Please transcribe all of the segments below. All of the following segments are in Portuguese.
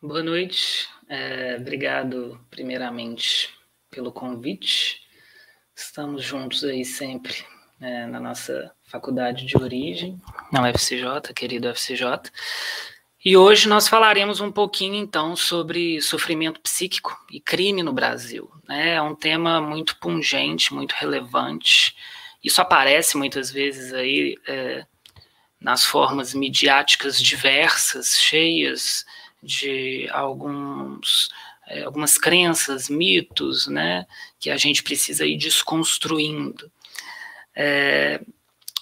Boa noite. É, obrigado, primeiramente, pelo convite. Estamos juntos aí sempre é, na nossa faculdade de origem, na UFCJ, querido UFCJ. E hoje nós falaremos um pouquinho, então, sobre sofrimento psíquico e crime no Brasil. Né? É um tema muito pungente, muito relevante. Isso aparece muitas vezes aí é, nas formas midiáticas diversas, cheias de alguns é, algumas crenças, mitos, né, que a gente precisa ir desconstruindo. É,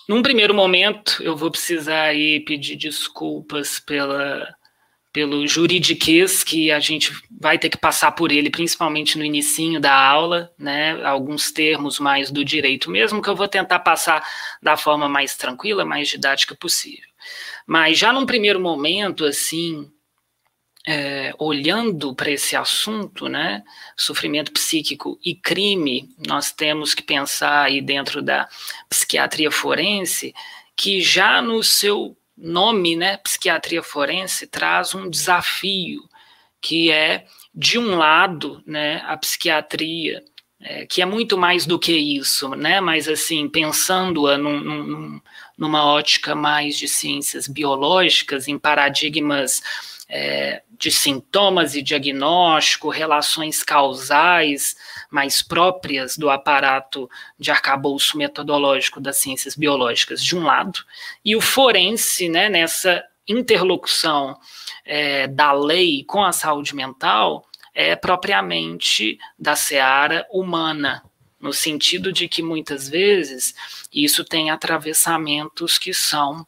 num primeiro momento, eu vou precisar aí pedir desculpas pela, pelo juridiquês que a gente vai ter que passar por ele, principalmente no inicinho da aula, né, alguns termos mais do direito mesmo, que eu vou tentar passar da forma mais tranquila, mais didática possível. Mas já num primeiro momento, assim, é, olhando para esse assunto, né, sofrimento psíquico e crime, nós temos que pensar aí dentro da psiquiatria forense, que já no seu nome, né, psiquiatria forense, traz um desafio, que é, de um lado, né, a psiquiatria, é, que é muito mais do que isso, né, mas assim, pensando-a num, num, numa ótica mais de ciências biológicas, em paradigmas é, de sintomas e diagnóstico, relações causais mais próprias do aparato de arcabouço metodológico das ciências biológicas, de um lado, e o forense, né, nessa interlocução é, da lei com a saúde mental, é propriamente da seara humana, no sentido de que muitas vezes isso tem atravessamentos que são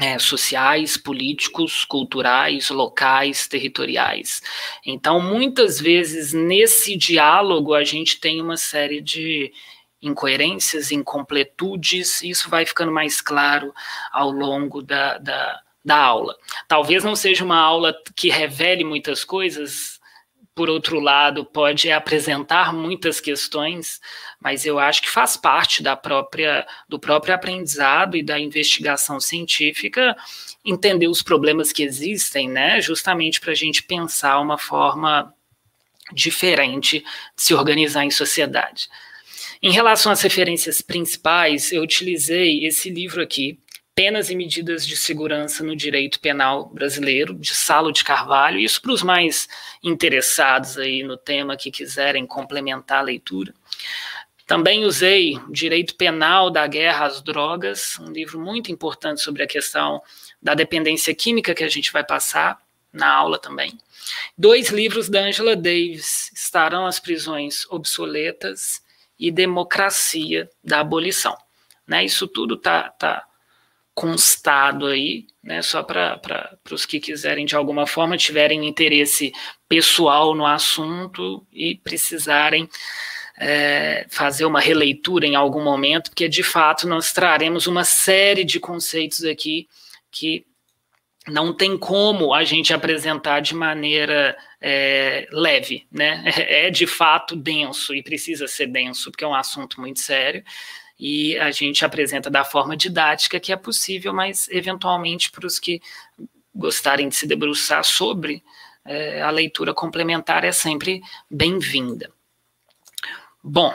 é, sociais, políticos, culturais, locais, territoriais. Então, muitas vezes, nesse diálogo, a gente tem uma série de incoerências, incompletudes, e isso vai ficando mais claro ao longo da, da, da aula. Talvez não seja uma aula que revele muitas coisas, por outro lado, pode apresentar muitas questões, mas eu acho que faz parte da própria do próprio aprendizado e da investigação científica entender os problemas que existem, né? Justamente para a gente pensar uma forma diferente de se organizar em sociedade. Em relação às referências principais, eu utilizei esse livro aqui, Penas e Medidas de Segurança no Direito Penal Brasileiro, de Salo de Carvalho, isso para os mais interessados aí no tema que quiserem complementar a leitura. Também usei Direito Penal da Guerra às Drogas, um livro muito importante sobre a questão da dependência química que a gente vai passar na aula também. Dois livros da Angela Davis, Estarão as Prisões Obsoletas e Democracia da Abolição. Né, isso tudo está tá constado aí, né, só para os que quiserem de alguma forma, tiverem interesse pessoal no assunto e precisarem é, fazer uma releitura em algum momento, porque de fato nós traremos uma série de conceitos aqui que não tem como a gente apresentar de maneira é, leve, né? É de fato denso e precisa ser denso, porque é um assunto muito sério e a gente apresenta da forma didática que é possível, mas eventualmente para os que gostarem de se debruçar sobre, é, a leitura complementar é sempre bem-vinda. Bom,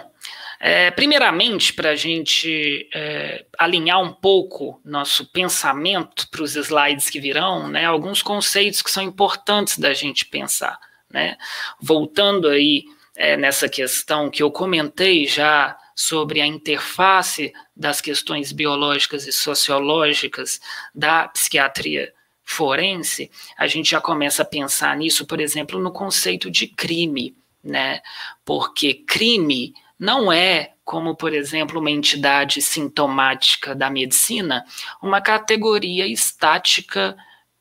é, primeiramente, para a gente é, alinhar um pouco nosso pensamento para os slides que virão, né, alguns conceitos que são importantes da gente pensar. Né? Voltando aí é, nessa questão que eu comentei já sobre a interface das questões biológicas e sociológicas da psiquiatria forense, a gente já começa a pensar nisso, por exemplo, no conceito de crime, né? Porque crime não é, como por exemplo, uma entidade sintomática da medicina, uma categoria estática,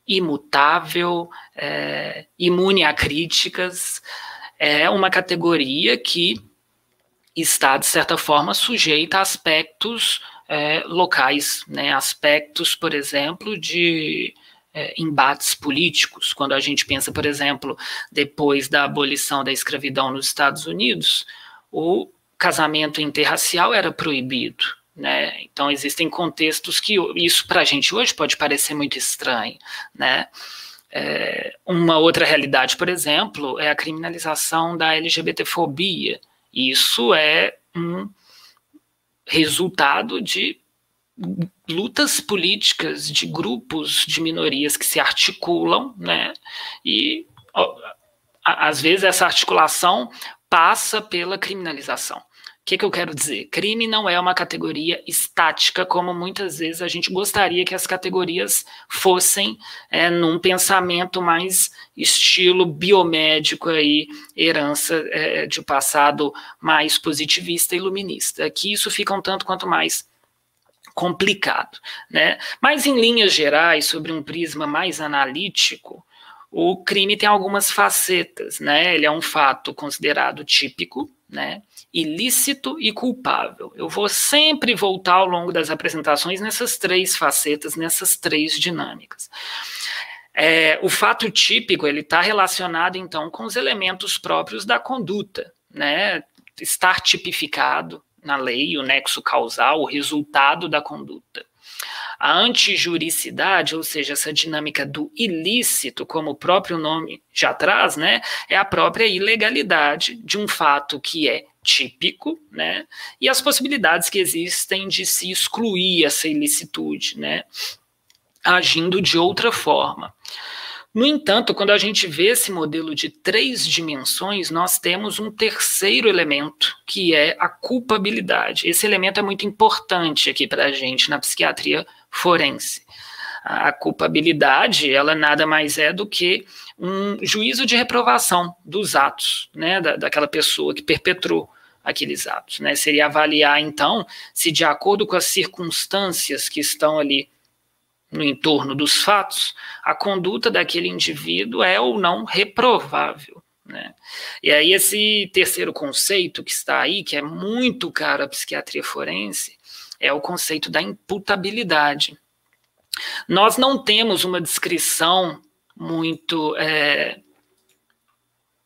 imutável, é, imune a críticas, é uma categoria que está, de certa forma, sujeita a aspectos é, locais, né? aspectos, por exemplo, de é, embates políticos. Quando a gente pensa, por exemplo, depois da abolição da escravidão nos Estados Unidos, o casamento interracial era proibido. Né? Então, existem contextos que isso para a gente hoje pode parecer muito estranho. Né? É, uma outra realidade, por exemplo, é a criminalização da LGBTfobia. Isso é um resultado de lutas políticas de grupos de minorias que se articulam, né? E ó, às vezes essa articulação passa pela criminalização. O que, que, eu quero dizer? Crime não é uma categoria estática, como muitas vezes a gente gostaria que as categorias fossem é, num pensamento mais estilo biomédico aí, herança é, de passado mais positivista e iluminista. Aqui isso fica um tanto quanto mais complicado, né? Mas em linhas gerais, sobre um prisma mais analítico, o crime tem algumas facetas, né? Ele é um fato considerado típico, né? ilícito e culpável. Eu vou sempre voltar ao longo das apresentações nessas três facetas, nessas três dinâmicas. É, o fato típico ele está relacionado então com os elementos próprios da conduta, né? Estar tipificado na lei, o nexo causal, o resultado da conduta. A antijuricidade, ou seja, essa dinâmica do ilícito, como o próprio nome já traz, né, é a própria ilegalidade de um fato que é típico, né, e as possibilidades que existem de se excluir essa ilicitude, né, agindo de outra forma. No entanto, quando a gente vê esse modelo de três dimensões, nós temos um terceiro elemento, que é a culpabilidade. Esse elemento é muito importante aqui para a gente na psiquiatria forense. A culpabilidade, ela nada mais é do que um juízo de reprovação dos atos, né, da, daquela pessoa que perpetrou aqueles atos, né? Seria avaliar então se de acordo com as circunstâncias que estão ali no entorno dos fatos, a conduta daquele indivíduo é ou não reprovável. Né? E aí, esse terceiro conceito que está aí, que é muito caro à psiquiatria forense, é o conceito da imputabilidade. Nós não temos uma descrição muito é,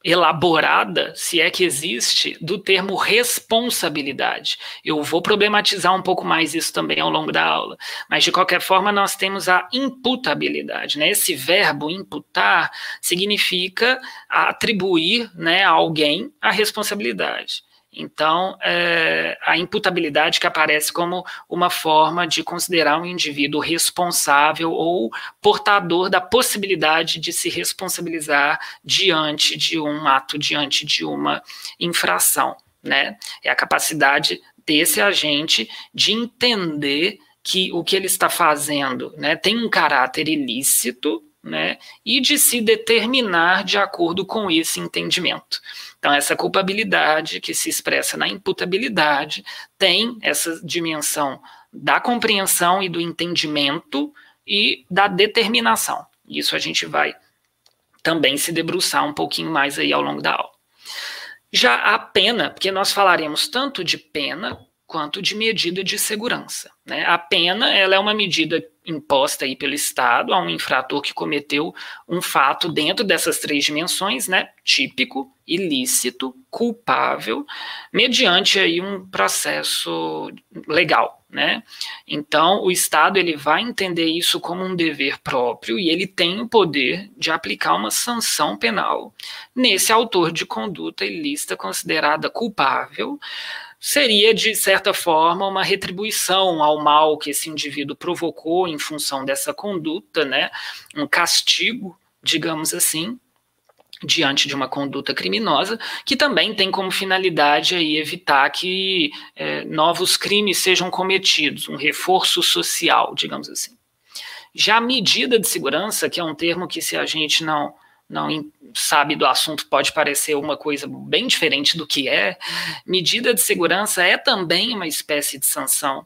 elaborada, se é que existe, do termo responsabilidade. Eu vou problematizar um pouco mais isso também ao longo da aula, mas de qualquer forma nós temos a imputabilidade, né? Esse verbo imputar significa atribuir, né, a alguém a responsabilidade. Então, é, a imputabilidade que aparece como uma forma de considerar um indivíduo responsável ou portador da possibilidade de se responsabilizar diante de um ato, diante de uma infração. Né? É a capacidade desse agente de entender que o que ele está fazendo né, tem um caráter ilícito né, e de se determinar de acordo com esse entendimento. Então, essa culpabilidade que se expressa na imputabilidade tem essa dimensão da compreensão e do entendimento e da determinação. Isso a gente vai também se debruçar um pouquinho mais aí ao longo da aula. Já a pena, porque nós falaremos tanto de pena quanto de medida de segurança. Né? A pena ela é uma medida imposta aí pelo Estado a um infrator que cometeu um fato dentro dessas três dimensões, né? típico, ilícito, culpável, mediante aí um processo legal. Né? Então, o Estado ele vai entender isso como um dever próprio e ele tem o poder de aplicar uma sanção penal nesse autor de conduta ilícita considerada culpável, seria, de certa forma, uma retribuição ao mal que esse indivíduo provocou em função dessa conduta, né? um castigo, digamos assim, diante de uma conduta criminosa, que também tem como finalidade aí evitar que é, novos crimes sejam cometidos, um reforço social, digamos assim. Já a medida de segurança, que é um termo que se a gente não não sabe do assunto pode parecer uma coisa bem diferente do que é. Medida de segurança é também uma espécie de sanção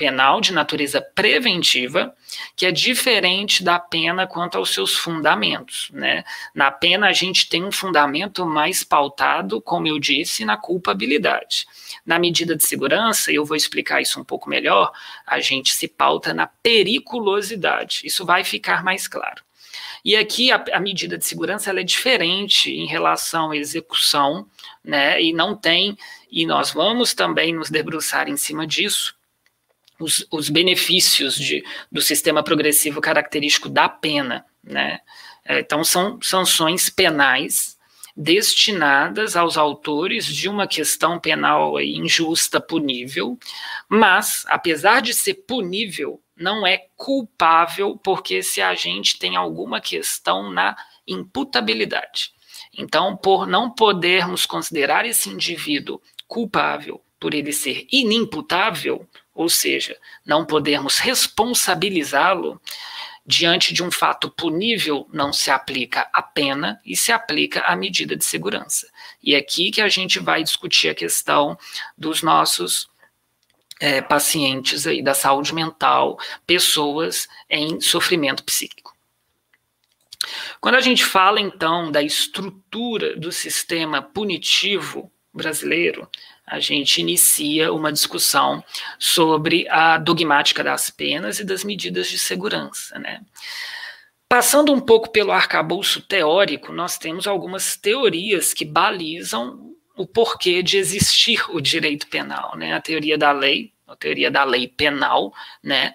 penal de natureza preventiva, que é diferente da pena quanto aos seus fundamentos. Né? Na pena, a gente tem um fundamento mais pautado, como eu disse, na culpabilidade. Na medida de segurança, eu vou explicar isso um pouco melhor, a gente se pauta na periculosidade. Isso vai ficar mais claro. E aqui a, a medida de segurança é diferente em relação à execução, né? E não tem, e nós vamos também nos debruçar em cima disso, os, os benefícios de, do sistema progressivo característico da pena, né? É, então, são sanções penais destinadas aos autores de uma questão penal injusta, punível, mas, apesar de ser punível, não é culpável porque esse agente tem alguma questão na imputabilidade. Então, por não podermos considerar esse indivíduo culpável por ele ser inimputável, ou seja, não podermos responsabilizá-lo, diante de um fato punível, não se aplica a pena e se aplica a medida de segurança. E é aqui que a gente vai discutir a questão dos nossos é, pacientes aí da saúde mental, pessoas em sofrimento psíquico. Quando a gente fala então da estrutura do sistema punitivo brasileiro, a gente inicia uma discussão sobre a dogmática das penas e das medidas de segurança. Né? Passando um pouco pelo arcabouço teórico, nós temos algumas teorias que balizam o porquê de existir o direito penal. Né? A teoria da lei, a teoria da lei penal, né?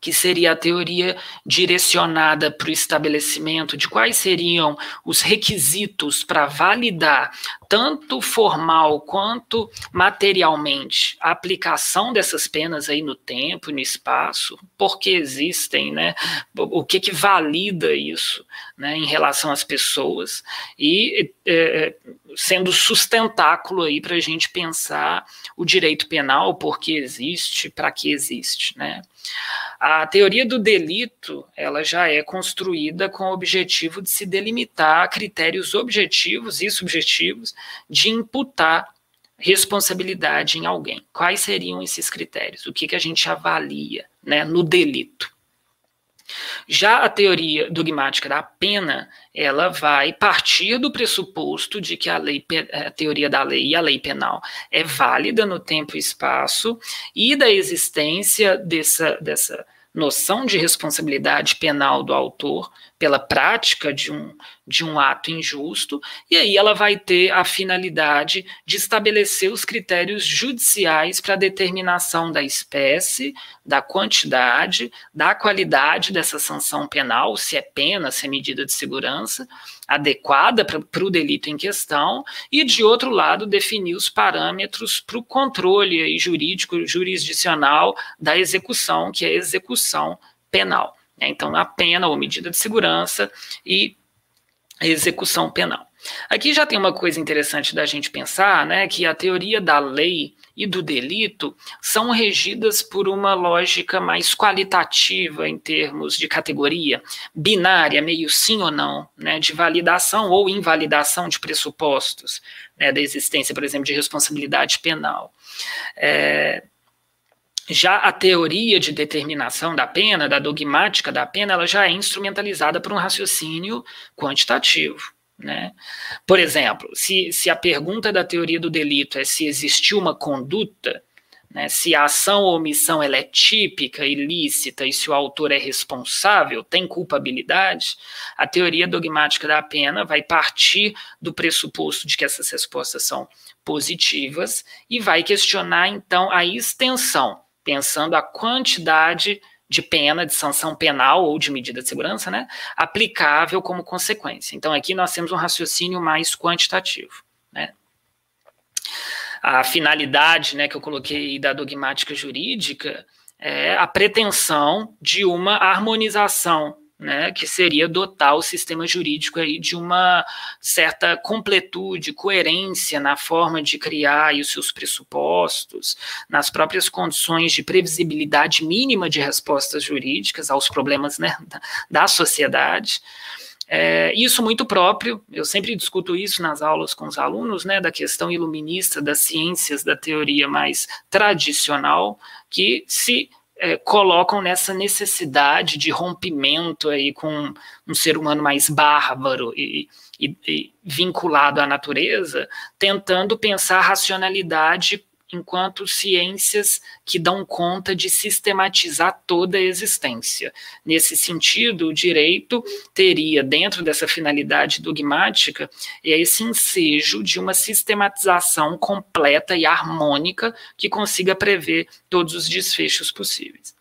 que seria a teoria direcionada para o estabelecimento de quais seriam os requisitos para validar, tanto formal quanto materialmente, a aplicação dessas penas aí no tempo, no espaço, por que existem, né? O que que valida isso, né, em relação às pessoas e é, sendo sustentáculo aí para a gente pensar o direito penal, por que existe, para que existe, né? A teoria do delito, ela já é construída com o objetivo de se delimitar critérios objetivos e subjetivos de imputar responsabilidade em alguém. Quais seriam esses critérios? O que, que a gente avalia né, no delito? Já a teoria dogmática da pena, ela vai partir do pressuposto de que a, lei, a teoria da lei e a lei penal é válida no tempo e espaço e da existência dessa, dessa noção de responsabilidade penal do autor pela prática de um, de um ato injusto, e aí ela vai ter a finalidade de estabelecer os critérios judiciais para a determinação da espécie, da quantidade, da qualidade dessa sanção penal, se é pena, se é medida de segurança adequada para o delito em questão, e de outro lado, definir os parâmetros para o controle jurídico, jurisdicional da execução, que é a execução penal. Né? Então, a pena ou medida de segurança e a execução penal. Aqui já tem uma coisa interessante da gente pensar, né, que a teoria da lei e do delito são regidas por uma lógica mais qualitativa em termos de categoria, binária, meio sim ou não, né, de validação ou invalidação de pressupostos né, da existência, por exemplo, de responsabilidade penal. É, já a teoria de determinação da pena, da dogmática da pena, ela já é instrumentalizada por um raciocínio quantitativo. Né? Por exemplo, se, se a pergunta da teoria do delito é se existiu uma conduta, né, se a ação ou omissão ela é típica, ilícita e se o autor é responsável, tem culpabilidade, a teoria dogmática da pena vai partir do pressuposto de que essas respostas são positivas e vai questionar então a extensão pensando a quantidade de pena, de sanção penal ou de medida de segurança, né, aplicável como consequência. Então, aqui nós temos um raciocínio mais quantitativo. Né. A finalidade né, que eu coloquei da dogmática jurídica é a pretensão de uma harmonização né, que seria dotar o sistema jurídico aí de uma certa completude, coerência na forma de criar os seus pressupostos, nas próprias condições de previsibilidade mínima de respostas jurídicas aos problemas né, da, da sociedade. É, isso muito próprio, eu sempre discuto isso nas aulas com os alunos, né, da questão iluminista das ciências da teoria mais tradicional, que se é, colocam nessa necessidade de rompimento aí com um ser humano mais bárbaro e, e, e vinculado à natureza, tentando pensar racionalidade enquanto ciências que dão conta de sistematizar toda a existência. Nesse sentido, o direito teria, dentro dessa finalidade dogmática, esse ensejo de uma sistematização completa e harmônica que consiga prever todos os desfechos possíveis.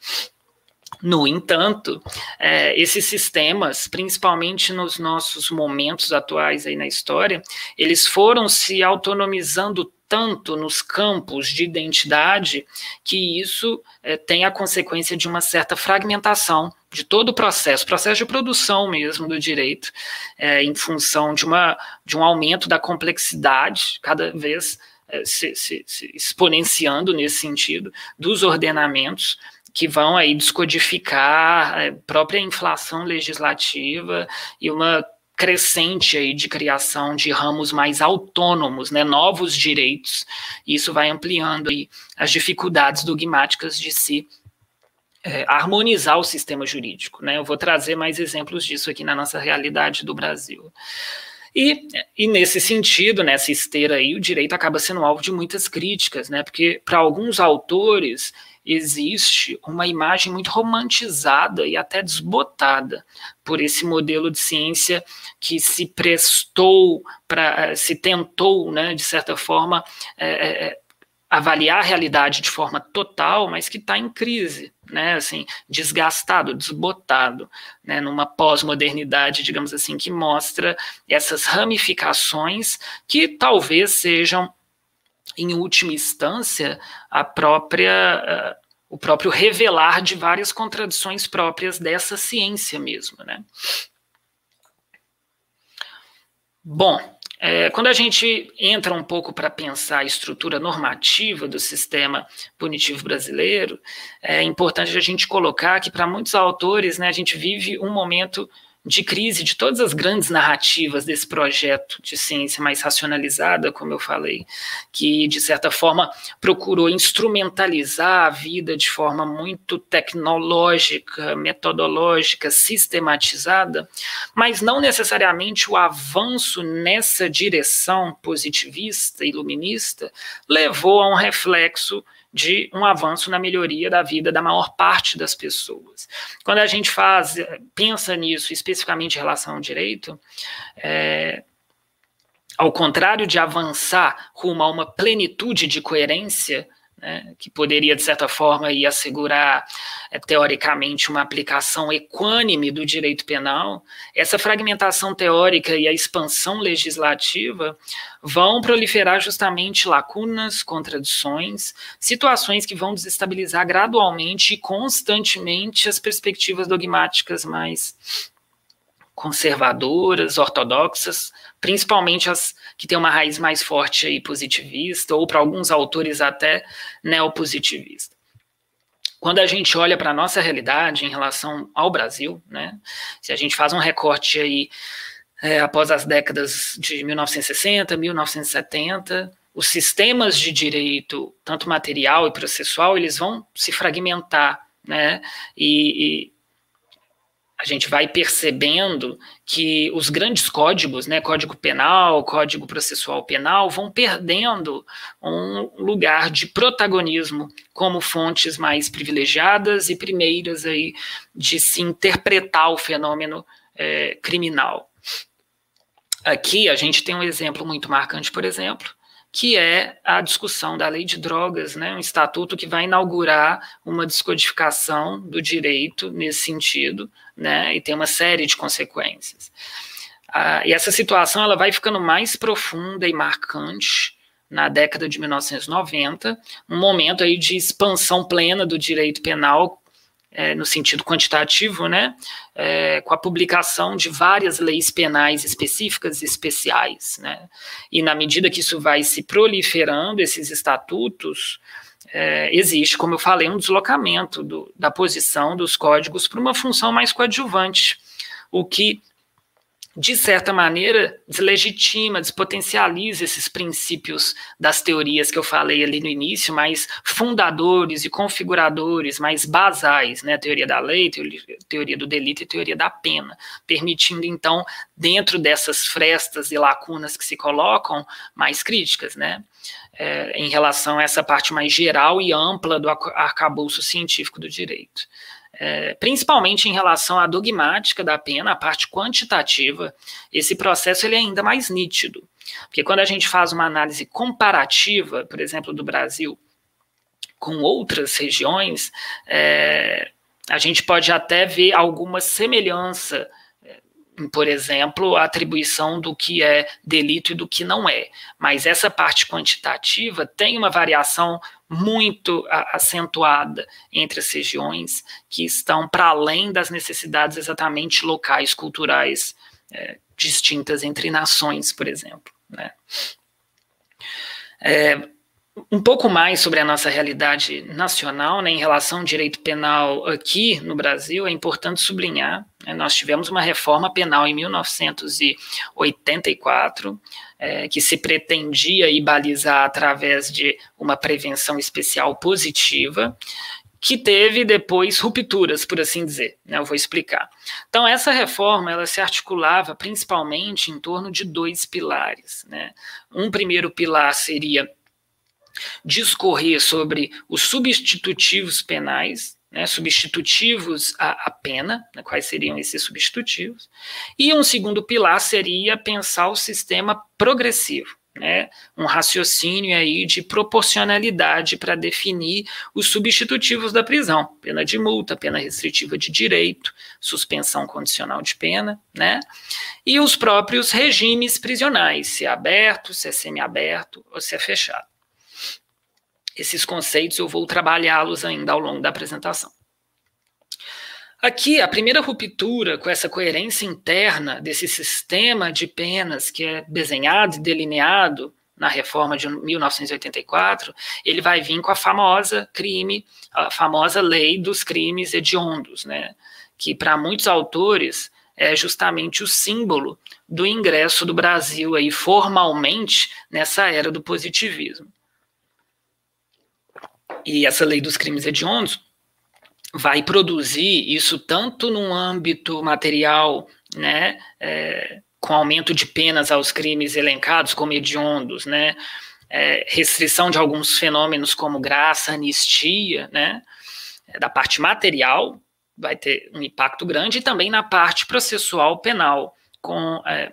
No entanto, é, esses sistemas, principalmente nos nossos momentos atuais aí na história, eles foram se autonomizando tanto nos campos de identidade que isso é, tem a consequência de uma certa fragmentação de todo o processo, processo de produção mesmo do direito, é, em função de, uma, de um aumento da complexidade, cada vez é, se, se, se exponenciando nesse sentido, dos ordenamentos que vão aí descodificar a é, própria inflação legislativa e uma crescente aí de criação de ramos mais autônomos, né, novos direitos. Isso vai ampliando aí as dificuldades dogmáticas de se é, harmonizar o sistema jurídico. Né? Eu vou trazer mais exemplos disso aqui na nossa realidade do Brasil. E, e, nesse sentido, nessa esteira aí, o direito acaba sendo alvo de muitas críticas, né? Porque para alguns autores existe uma imagem muito romantizada e até desbotada por esse modelo de ciência que se prestou para, eh, se tentou, né, de certa forma, é, é, avaliar a realidade de forma total, mas que está em crise, né, assim, desgastado, desbotado, né, numa pós-modernidade, digamos assim, que mostra essas ramificações que talvez sejam em última instância, a própria, uh, o próprio revelar de várias contradições próprias dessa ciência mesmo, né? Bom, é, quando a gente entra um pouco para pensar a estrutura normativa do sistema punitivo brasileiro, é importante a gente colocar que para muitos autores, né, a gente vive um momento de crise de todas as grandes narrativas desse projeto de ciência mais racionalizada, como eu falei, que de certa forma procurou instrumentalizar a vida de forma muito tecnológica, metodológica, sistematizada, mas não necessariamente o avanço nessa direção positivista, iluminista, levou a um reflexo de um avanço na melhoria da vida da maior parte das pessoas. Quando a gente faz, pensa nisso especificamente em relação ao direito, é, ao contrário de avançar rumo a uma plenitude de coerência, né, que poderia, de certa forma, ir assegurar, é, teoricamente, uma aplicação equânime do direito penal, essa fragmentação teórica e a expansão legislativa vão proliferar justamente lacunas, contradições, situações que vão desestabilizar gradualmente e constantemente as perspectivas dogmáticas mais conservadoras, ortodoxas, principalmente as que têm uma raiz mais forte aí positivista, ou para alguns autores até neopositivista. Quando a gente olha para a nossa realidade em relação ao Brasil, né, se a gente faz um recorte aí é, após as décadas de 1960, 1970, os sistemas de direito, tanto material e processual, eles vão se fragmentar, né, e, e a gente vai percebendo que os grandes códigos, né, Código Penal, Código Processual Penal, vão perdendo um lugar de protagonismo como fontes mais privilegiadas e primeiras aí de se interpretar o fenômeno é, criminal. Aqui a gente tem um exemplo muito marcante, por exemplo, que é a discussão da lei de drogas, né, um estatuto que vai inaugurar uma descodificação do direito nesse sentido, né, e tem uma série de consequências. Ah, e essa situação ela vai ficando mais profunda e marcante na década de 1990, um momento aí de expansão plena do direito penal é, no sentido quantitativo, né, é, com a publicação de várias leis penais específicas e especiais, né, e na medida que isso vai se proliferando, esses estatutos, é, existe, como eu falei, um deslocamento do, da posição dos códigos para uma função mais coadjuvante, o que de certa maneira, deslegitima, despotencializa esses princípios das teorias que eu falei ali no início, mais fundadores e configuradores, mais basais, né? Teoria da lei, teoria do delito e teoria da pena, permitindo, então, dentro dessas frestas e lacunas que se colocam, mais críticas, né? É, em relação a essa parte mais geral e ampla do arcabouço científico do direito é, principalmente em relação à dogmática da pena, a parte quantitativa, esse processo ele é ainda mais nítido. Porque quando a gente faz uma análise comparativa, por exemplo, do Brasil com outras regiões, é, a gente pode até ver alguma semelhança por exemplo, a atribuição do que é delito e do que não é. Mas essa parte quantitativa tem uma variação muito acentuada entre as regiões que estão para além das necessidades exatamente locais, culturais, é, distintas entre nações, por exemplo. Né? É, um pouco mais sobre a nossa realidade nacional, né, em relação ao direito penal aqui no Brasil, é importante sublinhar, né, nós tivemos uma reforma penal em 1984, é, que se pretendia balizar através de uma prevenção especial positiva, que teve depois rupturas, por assim dizer. Né, eu vou explicar. Então, essa reforma ela se articulava principalmente em torno de dois pilares. Né? Um primeiro pilar seria discorrer sobre os substitutivos penais, né, substitutivos à, à pena, né, quais seriam esses substitutivos, e um segundo pilar seria pensar o sistema progressivo, né, um raciocínio aí de proporcionalidade para definir os substitutivos da prisão, pena de multa, pena restritiva de direito, suspensão condicional de pena, né, e os próprios regimes prisionais, se é aberto, se é semiaberto ou se é fechado. Esses conceitos eu vou trabalhá-los ainda ao longo da apresentação. Aqui, a primeira ruptura com essa coerência interna desse sistema de penas que é desenhado e delineado na reforma de 1984, ele vai vir com a famosa crime, a famosa lei dos crimes hediondos, né? que para muitos autores é justamente o símbolo do ingresso do Brasil aí formalmente nessa era do positivismo. E essa lei dos crimes hediondos vai produzir isso tanto no âmbito material, né, é, com aumento de penas aos crimes elencados como hediondos, né, é, restrição de alguns fenômenos como graça, anistia, né, é, da parte material vai ter um impacto grande e também na parte processual penal, com é,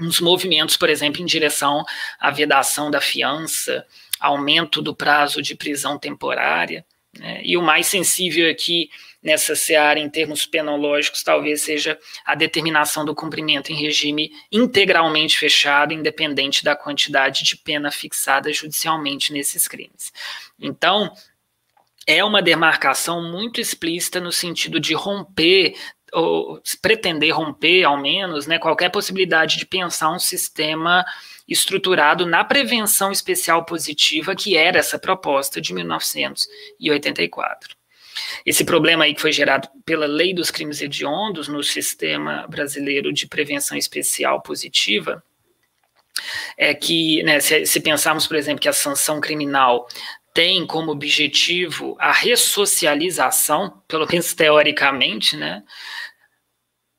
uns movimentos, por exemplo, em direção à vedação da fiança, aumento do prazo de prisão temporária. Né? E o mais sensível aqui nessa seara, em termos penológicos, talvez seja a determinação do cumprimento em regime integralmente fechado, independente da quantidade de pena fixada judicialmente nesses crimes. Então, é uma demarcação muito explícita no sentido de romper ou pretender romper, ao menos, né, qualquer possibilidade de pensar um sistema estruturado na prevenção especial positiva, que era essa proposta de 1984. Esse problema aí que foi gerado pela lei dos crimes hediondos no sistema brasileiro de prevenção especial positiva, é que, né, se, se pensarmos, por exemplo, que a sanção criminal tem como objetivo a ressocialização, pelo menos teoricamente, né,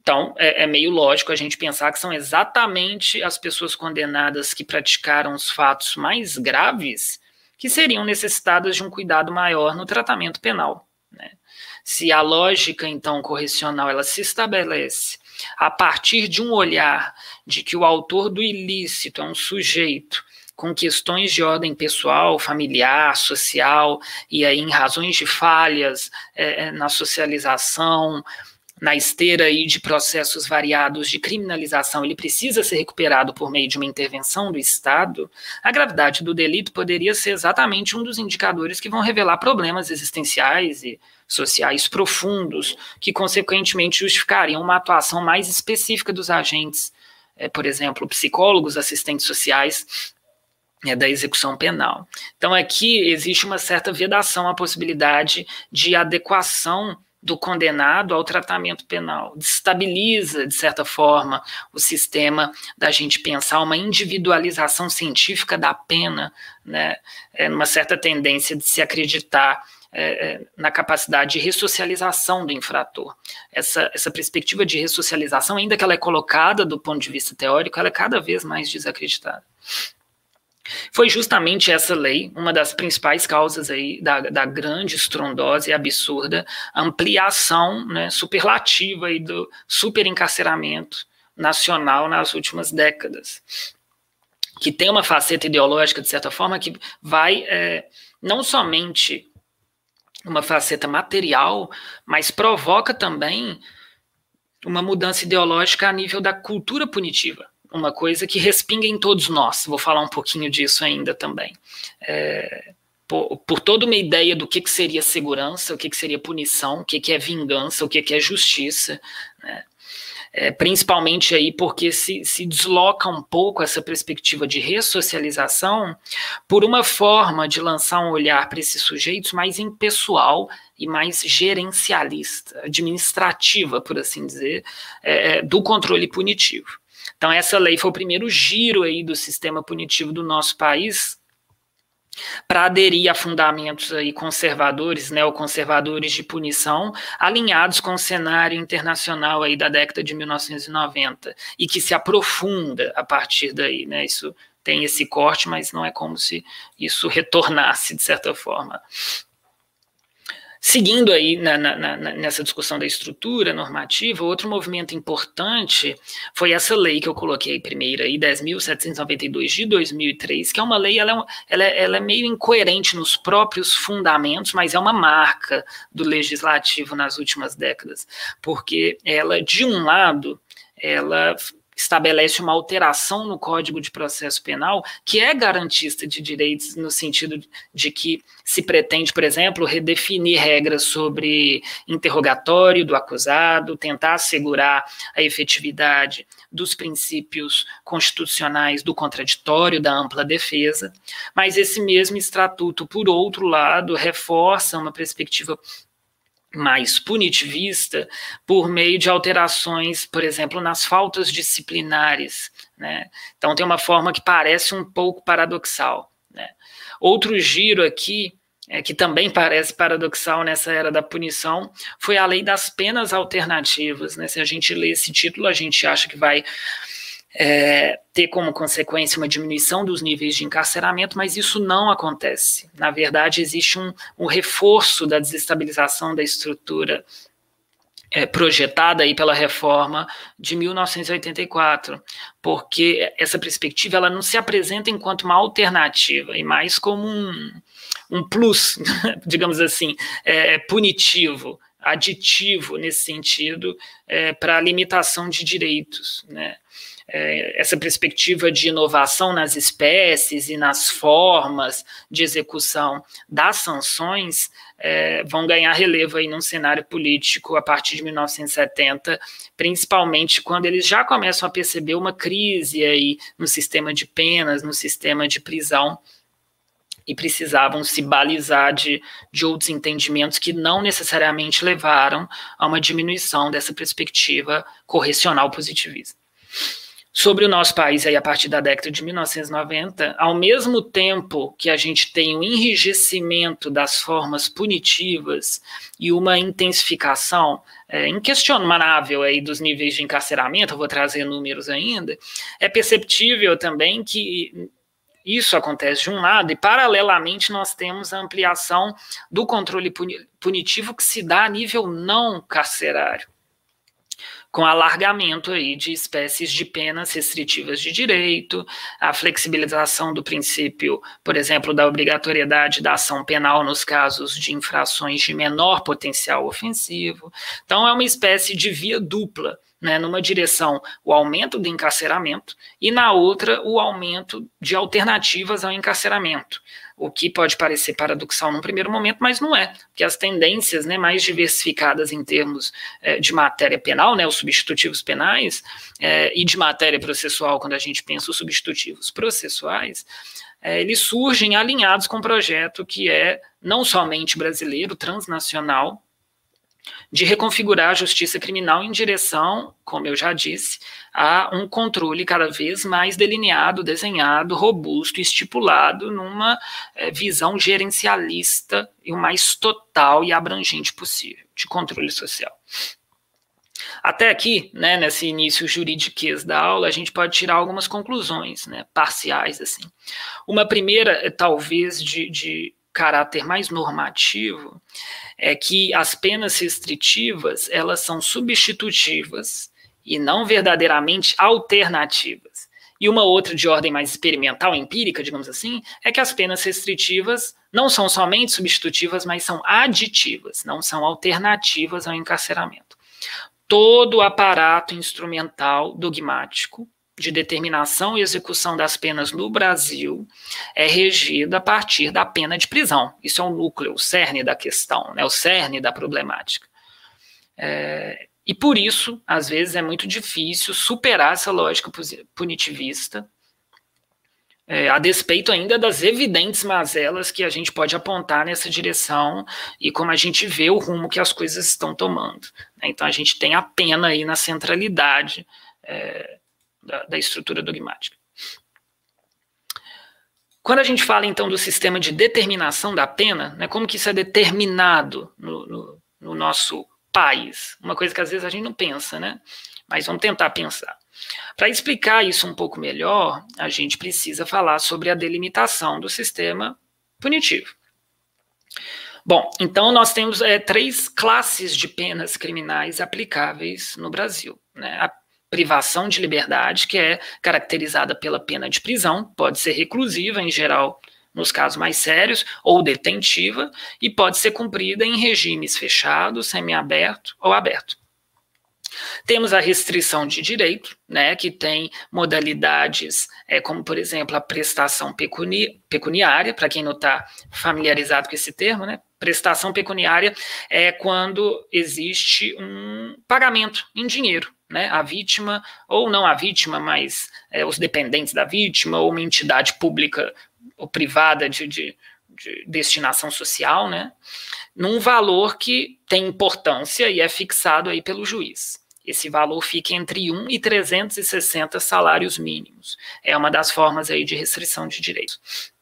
então, é, é, meio lógico a gente pensar que são exatamente as pessoas condenadas que praticaram os fatos mais graves que seriam necessitadas de um cuidado maior no tratamento penal. Né? Se a lógica, então, correcional ela se estabelece a partir de um olhar de que o autor do ilícito é um sujeito com questões de ordem pessoal, familiar, social, e aí em razões de falhas é, é na socialização, na esteira aí de processos variados de criminalização, ele precisa ser recuperado por meio de uma intervenção do Estado, a gravidade do delito poderia ser exatamente um dos indicadores que vão revelar problemas existenciais e sociais profundos, que consequentemente justificariam uma atuação mais específica dos agentes, é, por exemplo, psicólogos, assistentes sociais, é, da execução penal. Então, aqui existe uma certa vedação à possibilidade de adequação do condenado ao tratamento penal. Destabiliza, de certa forma, o sistema da gente pensar uma individualização científica da pena, né? É uma certa tendência de se acreditar é, é, na capacidade de ressocialização do infrator. Essa, essa perspectiva de ressocialização, ainda que ela é colocada do ponto de vista teórico, ela é cada vez mais desacreditada. Foi justamente essa lei uma das principais causas aí da, da grande estrondose e absurda ampliação né, superlativa aí do superencarceramento nacional nas últimas décadas. Que tem uma faceta ideológica, de certa forma, que vai é, não somente uma faceta material, mas provoca também uma mudança ideológica a nível da cultura punitiva, uma coisa que respinga em todos nós. Vou falar um pouquinho disso ainda também. É, por, por, toda uma ideia do que, que seria segurança, o que, que seria punição, o que, que é vingança, o que, que é justiça. Né? É, principalmente aí porque se, se desloca um pouco essa perspectiva de ressocialização por uma forma de lançar um olhar para esses sujeitos mais impessoal e mais gerencialista, administrativa, por assim dizer, é, é, do controle punitivo. Então essa lei foi o primeiro giro aí do sistema punitivo do nosso país, para aderir a fundamentos aí conservadores, neoconservadores de punição, alinhados com o cenário internacional aí da década de 1990 e que se aprofunda a partir daí, né? Isso tem esse corte, mas não é como se isso retornasse de certa forma. Seguindo aí na, na, na, nessa discussão da estrutura normativa, outro movimento importante foi essa lei que eu coloquei primeiro aí, 10.792 de 2003, que é uma lei, ela é, ela, é, ela é meio incoerente nos próprios fundamentos, mas é uma marca do legislativo nas últimas décadas, porque ela, de um lado, ela estabelece uma alteração no Código de Processo Penal que é garantista de direitos no sentido de que se pretende, por exemplo, redefinir regras sobre interrogatório do acusado, tentar assegurar a efetividade dos princípios constitucionais do contraditório, da ampla defesa, mas esse mesmo estatuto, por outro lado, reforça uma perspectiva mais punitivista por meio de alterações, por exemplo, nas faltas disciplinares. Né? Então, tem uma forma que parece um pouco paradoxal. Né? Outro giro aqui, é, que também parece paradoxal nessa era da punição, foi a lei das penas alternativas. Né? Se a gente lê esse título, a gente acha que vai é, ter como consequência uma diminuição dos níveis de encarceramento, mas isso não acontece. Na verdade, existe um, um reforço da desestabilização da estrutura é, projetada aí pela reforma de 1984, porque essa perspectiva ela não se apresenta enquanto uma alternativa, e mais como um, um plus, digamos assim, é, punitivo, aditivo nesse sentido, é, para a limitação de direitos, né? É, essa perspectiva de inovação nas espécies e nas formas de execução das sanções é, vão ganhar relevo aí num cenário político a partir de 1970, principalmente quando eles já começam a perceber uma crise aí no sistema de penas, no sistema de prisão, e precisavam se balizar de, de outros entendimentos que não necessariamente levaram a uma diminuição dessa perspectiva correcional positivista sobre o nosso país aí a partir da década de 1990, ao mesmo tempo que a gente tem um enrijecimento das formas punitivas e uma intensificação é, inquestionável aí dos níveis de encarceramento, eu vou trazer números ainda, é perceptível também que isso acontece de um lado, e paralelamente nós temos a ampliação do controle punitivo que se dá a nível não carcerário com alargamento aí de espécies de penas restritivas de direito, a flexibilização do princípio, por exemplo, da obrigatoriedade da ação penal nos casos de infrações de menor potencial ofensivo. Então, é uma espécie de via dupla né, numa direção o aumento do encarceramento e na outra o aumento de alternativas ao encarceramento, o que pode parecer paradoxal num primeiro momento, mas não é, porque as tendências né, mais diversificadas em termos é, de matéria penal, né, os substitutivos penais, é, e de matéria processual, quando a gente pensa os substitutivos processuais, é, eles surgem alinhados com um projeto que é não somente brasileiro, transnacional, de reconfigurar a justiça criminal em direção, como eu já disse, a um controle cada vez mais delineado, desenhado, robusto, estipulado numa é, visão gerencialista e o mais total e abrangente possível de controle social. Até aqui, né, nesse início juridiquês da aula, a gente pode tirar algumas conclusões, né, parciais, assim. Uma primeira, é, talvez, de, de caráter mais normativo, é que as penas restritivas elas são substitutivas e não verdadeiramente alternativas. E uma outra de ordem mais experimental, empírica, digamos assim, é que as penas restritivas não são somente substitutivas, mas são aditivas, não são alternativas ao encarceramento. Todo o aparato instrumental dogmático de determinação e execução das penas no Brasil é regido a partir da pena de prisão. Isso é o núcleo, o cerne da questão, né, o cerne da problemática. É, e por isso, às vezes, é muito difícil superar essa lógica punitivista, é, a despeito ainda das evidentes mazelas que a gente pode apontar nessa direção e como a gente vê o rumo que as coisas estão tomando. Né? Então, a gente tem a pena aí na centralidade é, da, da estrutura dogmática. Quando a gente fala, então, do sistema de determinação da pena, né, como que isso é determinado no, no, no nosso país? Uma coisa que às vezes a gente não pensa, né? Mas vamos tentar pensar. Para explicar isso um pouco melhor, a gente precisa falar sobre a delimitação do sistema punitivo. Bom, então nós temos é, três classes de penas criminais aplicáveis no Brasil. Né? A privação de liberdade, que é caracterizada pela pena de prisão, pode ser reclusiva, em geral, nos casos mais sérios, ou detentiva, e pode ser cumprida em regimes fechados, semiaberto ou aberto. Temos a restrição de direito, né, que tem modalidades é, como, por exemplo, a prestação pecuni pecuniária, para quem não está familiarizado com esse termo, né, prestação pecuniária é quando existe um pagamento em dinheiro né, a vítima, ou não a vítima, mas é, os dependentes da vítima, ou uma entidade pública ou privada de, de, de destinação social, né, num valor que tem importância e é fixado aí pelo juiz. Esse valor fica entre 1 e 360 salários mínimos. É uma das formas aí de restrição de direitos.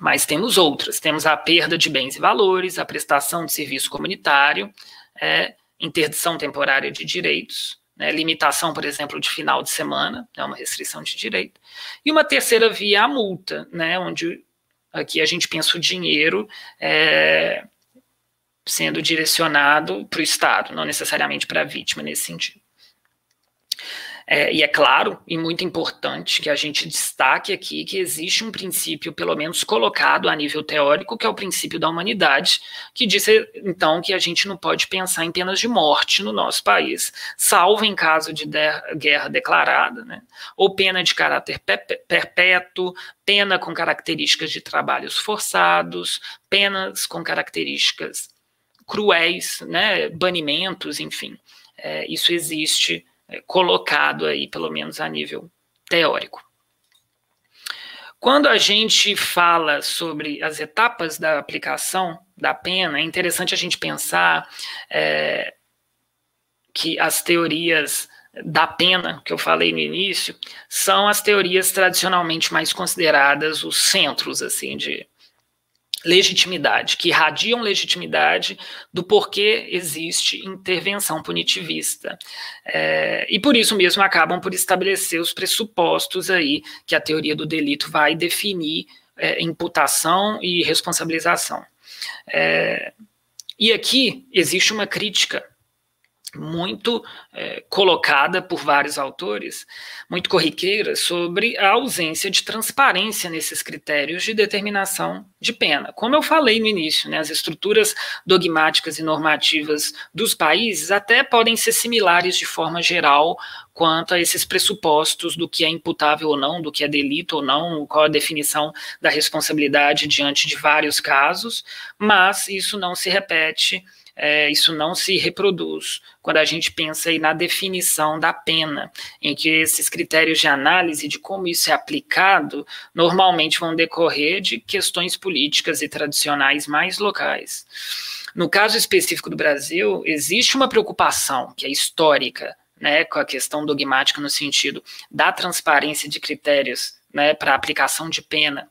Mas temos outras. Temos a perda de bens e valores, a prestação de serviço comunitário, é, interdição temporária de direitos, né, limitação, por exemplo, de final de semana, é uma restrição de direito. E uma terceira via, a multa, né, onde aqui a gente pensa o dinheiro é, sendo direcionado para o Estado, não necessariamente para a vítima nesse sentido. É, e é claro e muito importante que a gente destaque aqui que existe um princípio, pelo menos colocado a nível teórico, que é o princípio da humanidade, que diz então que a gente não pode pensar em penas de morte no nosso país, salvo em caso de guerra declarada, né? ou pena de caráter perpétuo, pena com características de trabalhos forçados, penas com características cruéis, né? banimentos, enfim. É, isso existe colocado aí, pelo menos a nível teórico. Quando a gente fala sobre as etapas da aplicação da pena, é interessante a gente pensar é, que as teorias da pena, que eu falei no início, são as teorias tradicionalmente mais consideradas os centros assim de, legitimidade, que irradiam legitimidade do porquê existe intervenção punitivista. É, e por isso mesmo acabam por estabelecer os pressupostos aí que a teoria do delito vai definir é, imputação e responsabilização. É, e aqui existe uma crítica muito é, colocada por vários autores, muito corriqueira, sobre a ausência de transparência nesses critérios de determinação de pena. Como eu falei no início, né, as estruturas dogmáticas e normativas dos países até podem ser similares de forma geral quanto a esses pressupostos do que é imputável ou não, do que é delito ou não, qual a definição da responsabilidade diante de vários casos, mas isso não se repete é, isso não se reproduz quando a gente pensa aí na definição da pena, em que esses critérios de análise de como isso é aplicado normalmente vão decorrer de questões políticas e tradicionais mais locais. No caso específico do Brasil, existe uma preocupação que é histórica, né, com a questão dogmática no sentido da transparência de critérios né, para aplicação de pena.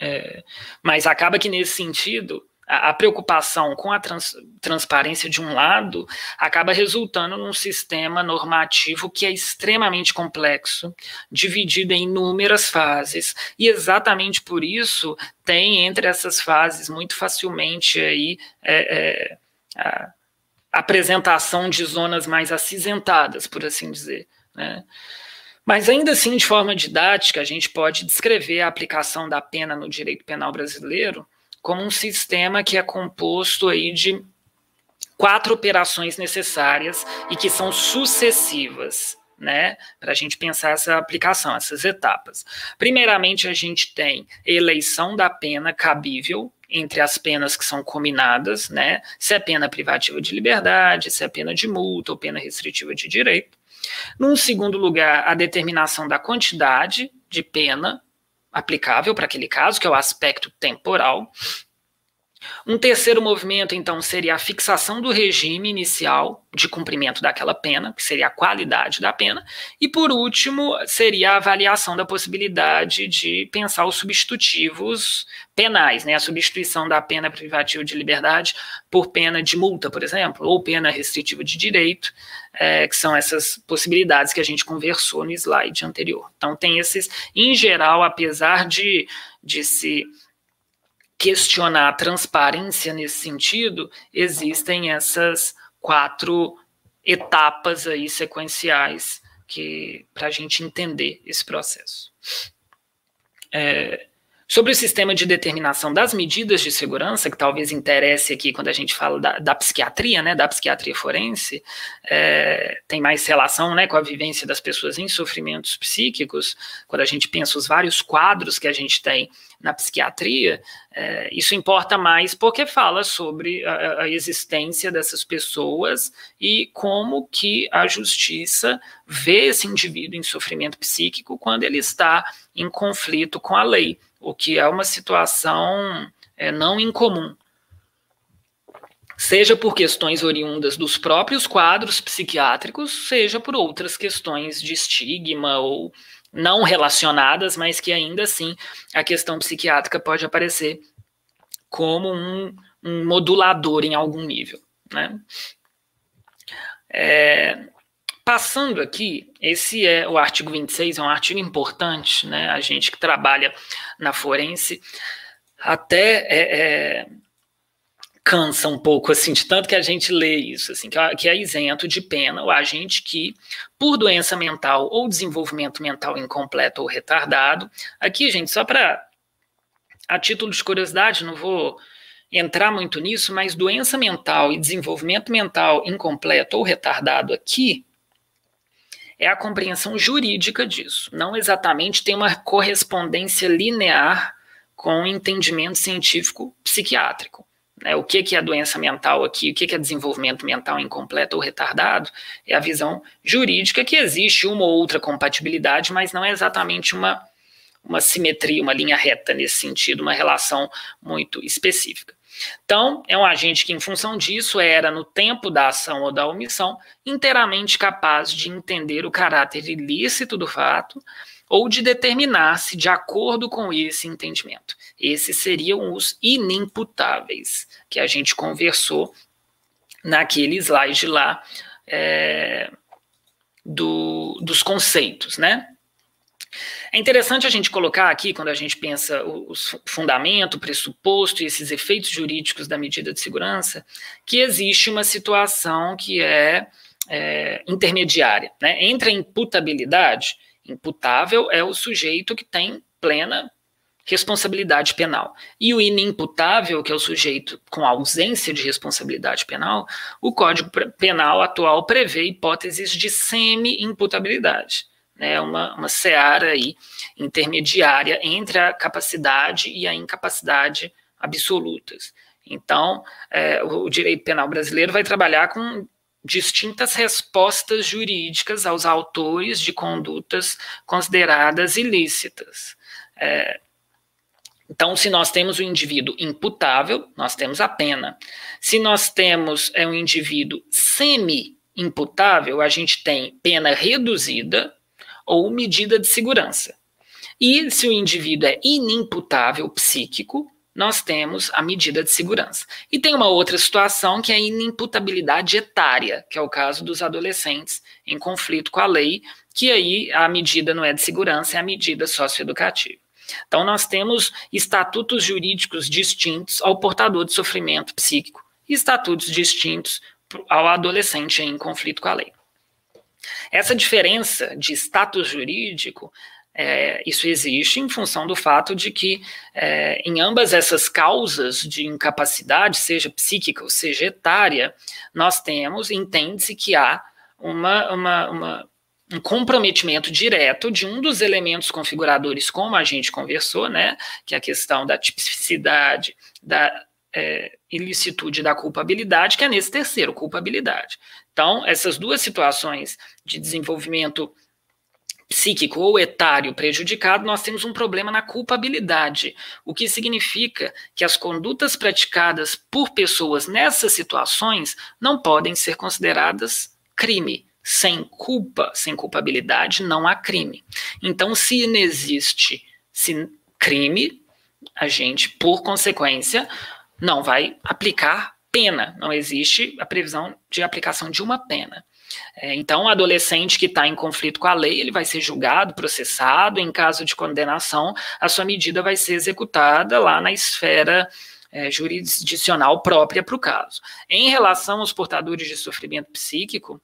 É, mas acaba que nesse sentido a, preocupação com a trans, transparência de um lado acaba resultando num sistema normativo que é extremamente complexo, dividido em inúmeras fases, e exatamente por isso tem entre essas fases muito facilmente aí é, é, a apresentação de zonas mais acinzentadas, por assim dizer. Né? Mas ainda assim, de forma didática, a gente pode descrever a aplicação da pena no direito penal brasileiro como um sistema que é composto aí de quatro operações necessárias e que são sucessivas, né, para a gente pensar essa aplicação, essas etapas. Primeiramente, a gente tem eleição da pena cabível entre as penas que são combinadas, né, se é pena privativa de liberdade, se é pena de multa ou pena restritiva de direito. Num segundo lugar, a determinação da quantidade de pena aplicável para aquele caso, que é o aspecto temporal. Um terceiro movimento, então, seria a fixação do regime inicial de cumprimento daquela pena, que seria a qualidade da pena. E, por último, seria a avaliação da possibilidade de pensar os substitutivos penais, né? a substituição da pena privativa de liberdade por pena de multa, por exemplo, ou pena restritiva de direito, é, que são essas possibilidades que a gente conversou no slide anterior. Então, tem esses, em geral, apesar de, de se questionar a transparência nesse sentido, existem essas quatro etapas aí sequenciais que para a gente entender esse processo. É, Sobre o sistema de determinação das medidas de segurança, que talvez interesse aqui quando a gente fala da, da psiquiatria, né, da psiquiatria forense, é, tem mais relação né, com a vivência das pessoas em sofrimentos psíquicos, quando a gente pensa os vários quadros que a gente tem na psiquiatria, é, isso importa mais porque fala sobre a, a, existência dessas pessoas e como que a justiça vê esse indivíduo em sofrimento psíquico quando ele está em conflito com a lei o que é uma situação é, não incomum. Seja por questões oriundas dos próprios quadros psiquiátricos, seja por outras questões de estigma ou não relacionadas, mas que ainda assim a questão psiquiátrica pode aparecer como um, um modulador em algum nível. Né? É, Passando aqui, esse é o artigo 26, é um artigo importante, né? A gente que trabalha na forense até é, é, cansa um pouco, assim, de tanto que a gente lê isso, assim, que é, que é isento de pena o agente que, por doença mental ou desenvolvimento mental incompleto ou retardado, aqui, gente, só para a título de curiosidade, não vou entrar muito nisso, mas doença mental e desenvolvimento mental incompleto ou retardado aqui é a compreensão jurídica disso. Não exatamente tem uma correspondência linear com o entendimento científico psiquiátrico. Né? O que, que é doença mental aqui, o que, que é desenvolvimento mental incompleto ou retardado, é a visão jurídica que existe uma ou outra compatibilidade, mas não é exatamente uma, uma simetria, uma linha reta nesse sentido, uma relação muito específica. Então, é um agente que, em função disso, era, no tempo da ação ou da omissão, inteiramente capaz de entender o caráter ilícito do fato ou de determinar-se de acordo com esse entendimento. Esses seriam os inimputáveis, que a gente conversou naquele slide lá é, do, dos conceitos, né? É interessante a gente colocar aqui, quando a gente pensa o, o fundamento, o pressuposto e esses efeitos jurídicos da medida de segurança, que existe uma situação que é, é intermediária. Né? Entre a imputabilidade, imputável é o sujeito que tem plena responsabilidade penal. E o inimputável, que é o sujeito com ausência de responsabilidade penal, o Código Penal atual prevê hipóteses de semi-imputabilidade né, uma, uma seara aí intermediária entre a capacidade e a incapacidade absolutas. Então, é, o direito penal brasileiro vai trabalhar com distintas respostas jurídicas aos autores de condutas consideradas ilícitas. É, então, se nós temos o um indivíduo imputável, nós temos a pena. Se nós temos é, um indivíduo semi-imputável, a gente tem pena reduzida, ou medida de segurança. E se o indivíduo é inimputável psíquico, nós temos a medida de segurança. E tem uma outra situação que é a inimputabilidade etária, que é o caso dos adolescentes em conflito com a lei, que aí a medida não é de segurança, é a medida socioeducativa. Então nós temos estatutos jurídicos distintos ao portador de sofrimento psíquico e estatutos distintos ao adolescente em conflito com a lei. Essa diferença de status jurídico é, isso existe em função do fato de que, é, em ambas essas causas de incapacidade, seja psíquica ou seja etária, nós temos, entende-se que há uma, uma, uma, um comprometimento direto de um dos elementos configuradores, como a gente conversou, né, que é a questão da tipicidade, da é, ilicitude da culpabilidade, que é nesse terceiro, culpabilidade. Então, essas duas situações de desenvolvimento psíquico ou etário prejudicado, nós temos um problema na culpabilidade, o que significa que as condutas praticadas por pessoas nessas situações não podem ser consideradas crime. Sem culpa, sem culpabilidade, não há crime. Então, se não existe crime, a gente, por consequência, não vai aplicar pena. Não existe a previsão de aplicação de uma pena. É, então, o adolescente que está em conflito com a lei, ele vai ser julgado, processado. Em caso de condenação, a sua medida vai ser executada lá na esfera é, jurisdicional própria para o caso. Em relação aos portadores de sofrimento psíquico,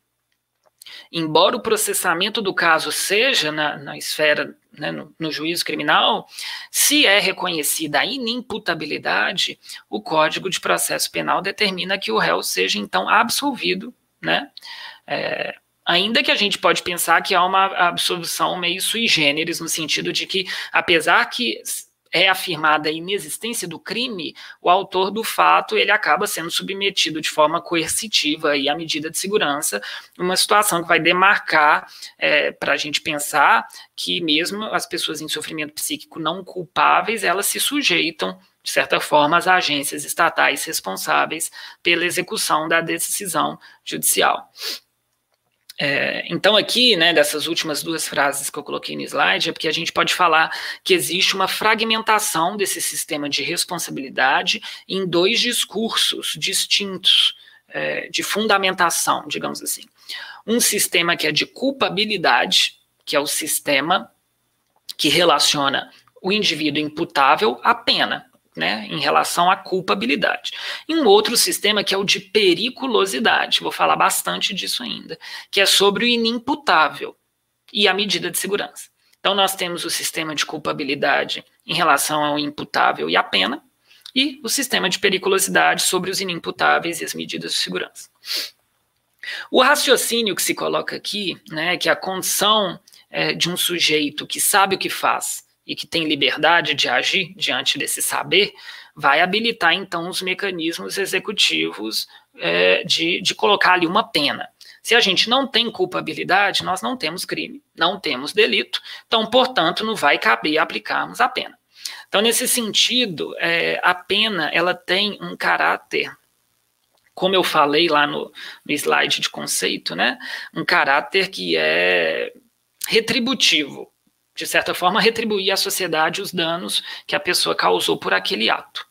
embora o processamento do caso seja na, na esfera, né, no, no, juízo criminal, se é reconhecida a inimputabilidade, o Código de Processo Penal determina que o réu seja então absolvido, né? É, ainda que a gente pode pensar que há uma absolução meio sui generis, no sentido de que, apesar que é afirmada a inexistência do crime, o autor do fato ele acaba sendo submetido de forma coercitiva e à medida de segurança, uma situação que vai demarcar é, para a gente pensar que mesmo as pessoas em sofrimento psíquico não culpáveis, elas se sujeitam de certa forma, às agências estatais responsáveis pela execução da decisão judicial. É, então, aqui, né, dessas últimas duas frases que eu coloquei no slide, é porque a gente pode falar que existe uma fragmentação desse sistema de responsabilidade em dois discursos distintos é, de fundamentação, digamos assim. Um sistema que é de culpabilidade, que é o sistema que relaciona o indivíduo imputável à pena, né, em relação à culpabilidade. E um outro sistema que é o de periculosidade, vou falar bastante disso ainda, que é sobre o inimputável e a medida de segurança. Então, nós temos o sistema de culpabilidade em relação ao imputável e à pena, e o sistema de periculosidade sobre os inimputáveis e as medidas de segurança. O raciocínio que se coloca aqui, né, que é a condição é, de um sujeito que sabe o que faz e que tem liberdade de agir diante desse saber, vai habilitar então os mecanismos executivos é, de, de colocar ali uma pena. Se a gente não tem culpabilidade, nós não temos crime, não temos delito, então, portanto, não vai caber aplicarmos a pena. Então, nesse sentido, é, a pena ela tem um caráter, como eu falei lá no, no slide de conceito, né, um caráter que é retributivo de certa forma, retribuir à sociedade os danos que a pessoa causou por aquele ato.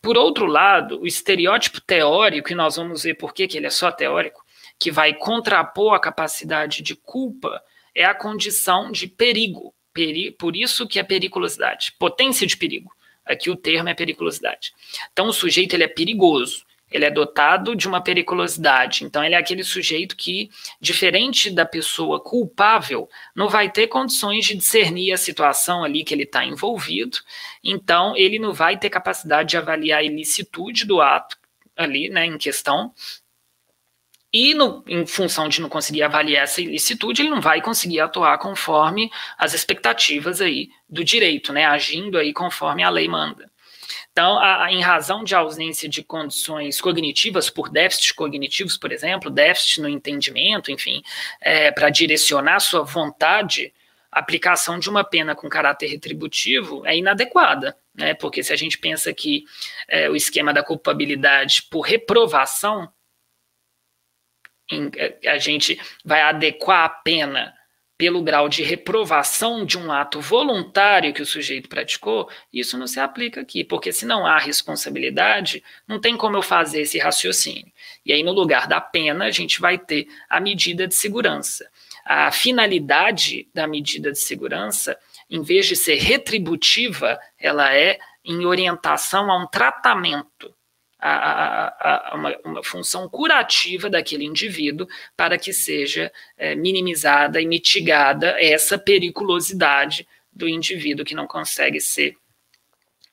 Por outro lado, o estereótipo teórico, e nós vamos ver por que, ele é só teórico, que vai contrapor a capacidade de culpa, é a condição de perigo. Peri por isso que é periculosidade, potência de perigo. Aqui o termo é periculosidade. Então o sujeito ele é perigoso ele é dotado de uma periculosidade. Então, ele é aquele sujeito que, diferente da pessoa culpável, não vai ter condições de discernir a situação ali que ele está envolvido. Então, ele não vai ter capacidade de avaliar a ilicitude do ato ali, né, em questão. E, no, em função de não conseguir avaliar essa ilicitude, ele não vai conseguir atuar conforme as expectativas aí do direito, né, agindo aí conforme a lei manda. Então, a, a, em razão de ausência de condições cognitivas, por déficits cognitivos, por exemplo, déficit no entendimento, enfim, é, para direcionar sua vontade, a aplicação de uma pena com caráter retributivo é inadequada, né? Porque se a gente pensa que é, o esquema da culpabilidade por reprovação, em, é, a gente vai adequar a pena pelo grau de reprovação de um ato voluntário que o sujeito praticou, isso não se aplica aqui, porque se não há responsabilidade, não tem como eu fazer esse raciocínio. E aí, no lugar da pena, a gente vai ter a medida de segurança. A finalidade da medida de segurança, em vez de ser retributiva, ela é em orientação a um tratamento a, a, uma, uma, função curativa daquele indivíduo para que seja é, minimizada e mitigada essa periculosidade do indivíduo que não consegue ser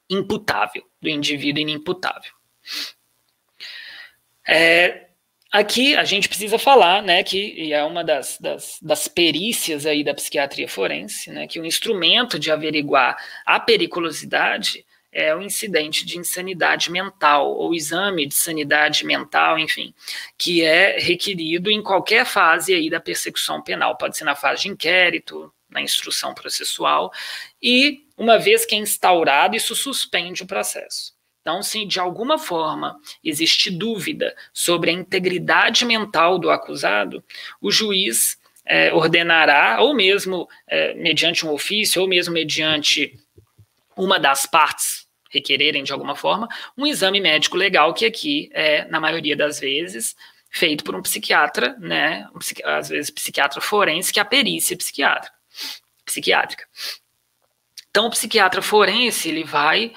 imputável, do indivíduo inimputável. É, aqui a gente precisa falar, né, que é uma das, das, das, perícias aí da psiquiatria forense, né, que o instrumento de averiguar a periculosidade é o incidente de insanidade mental, ou exame de sanidade mental, enfim, que é requerido em qualquer fase aí da persecução penal, pode ser na fase de inquérito, na instrução processual, e uma vez que é instaurado, isso suspende o processo. Então, se de alguma forma existe dúvida sobre a integridade mental do acusado, o juiz é, ordenará, ou mesmo é, mediante um ofício, ou mesmo mediante uma das partes requererem de alguma forma, um exame médico legal, que aqui é, na maioria das vezes, feito por um psiquiatra, né? Um às vezes psiquiatra forense, que é a perícia psiquiátrica. psiquiátrica. Então, o psiquiatra forense ele vai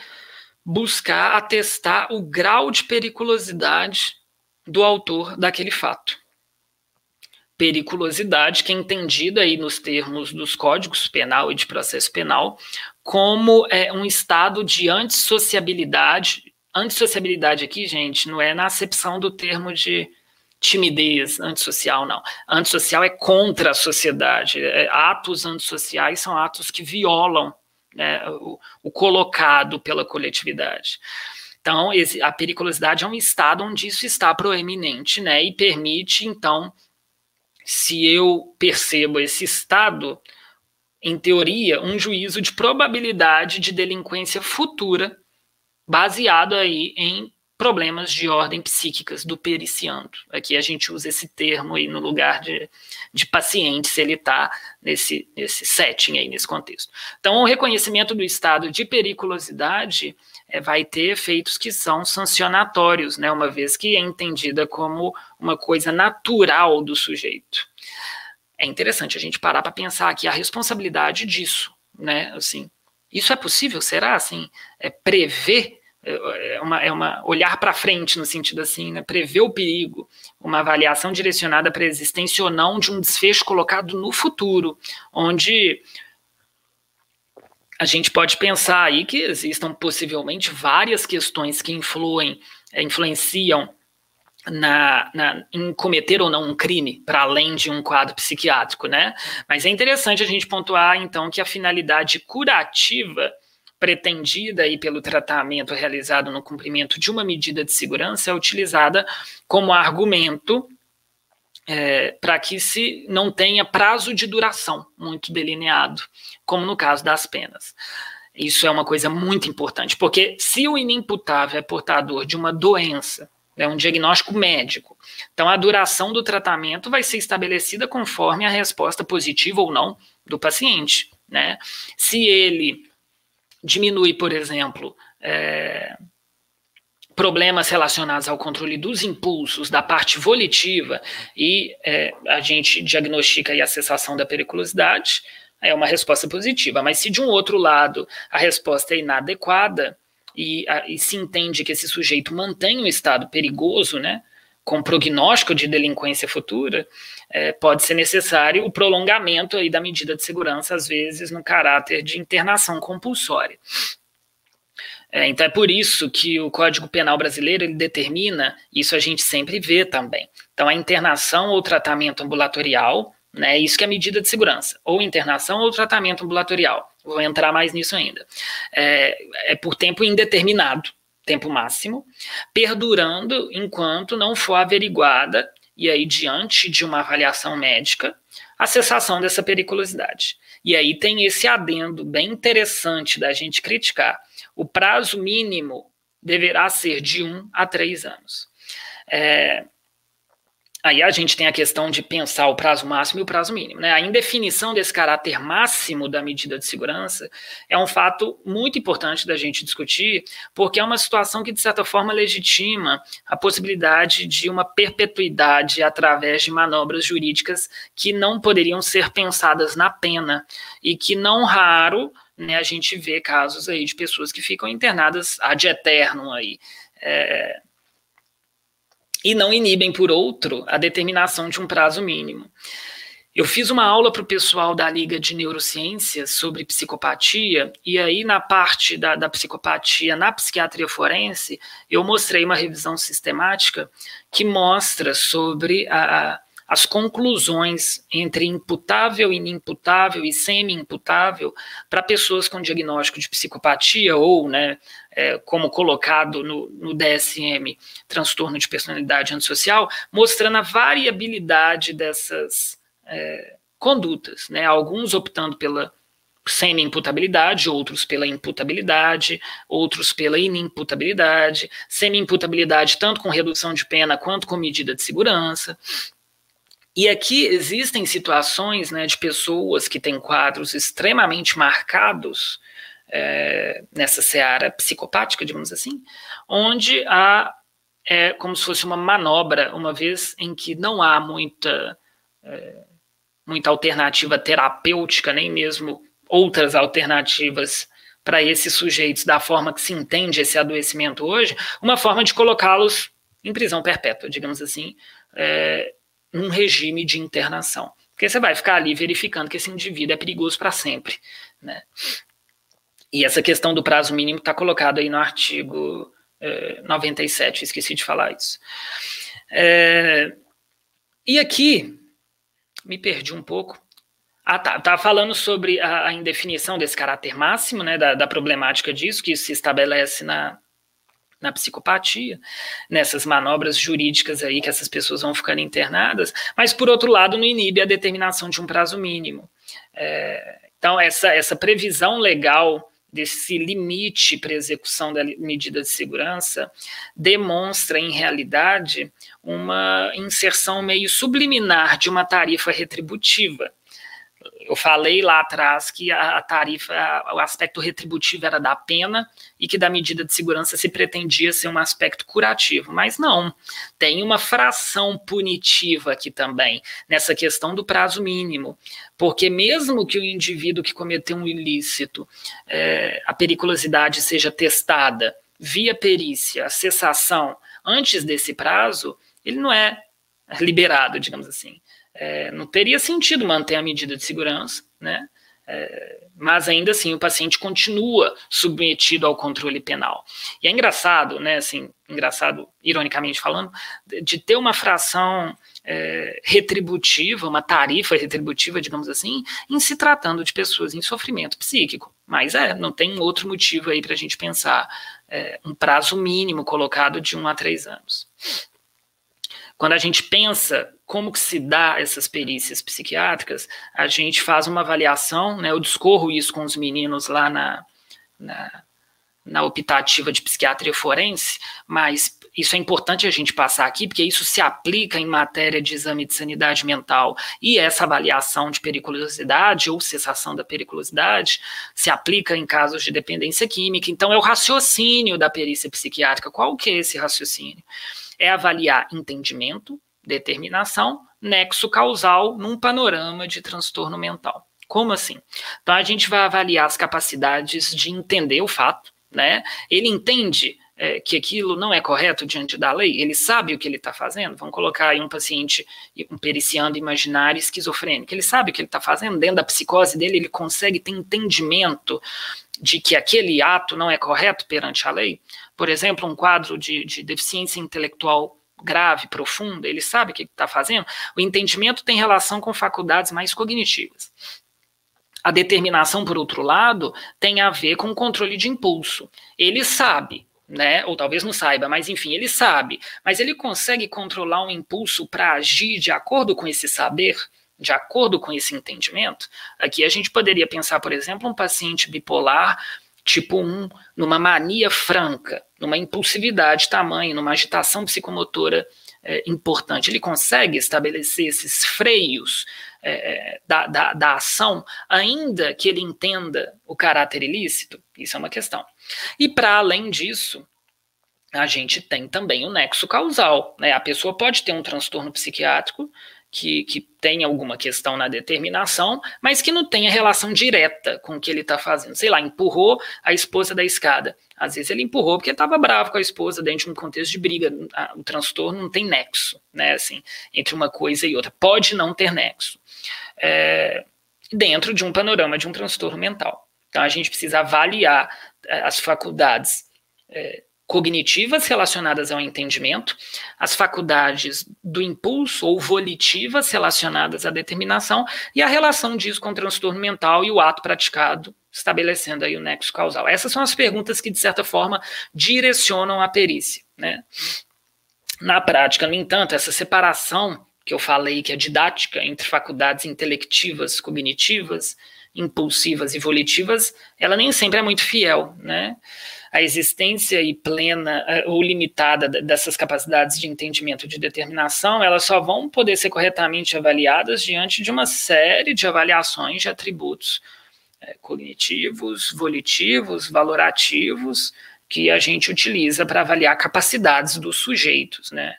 buscar atestar o grau de periculosidade do autor daquele fato. Periculosidade que é entendida aí nos termos dos códigos penal e de processo penal como é, um estado de antissociabilidade. Antissociabilidade aqui, gente, não é na acepção do termo de timidez antissocial, não. Antissocial é contra a sociedade. É, atos antissociais são atos que violam né, o, o colocado pela coletividade. Então, a periculosidade é um estado onde isso está proeminente, né, e permite, então, se eu percebo esse estado, em teoria, um juízo de probabilidade de delinquência futura, baseado aí em problemas de ordem psíquicas do periciando. Aqui a gente usa esse termo aí no lugar de, de paciente, se ele está nesse, nesse setting aí, nesse contexto. Então, o reconhecimento do estado de periculosidade é, vai ter efeitos que são sancionatórios, né, uma vez que é entendida como uma coisa natural do sujeito. É interessante a gente parar para pensar aqui a responsabilidade disso, né, assim, isso é possível? Será, assim, é prever? É uma, é uma olhar para frente no sentido assim, né, prever o perigo, uma avaliação direcionada para a existência ou não de um desfecho colocado no futuro, onde a gente pode pensar aí que existam possivelmente várias questões que influem, é, influenciam na, na, em cometer ou não um crime, para além de um quadro psiquiátrico, né? Mas é interessante a gente pontuar, então, que a finalidade curativa pretendida aí pelo tratamento realizado no cumprimento de uma medida de segurança é utilizada como argumento é, para que se não tenha prazo de duração muito delineado, como no caso das penas. Isso é uma coisa muito importante, porque se o inimputável é portador de uma doença, é um diagnóstico médico, então a duração do tratamento vai ser estabelecida conforme a resposta positiva ou não do paciente. Né? Se ele diminui, por exemplo, é, problemas relacionados ao controle dos impulsos, da parte volitiva, e é, a gente diagnostica a cessação da periculosidade, é uma resposta positiva. Mas se de um outro lado a resposta é inadequada e, a, e se entende que esse sujeito mantém um estado perigoso, né, com prognóstico de delinquência futura, é, pode ser necessário o prolongamento aí da medida de segurança, às vezes no caráter de internação compulsória. É, então é por isso que o Código Penal brasileiro ele determina, isso a gente sempre vê também. Então a internação ou tratamento ambulatorial, né, isso que é medida de segurança, ou internação ou tratamento ambulatorial. Vou entrar mais nisso ainda. É, é por tempo indeterminado, tempo máximo, perdurando enquanto não for averiguada, e aí diante de uma avaliação médica, a cessação dessa periculosidade. E aí tem esse adendo bem interessante da gente criticar. O prazo mínimo deverá ser de um a três anos. É, Aí a gente tem a questão de pensar o prazo máximo e o prazo mínimo. Né? A indefinição desse caráter máximo da medida de segurança é um fato muito importante da gente discutir, porque é uma situação que, de certa forma, legitima a possibilidade de uma perpetuidade através de manobras jurídicas que não poderiam ser pensadas na pena e que, não raro, né, a gente vê casos aí de pessoas que ficam internadas ad eterno aí. É, e não inibem, por outro, a determinação de um prazo mínimo. Eu fiz uma aula para o pessoal da Liga de Neurociências sobre psicopatia, e aí, na parte da, da, psicopatia na psiquiatria forense, eu mostrei uma revisão sistemática que mostra sobre a, as conclusões entre imputável, inimputável e semi-imputável para pessoas com diagnóstico de psicopatia ou, né, é, como colocado no, no, DSM, transtorno de personalidade antissocial, mostrando a variabilidade dessas é, condutas, né? Alguns optando pela semi-imputabilidade, outros pela imputabilidade, outros pela inimputabilidade, semi-imputabilidade tanto com redução de pena quanto com medida de segurança. E aqui existem situações né, de pessoas que têm quadros extremamente marcados é, nessa seara psicopática, digamos assim, onde há é como se fosse uma manobra, uma vez em que não há muita é, muita alternativa terapêutica, nem mesmo outras alternativas para esses sujeitos da forma que se entende esse adoecimento hoje, uma forma de colocá-los em prisão perpétua, digamos assim, é, num regime de internação. Porque você vai ficar ali verificando que esse indivíduo é perigoso para sempre. Né? E essa questão do prazo mínimo está colocada aí no artigo é, 97, esqueci de falar isso. É, e aqui, me perdi um pouco. Ah, tá. Tá falando sobre a, a indefinição desse caráter máximo, né, da, da, problemática disso, que se estabelece na, na psicopatia, nessas manobras jurídicas aí que essas pessoas vão ficando internadas, mas por outro lado não inibe a determinação de um prazo mínimo. É, então essa, essa previsão legal desse limite para execução da medida de segurança demonstra, em realidade, uma inserção meio subliminar de uma tarifa retributiva. Eu falei lá atrás que a tarifa, o aspecto retributivo era da pena e que da medida de segurança se pretendia ser um aspecto curativo, mas não. Tem uma fração punitiva aqui também, nessa questão do prazo mínimo, porque mesmo que o indivíduo que cometeu um ilícito, é, a periculosidade seja testada via perícia, a cessação antes desse prazo, ele não é liberado, digamos assim. É, não teria sentido manter a medida de segurança, né? É, mas ainda assim o paciente continua submetido ao controle penal. E é engraçado, né, assim, engraçado, ironicamente falando, de ter uma fração é, retributiva, uma tarifa retributiva, digamos assim, em se tratando de pessoas em sofrimento psíquico. Mas é, não tem outro motivo aí para a gente pensar é, um prazo mínimo colocado de um a três anos. Quando a gente pensa como que se dá essas perícias psiquiátricas, a gente faz uma avaliação, né, eu discorro isso com os meninos lá na, na, na optativa de psiquiatria forense, mas isso é importante a gente passar aqui, porque isso se aplica em matéria de exame de sanidade mental. E essa avaliação de periculosidade ou cessação da periculosidade se aplica em casos de dependência química. Então, é o raciocínio da perícia psiquiátrica. Qual que é esse raciocínio? É avaliar entendimento, determinação, nexo causal num panorama de transtorno mental. Como assim? Então a gente vai avaliar as capacidades de entender o fato, né? Ele entende é, que aquilo não é correto diante da lei, ele sabe o que ele está fazendo. Vamos colocar aí um paciente, um periciando imaginário esquizofrênico, ele sabe o que ele está fazendo, dentro da psicose dele, ele consegue ter entendimento de que aquele ato não é correto perante a lei. Por exemplo, um quadro de, de deficiência intelectual grave, profunda, ele sabe o que está fazendo. O entendimento tem relação com faculdades mais cognitivas. A determinação, por outro lado, tem a ver com o controle de impulso. Ele sabe, né? Ou talvez não saiba, mas enfim, ele sabe. Mas ele consegue controlar um impulso para agir de acordo com esse saber, de acordo com esse entendimento. Aqui a gente poderia pensar, por exemplo, um paciente bipolar tipo 1, numa mania franca, numa impulsividade tamanho, numa agitação psicomotora é, importante. Ele consegue estabelecer esses freios é, da, da, da, ação, ainda que ele entenda o caráter ilícito? Isso é uma questão. E para além disso, a gente tem também o nexo causal. Né? A pessoa pode ter um transtorno psiquiátrico que, que tem alguma questão na determinação, mas que não tenha relação direta com o que ele está fazendo. Sei lá, empurrou a esposa da escada. Às vezes ele empurrou porque estava bravo com a esposa dentro de um contexto de briga. O transtorno não tem nexo, né? Assim, entre uma coisa e outra. Pode não ter nexo. É, dentro de um panorama de um transtorno mental. Então a gente precisa avaliar é, as faculdades é, cognitivas relacionadas ao entendimento, as faculdades do impulso ou volitivas relacionadas à determinação e a relação disso com o transtorno mental e o ato praticado, estabelecendo aí o nexo causal. Essas são as perguntas que, de certa forma, direcionam a perícia. Né? Na prática, no entanto, essa separação que eu falei, que é didática, entre faculdades intelectivas, cognitivas, impulsivas e volitivas, ela nem sempre é muito fiel, né? A existência e plena eh, ou limitada dessas capacidades de entendimento de determinação, elas só vão poder ser corretamente avaliadas diante de uma série de avaliações de atributos é, cognitivos, volitivos, valorativos, que a gente utiliza para avaliar capacidades dos sujeitos, né?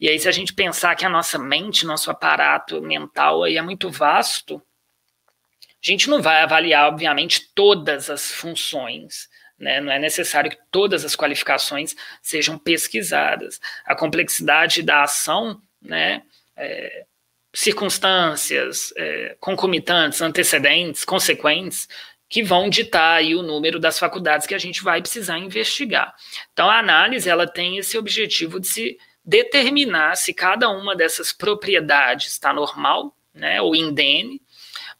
E aí, se a gente pensar que a nossa mente, nosso aparato mental aí é muito vasto, a gente não vai avaliar, obviamente, todas as funções né? Não é necessário que todas as qualificações sejam pesquisadas. A complexidade da ação, né? É, circunstâncias é, concomitantes, antecedentes, consequentes, que vão ditar aí o número das faculdades que a gente vai precisar investigar. Então, a análise ela tem esse objetivo de se determinar se cada uma dessas propriedades está normal, né, ou indene,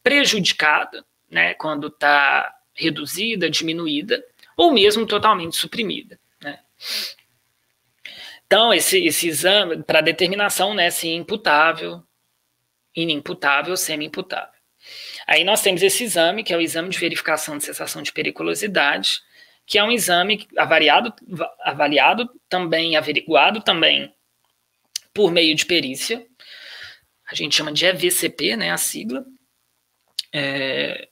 prejudicada, né, quando está reduzida, diminuída, ou mesmo totalmente suprimida. Né? Então, esse, esse exame, para determinação, né, se imputável, inimputável, semi-imputável. Aí nós temos esse exame, que é o exame de verificação de cessação de periculosidade, que é um exame avaliado, avaliado também, averiguado também por meio de perícia. A gente chama de EVCP, né, a sigla. É,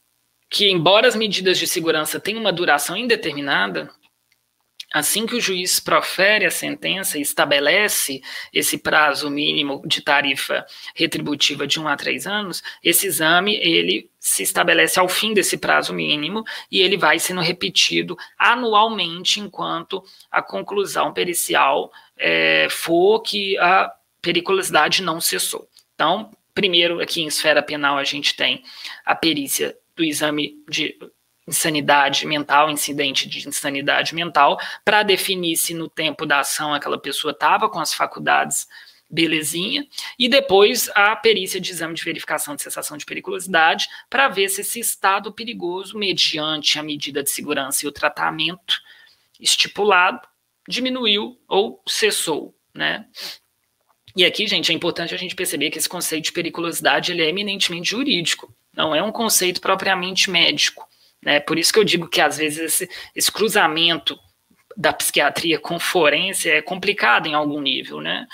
que, embora as medidas de segurança tenham uma duração indeterminada, assim que o juiz profere a sentença e estabelece esse prazo mínimo de tarifa retributiva de um a três anos, esse exame ele se estabelece ao fim desse prazo mínimo e ele vai sendo repetido anualmente enquanto a conclusão pericial é, for que a periculosidade não cessou. Então, primeiro aqui em esfera penal a gente tem a perícia do exame de insanidade mental, incidente de insanidade mental, para definir se no tempo da ação aquela pessoa estava com as faculdades belezinha, e depois a perícia de exame de verificação de cessação de periculosidade, para ver se esse estado perigoso, mediante a medida de segurança e o tratamento estipulado, diminuiu ou cessou, né? E aqui, gente, é importante a gente perceber que esse conceito de periculosidade ele é eminentemente jurídico não é um conceito propriamente médico. Né? Por isso que eu digo que, às vezes, esse, esse cruzamento da psiquiatria com forense é complicado em algum nível. Né?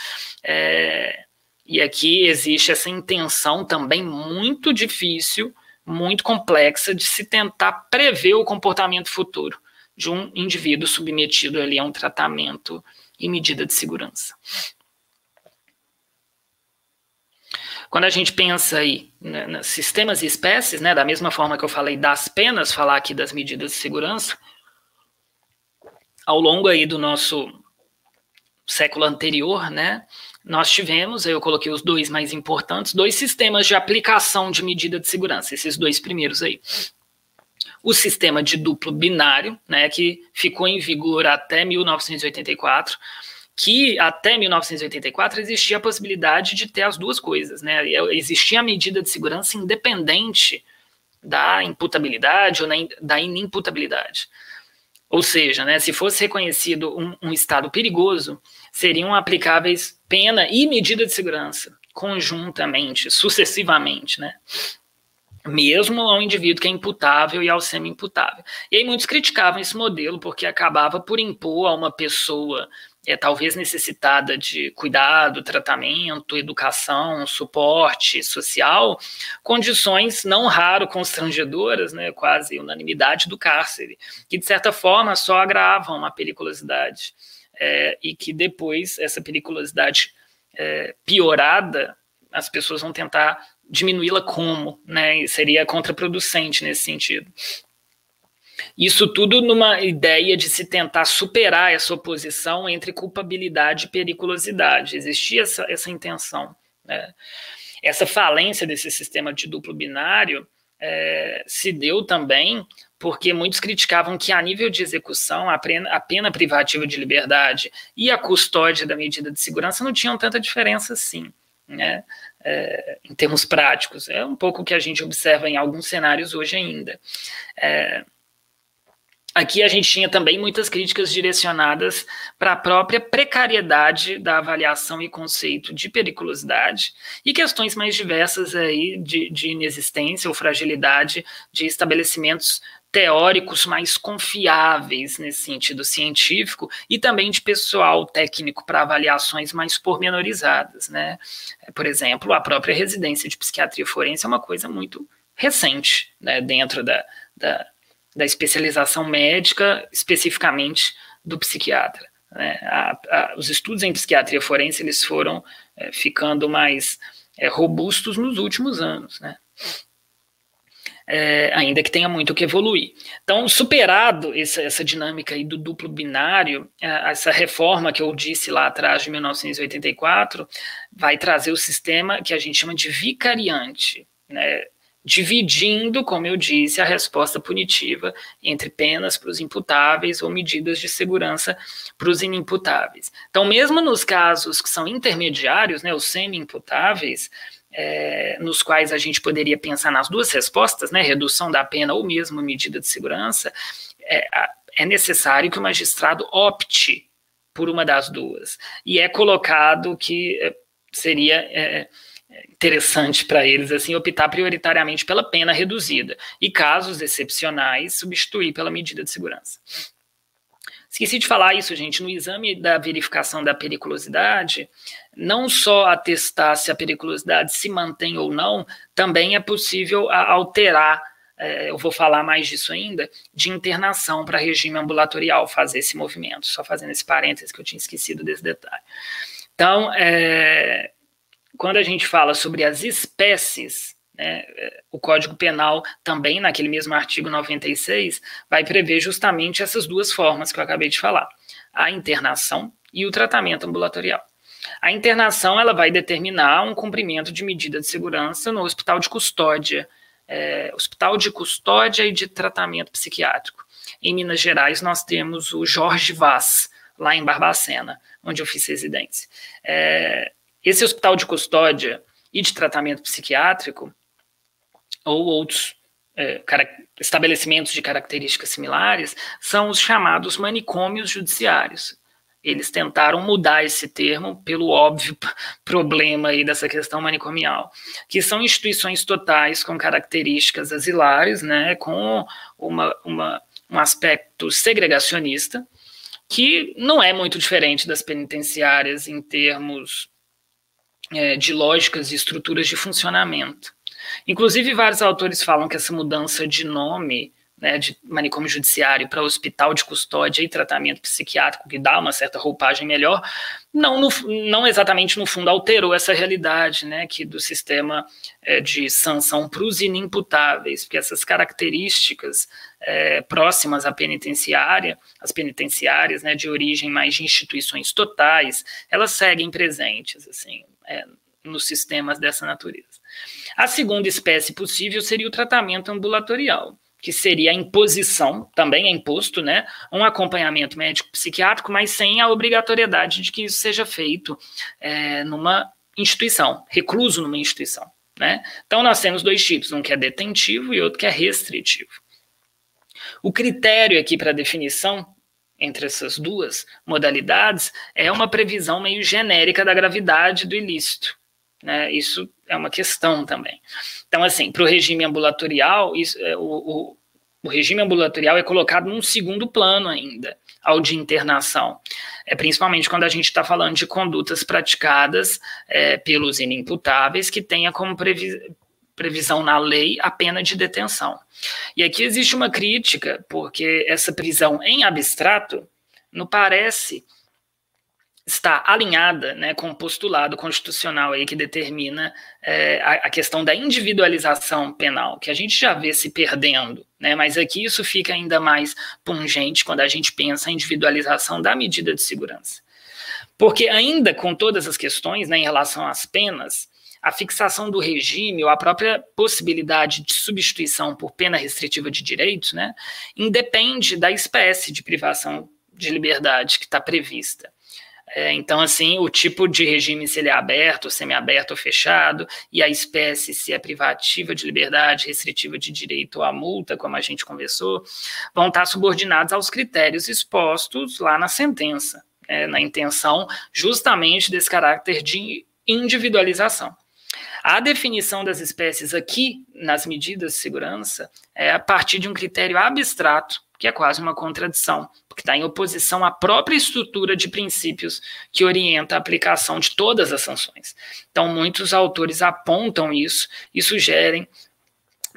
É, e aqui existe essa intenção também muito difícil, muito complexa, de se tentar prever o comportamento futuro de um indivíduo submetido ali a um tratamento e medida de segurança. Quando a gente pensa aí né, nos sistemas e espécies, né, da mesma forma que eu falei das penas, falar aqui das medidas de segurança, ao longo aí do nosso século anterior, né, nós tivemos, eu coloquei os dois mais importantes, dois sistemas de aplicação de medida de segurança, esses dois primeiros aí. O sistema de duplo binário, né, que ficou em vigor até 1984, que até 1984 existia a possibilidade de ter as duas coisas, né? Existia a medida de segurança independente da imputabilidade ou da inimputabilidade. Ou seja, né, se fosse reconhecido um, um estado perigoso, seriam aplicáveis pena e medida de segurança conjuntamente, sucessivamente, né? mesmo ao indivíduo que é imputável e ao semi-imputável. E aí muitos criticavam esse modelo porque acabava por impor a uma pessoa é, talvez necessitada de cuidado, tratamento, educação, suporte social, condições não raro constrangedoras, né, quase unanimidade do cárcere, que de certa forma só agravam a periculosidade é, e que depois essa periculosidade é, piorada as pessoas vão tentar diminuí-la como, né? Seria contraproducente nesse sentido. Isso tudo numa ideia de se tentar superar essa oposição entre culpabilidade e periculosidade. Existia essa, essa intenção. Né? Essa falência desse sistema de duplo binário é, se deu também porque muitos criticavam que, a nível de execução, a pena, a pena privativa de liberdade e a custódia da medida de segurança não tinham tanta diferença assim. Né? É, em termos práticos. É um pouco o que a gente observa em alguns cenários hoje ainda. É, Aqui a gente tinha também muitas críticas direcionadas para a própria precariedade da avaliação e conceito de periculosidade e questões mais diversas aí de, de inexistência ou fragilidade de estabelecimentos teóricos mais confiáveis nesse sentido científico e também de pessoal técnico para avaliações mais pormenorizadas, né? Por exemplo, a própria residência de psiquiatria forense é uma coisa muito recente, né, dentro da, da da especialização médica, especificamente do psiquiatra. Né? A, a, os estudos em psiquiatria forense eles foram é, ficando mais é, robustos nos últimos anos, né? É, ainda que tenha muito que evoluir. Então, superado essa, essa dinâmica aí do duplo binário, é, essa reforma que eu disse lá atrás, de 1984, vai trazer o sistema que a gente chama de vicariante. Né? Dividindo, como eu disse, a resposta punitiva entre penas para os imputáveis ou medidas de segurança para os inimputáveis. Então, mesmo nos casos que são intermediários, né, os semi-imputáveis, é, nos quais a gente poderia pensar nas duas respostas, né, redução da pena ou mesmo medida de segurança, é, é necessário que o magistrado opte por uma das duas. E é colocado que é, seria é, interessante para eles assim optar prioritariamente pela pena reduzida e casos excepcionais substituir pela medida de segurança. Esqueci de falar isso, gente. No exame da verificação da periculosidade, não só atestar se a periculosidade se mantém ou não, também é possível alterar. É, eu vou falar mais disso ainda, de internação para regime ambulatorial, fazer esse movimento. Só fazendo esse parênteses que eu tinha esquecido desse detalhe. Então, é, quando a gente fala sobre as espécies, né, o Código Penal também, naquele mesmo artigo 96, vai prever justamente essas duas formas que eu acabei de falar: a internação e o tratamento ambulatorial. A internação ela vai determinar um cumprimento de medida de segurança no hospital de custódia, é, hospital de custódia e de tratamento psiquiátrico. Em Minas Gerais, nós temos o Jorge Vaz, lá em Barbacena, onde eu fiz residência. É, esse hospital de custódia e de tratamento psiquiátrico, ou outros é, estabelecimentos de características similares, são os chamados manicômios judiciários. Eles tentaram mudar esse termo pelo óbvio problema aí dessa questão manicomial, que são instituições totais com características asilares, né, com uma, uma, um aspecto segregacionista, que não é muito diferente das penitenciárias em termos é, de lógicas e estruturas de funcionamento. Inclusive, vários autores falam que essa mudança de nome né, de manicômio judiciário para hospital de custódia e tratamento psiquiátrico, que dá uma certa roupagem melhor, não, no, não exatamente no fundo alterou essa realidade né, que do sistema é, de sanção para os inimputáveis, porque essas características é, próximas à penitenciária, as penitenciárias né, de origem mais de instituições totais, elas seguem presentes. assim é, nos sistemas dessa natureza. A segunda espécie possível seria o tratamento ambulatorial, que seria a imposição, também é imposto, né, um acompanhamento médico-psiquiátrico, mas sem a obrigatoriedade de que isso seja feito é, numa instituição, recluso numa instituição. Né? Então, nós temos dois tipos, um que é detentivo e outro que é restritivo. O critério aqui para definição entre essas duas modalidades é uma previsão meio genérica da gravidade do ilícito. Né? Isso é uma questão também. Então, assim, para o regime ambulatorial, isso, é, o, o, o, regime ambulatorial é colocado num segundo plano ainda, ao de internação. É principalmente quando a gente está falando de condutas praticadas é, pelos inimputáveis que tenha como previsão previsão na lei a pena de detenção. E aqui existe uma crítica, porque essa prisão em abstrato não parece está alinhada né, com o postulado constitucional aí que determina é, a, a, questão da individualização penal, que a gente já vê se perdendo, né, mas aqui isso fica ainda mais pungente quando a gente pensa a individualização da medida de segurança. Porque ainda com todas as questões né, em relação às penas, a fixação do regime ou a própria possibilidade de substituição por pena restritiva de direitos, né, independe da espécie de privação de liberdade que está prevista. É, então, assim, o tipo de regime, se ele é aberto, semiaberto ou fechado, e a espécie, se é privativa de liberdade, restritiva de direito ou a multa, como a gente conversou, vão estar subordinados aos critérios expostos lá na sentença, é, na intenção justamente desse caráter de individualização. A definição das espécies aqui, nas medidas de segurança, é a partir de um critério abstrato que é quase uma contradição, porque está em oposição à própria estrutura de princípios que orienta a aplicação de todas as sanções. Então, muitos autores apontam isso e sugerem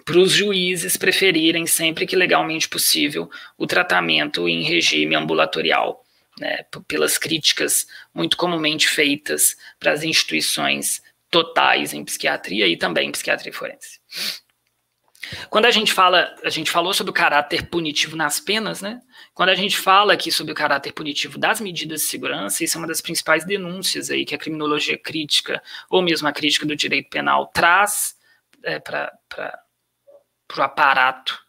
para os juízes preferirem, sempre que legalmente possível, o tratamento em regime ambulatorial, né, pelas críticas muito comumente feitas para as instituições totais em psiquiatria e também em psiquiatria forense. Quando a gente fala, a gente falou sobre o caráter punitivo nas penas, né? Quando a gente fala aqui sobre o caráter punitivo das medidas de segurança, isso é uma das principais denúncias aí que a criminologia crítica, ou mesmo a crítica do direito penal, traz é, para o aparato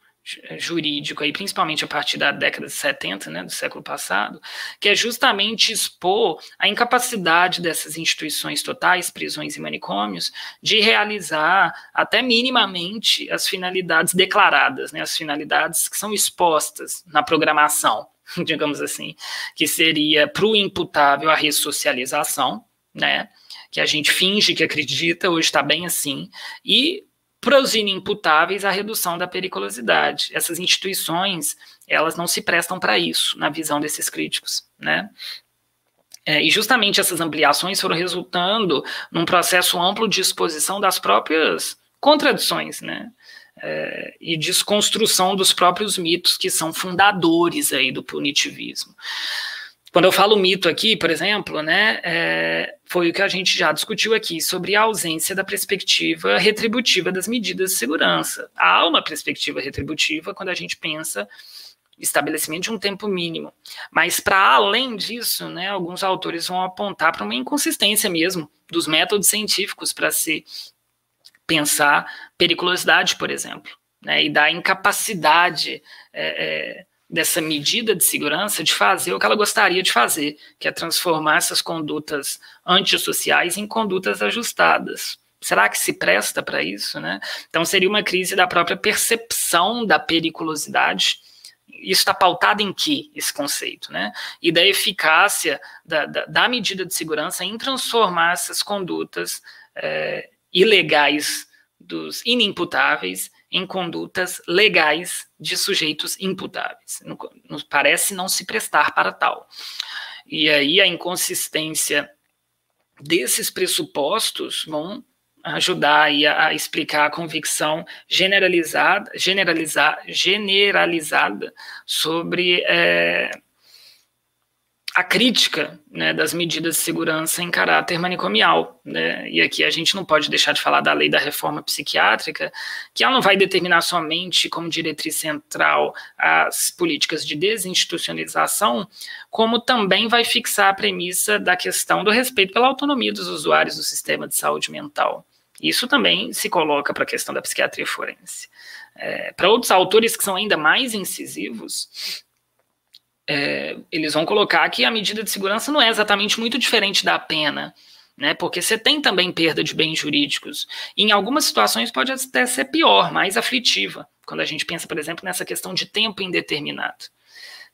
jurídico, aí, principalmente a partir da década de 70, né, do século passado, que é justamente expor a incapacidade dessas instituições totais, prisões e manicômios, de realizar até minimamente as finalidades declaradas, né, as finalidades que são expostas na programação, digamos assim, que seria para o imputável a ressocialização, né, que a gente finge que acredita, hoje está bem assim, e para os inimputáveis a redução da periculosidade. Essas instituições, elas não se prestam para isso, na visão desses críticos, né? É, e justamente essas ampliações foram resultando num processo amplo de exposição das próprias contradições, né? É, e desconstrução dos próprios mitos que são fundadores aí do punitivismo. Quando eu falo mito aqui, por exemplo, né, é, foi o que a gente já discutiu aqui sobre a ausência da perspectiva retributiva das medidas de segurança. Há uma perspectiva retributiva quando a gente pensa estabelecimento de um tempo mínimo. Mas, para além disso, né, alguns autores vão apontar para uma inconsistência mesmo dos métodos científicos para se pensar periculosidade, por exemplo, né, e da incapacidade. É, é, dessa medida de segurança de fazer o que ela gostaria de fazer, que é transformar essas condutas antissociais em condutas ajustadas. Será que se presta para isso? Né? Então, seria uma crise da própria percepção da periculosidade. Isso está pautado em que, esse conceito? Né? E da eficácia da, da, da medida de segurança em transformar essas condutas é, ilegais dos inimputáveis em condutas legais de sujeitos imputáveis. Nos parece não se prestar para tal. E aí a inconsistência desses pressupostos vão ajudar a, a explicar a convicção generalizada, generalizar, generalizada sobre é, a crítica né, das medidas de segurança em caráter manicomial. Né? E aqui a gente não pode deixar de falar da lei da reforma psiquiátrica, que ela não vai determinar somente como diretriz central as políticas de desinstitucionalização, como também vai fixar a premissa da questão do respeito pela autonomia dos usuários do sistema de saúde mental. Isso também se coloca para a questão da psiquiatria forense. É, para outros autores que são ainda mais incisivos, é, eles vão colocar que a medida de segurança não é exatamente muito diferente da pena, né? Porque você tem também perda de bens jurídicos. E em algumas situações pode até ser pior, mais aflitiva, quando a gente pensa, por exemplo, nessa questão de tempo indeterminado.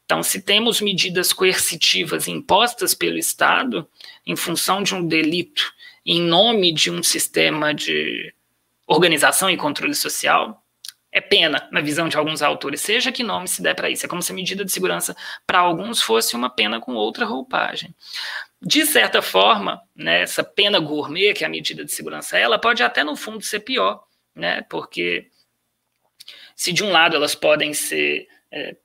Então, se temos medidas coercitivas impostas pelo Estado em função de um delito, em nome de um sistema de organização e controle social, é pena, na visão de alguns autores, seja que nome se der para isso. É como se a medida de segurança para alguns fosse uma pena com outra roupagem. De certa forma, né, essa pena gourmet, que é a medida de segurança, ela pode até no fundo ser pior, né, porque se de um lado elas podem ser é,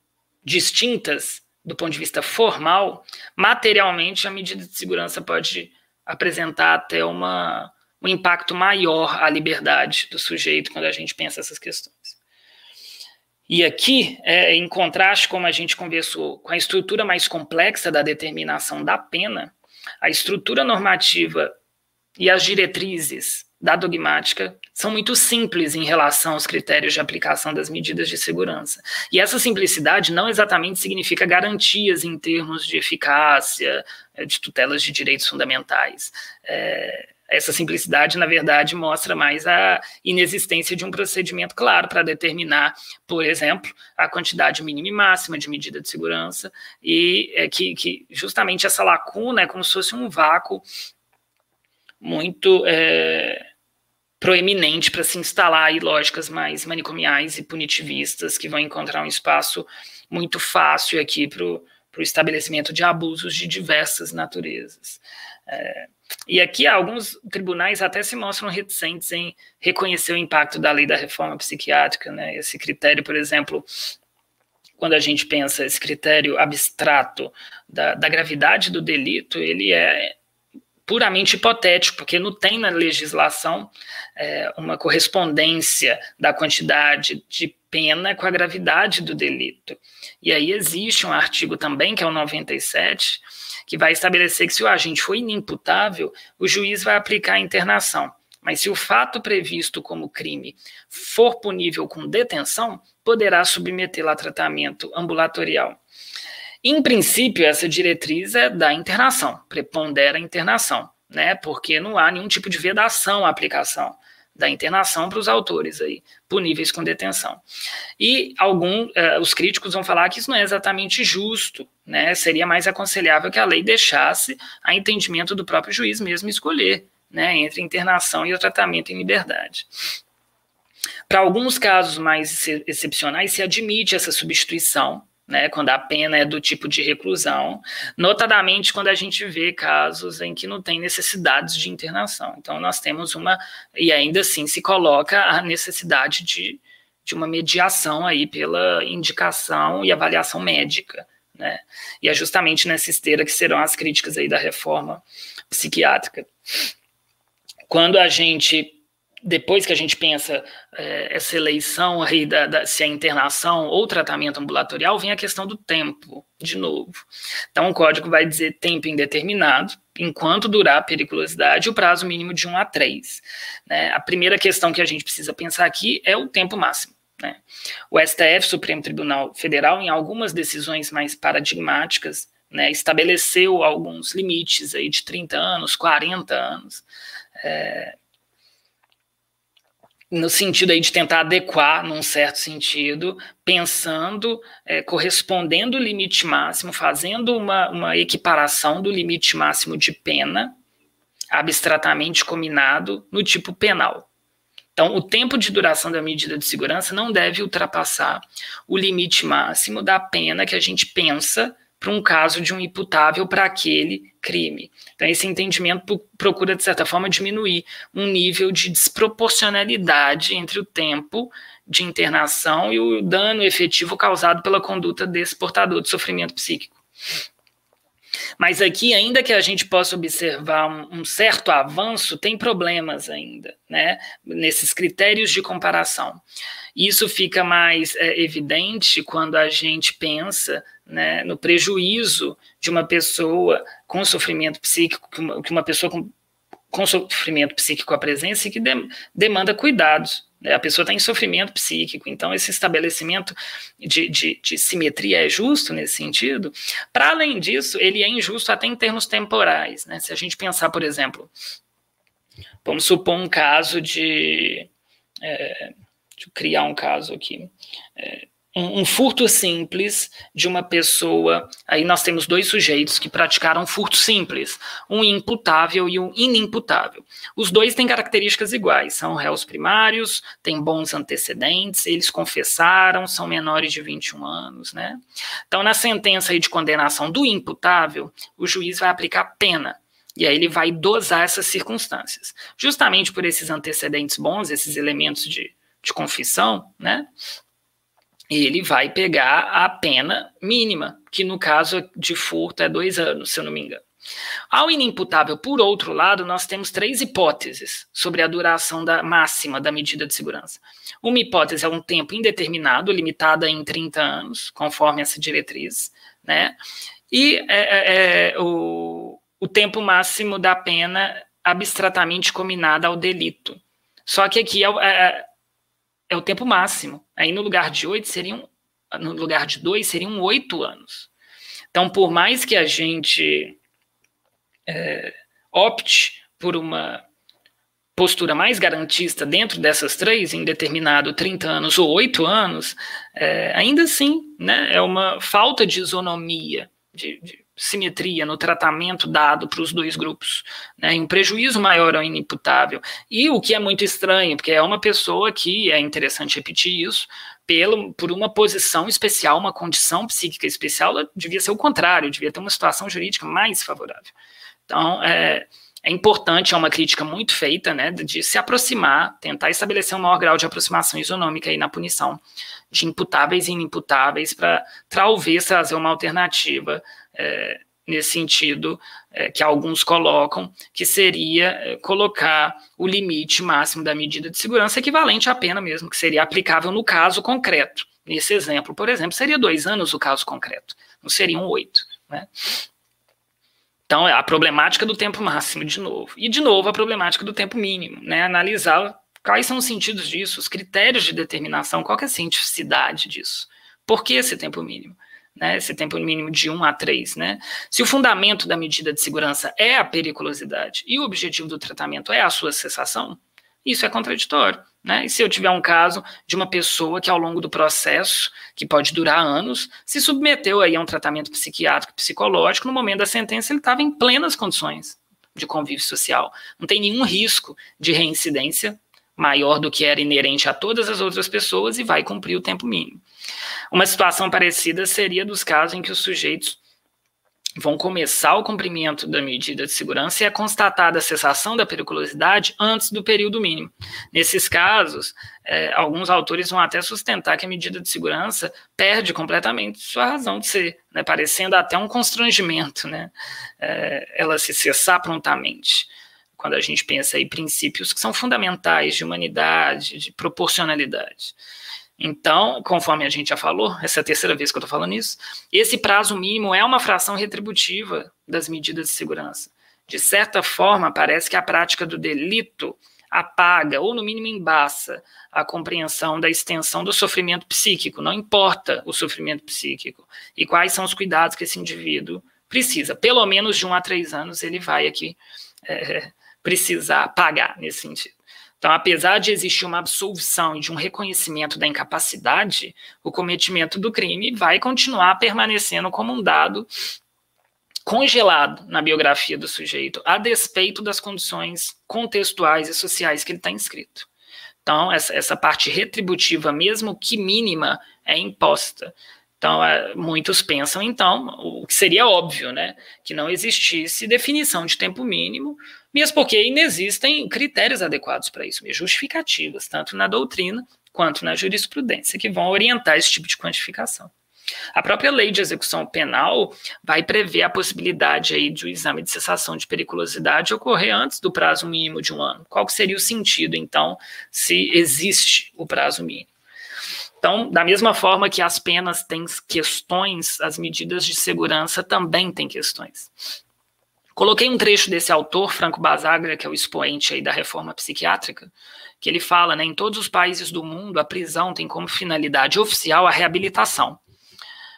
distintas do ponto de vista formal, materialmente a medida de segurança pode apresentar até uma, um impacto maior à liberdade do sujeito quando a gente pensa essas questões. E aqui, é, em contraste, como a gente conversou, com a estrutura mais complexa da determinação da pena, a estrutura normativa e as diretrizes da dogmática são muito simples em relação aos critérios de aplicação das medidas de segurança. E essa simplicidade não exatamente significa garantias em termos de eficácia, é, de tutelas de direitos fundamentais. É, essa simplicidade, na verdade, mostra mais a inexistência de um procedimento claro para determinar, por exemplo, a quantidade mínima e máxima de medida de segurança, e é que, que justamente essa lacuna é como se fosse um vácuo muito é, proeminente para se instalar aí lógicas mais manicomiais e punitivistas que vão encontrar um espaço muito fácil aqui para o estabelecimento de abusos de diversas naturezas. É, e aqui alguns tribunais até se mostram reticentes em reconhecer o impacto da lei da reforma psiquiátrica, né? Esse critério, por exemplo, quando a gente pensa esse critério abstrato da, da gravidade do delito, ele é puramente hipotético, porque não tem na legislação é, uma correspondência da quantidade de pena com a gravidade do delito. E aí existe um artigo também, que é o 97, que vai estabelecer que se o agente for inimputável, o juiz vai aplicar a internação. Mas se o fato previsto como crime for punível com detenção, poderá submetê-lo a tratamento ambulatorial. Em princípio, essa diretriz é da internação, prepondera a internação, né? Porque não há nenhum tipo de vedação à aplicação da internação para os autores aí, puníveis com detenção. E alguns, uh, os críticos vão falar que isso não é exatamente justo, né? Seria mais aconselhável que a lei deixasse a entendimento do próprio juiz mesmo escolher, né, entre internação e o tratamento em liberdade. Para alguns casos mais excepcionais, se admite essa substituição né, quando a pena é do tipo de reclusão, notadamente quando a gente vê casos em que não tem necessidades de internação. Então, nós temos uma, e ainda assim se coloca a necessidade de, de uma mediação aí pela indicação e avaliação médica. Né? E é justamente nessa esteira que serão as críticas aí da reforma psiquiátrica. Quando a gente depois que a gente pensa é, essa eleição aí da, da, se é internação ou tratamento ambulatorial, vem a questão do tempo, de novo. Então, o código vai dizer tempo indeterminado, enquanto durar a periculosidade, o prazo mínimo de 1 a 3. Né? A primeira questão que a gente precisa pensar aqui é o tempo máximo. Né? O STF, Supremo Tribunal Federal, em algumas decisões mais paradigmáticas, né, estabeleceu alguns limites aí de 30 anos, 40 anos. É, no sentido aí de tentar adequar, num certo sentido, pensando, é, correspondendo o limite máximo, fazendo uma, uma equiparação do limite máximo de pena, abstratamente combinado, no tipo penal. Então, o tempo de duração da medida de segurança não deve ultrapassar o limite máximo da pena que a gente pensa para um caso de um imputável para aquele crime. Então, esse entendimento procura, de certa forma, diminuir um nível de desproporcionalidade entre o tempo de internação e o dano efetivo causado pela conduta desse portador de sofrimento psíquico. Mas aqui, ainda que a gente possa observar um, um, certo avanço, tem problemas ainda, né, nesses critérios de comparação. Isso fica mais é, evidente quando a gente pensa né, no prejuízo de uma pessoa com sofrimento psíquico, que uma, pessoa com, com sofrimento psíquico à presença e que de, demanda cuidados. Né? A pessoa está em sofrimento psíquico, então esse estabelecimento de, de, de simetria é justo nesse sentido. Para além disso, ele é injusto até em termos temporais. Né? Se a gente pensar, por exemplo, vamos supor um caso de. É, deixa eu criar um caso aqui. É, um, um, furto simples de uma pessoa. Aí nós temos dois sujeitos que praticaram um furto simples, um imputável e um inimputável. Os dois têm características iguais, são réus primários, têm bons antecedentes, eles confessaram, são menores de 21 anos, né? Então, na sentença de condenação do imputável, o juiz vai aplicar pena. E aí ele vai dosar essas circunstâncias. Justamente por esses antecedentes bons, esses elementos de, de confissão, né? Ele vai pegar a pena mínima, que no caso de furto é dois anos, se eu não me engano. Ao inimputável, por outro lado, nós temos três hipóteses sobre a duração da máxima da medida de segurança. Uma hipótese é um tempo indeterminado, limitada em 30 anos, conforme essa diretriz, né? E é, é, é, o, o tempo máximo da pena abstratamente combinada ao delito. Só que aqui é, é, é o tempo máximo. Aí no lugar de oito seriam, no lugar de dois seriam oito anos. Então, por mais que a gente é, opte por uma postura mais garantista dentro dessas três, em determinado 30 anos ou 8 anos, é, ainda assim né, é uma falta de isonomia, de, de simetria no tratamento dado para os dois grupos, né, um prejuízo maior ao inimputável. E o que é muito estranho, porque é uma pessoa que, é interessante repetir isso, pelo, por uma posição especial, uma condição psíquica especial, devia ser o contrário, devia ter uma situação jurídica mais favorável. Então, é, é importante, é uma crítica muito feita, né, de se aproximar, tentar estabelecer um maior grau de aproximação isonômica aí na punição de imputáveis e inimputáveis para talvez trazer uma alternativa é, nesse sentido é, que alguns colocam, que seria é, colocar o limite máximo da medida de segurança equivalente à pena mesmo, que seria aplicável no caso concreto. Nesse exemplo, por exemplo, seria dois anos o caso concreto, não seriam oito. Né? Então, é a problemática do tempo máximo, de novo. E, de novo, a problemática do tempo mínimo, né? Analisar quais são os sentidos disso, os critérios de determinação, qual é a cientificidade disso. Por que esse tempo mínimo? Né, esse tempo mínimo de 1 a 3, né? Se o fundamento da medida de segurança é a periculosidade e o objetivo do tratamento é a sua cessação, isso é contraditório. Né? E se eu tiver um caso de uma pessoa que, ao longo do processo, que pode durar anos, se submeteu aí a um tratamento psiquiátrico e psicológico, no momento da sentença ele estava em plenas condições de convívio social. Não tem nenhum risco de reincidência maior do que era inerente a todas as outras pessoas e vai cumprir o tempo mínimo. Uma situação parecida seria dos casos em que os sujeitos vão começar o cumprimento da medida de segurança e é constatada a cessação da periculosidade antes do período mínimo. Nesses casos, é, alguns autores vão até sustentar que a medida de segurança perde completamente sua razão de ser, né, parecendo até um constrangimento, né, é, ela se cessar prontamente. Quando a gente pensa em princípios que são fundamentais de humanidade, de proporcionalidade. Então, conforme a gente já falou, essa é a terceira vez que eu estou falando isso, esse prazo mínimo é uma fração retributiva das medidas de segurança. De certa forma, parece que a prática do delito apaga, ou no mínimo embaça, a compreensão da extensão do sofrimento psíquico, não importa o sofrimento psíquico, e quais são os cuidados que esse indivíduo precisa. Pelo menos de um a três anos ele vai aqui é, precisar pagar nesse sentido. Então, apesar de existir uma absolvição e de um reconhecimento da incapacidade, o cometimento do crime vai continuar permanecendo como um dado congelado na biografia do sujeito, a despeito das condições contextuais e sociais que ele está inscrito. Então, essa, essa parte retributiva, mesmo que mínima, é imposta. Então, é, muitos pensam, então, o que seria óbvio, né? Que não existisse definição de tempo mínimo, mesmo porque inexistem critérios adequados para isso, justificativas, tanto na doutrina quanto na jurisprudência, que vão orientar esse tipo de quantificação. A própria lei de execução penal vai prever a possibilidade aí de o exame de cessação de periculosidade ocorrer antes do prazo mínimo de um ano. Qual seria o sentido, então, se existe o prazo mínimo? Então, da mesma forma que as penas têm questões, as medidas de segurança também têm questões. Coloquei um trecho desse autor, Franco Basaglia, que é o expoente aí da reforma psiquiátrica, que ele fala, né, em todos os países do mundo, a prisão tem como finalidade oficial a reabilitação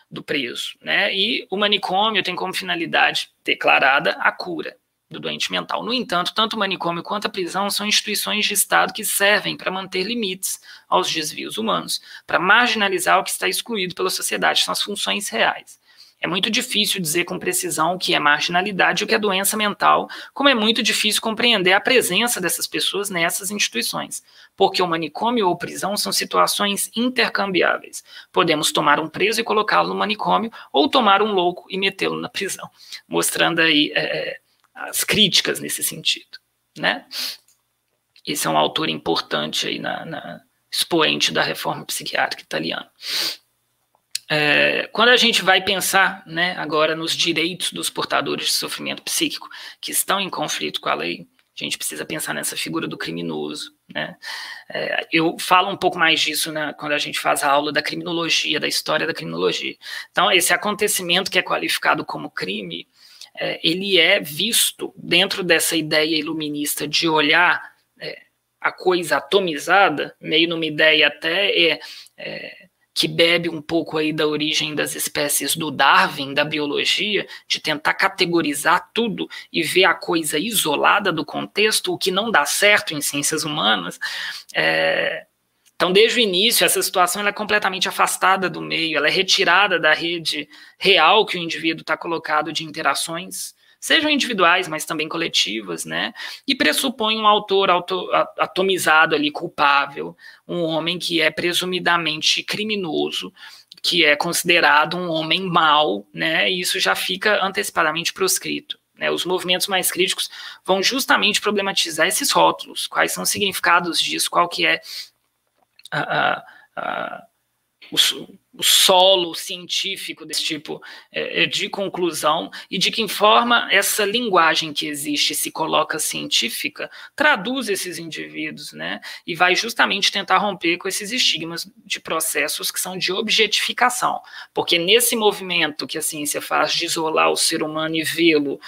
do preso, né, e o manicômio tem como finalidade declarada a cura do doente mental. No entanto, tanto o manicômio quanto a prisão são instituições de Estado que servem para manter limites aos desvios humanos, para marginalizar o que está excluído pela sociedade, são as funções reais. É muito difícil dizer com precisão o que é marginalidade e o que é doença mental, como é muito difícil compreender a presença dessas pessoas nessas instituições, porque o manicômio ou prisão são situações intercambiáveis. Podemos tomar um preso e colocá-lo no manicômio, ou tomar um louco e metê-lo na prisão, mostrando aí é, as críticas nesse sentido, né? Esse é um autor importante aí na, na expoente da reforma psiquiátrica italiana. É, quando a gente vai pensar né, agora nos direitos dos portadores de sofrimento psíquico que estão em conflito com a lei, a gente precisa pensar nessa figura do criminoso. Né? É, eu falo um pouco mais disso né, quando a gente faz a aula da criminologia, da história da criminologia. Então, esse acontecimento que é qualificado como crime, é, ele é visto dentro dessa ideia iluminista de olhar é, a coisa atomizada, meio numa ideia até é, é que bebe um pouco aí da origem das espécies do Darwin, da biologia, de tentar categorizar tudo e ver a coisa isolada do contexto, o que não dá certo em ciências humanas. É... Então, desde o início, essa situação é completamente afastada do meio, ela é retirada da rede real que o indivíduo está colocado de interações sejam individuais, mas também coletivas, né? E pressupõe um autor auto, atomizado ali, culpável, um homem que é presumidamente criminoso, que é considerado um homem mau, né? E isso já fica antecipadamente proscrito. Né? Os movimentos mais críticos vão justamente problematizar esses rótulos, quais são os significados disso, qual que é a, o solo científico desse tipo é, é, de conclusão e de que forma essa linguagem que existe se coloca científica traduz esses indivíduos, né? E vai justamente tentar romper com esses estigmas de processos que são de objetificação, porque nesse movimento que a ciência faz de isolar o ser humano e vê-lo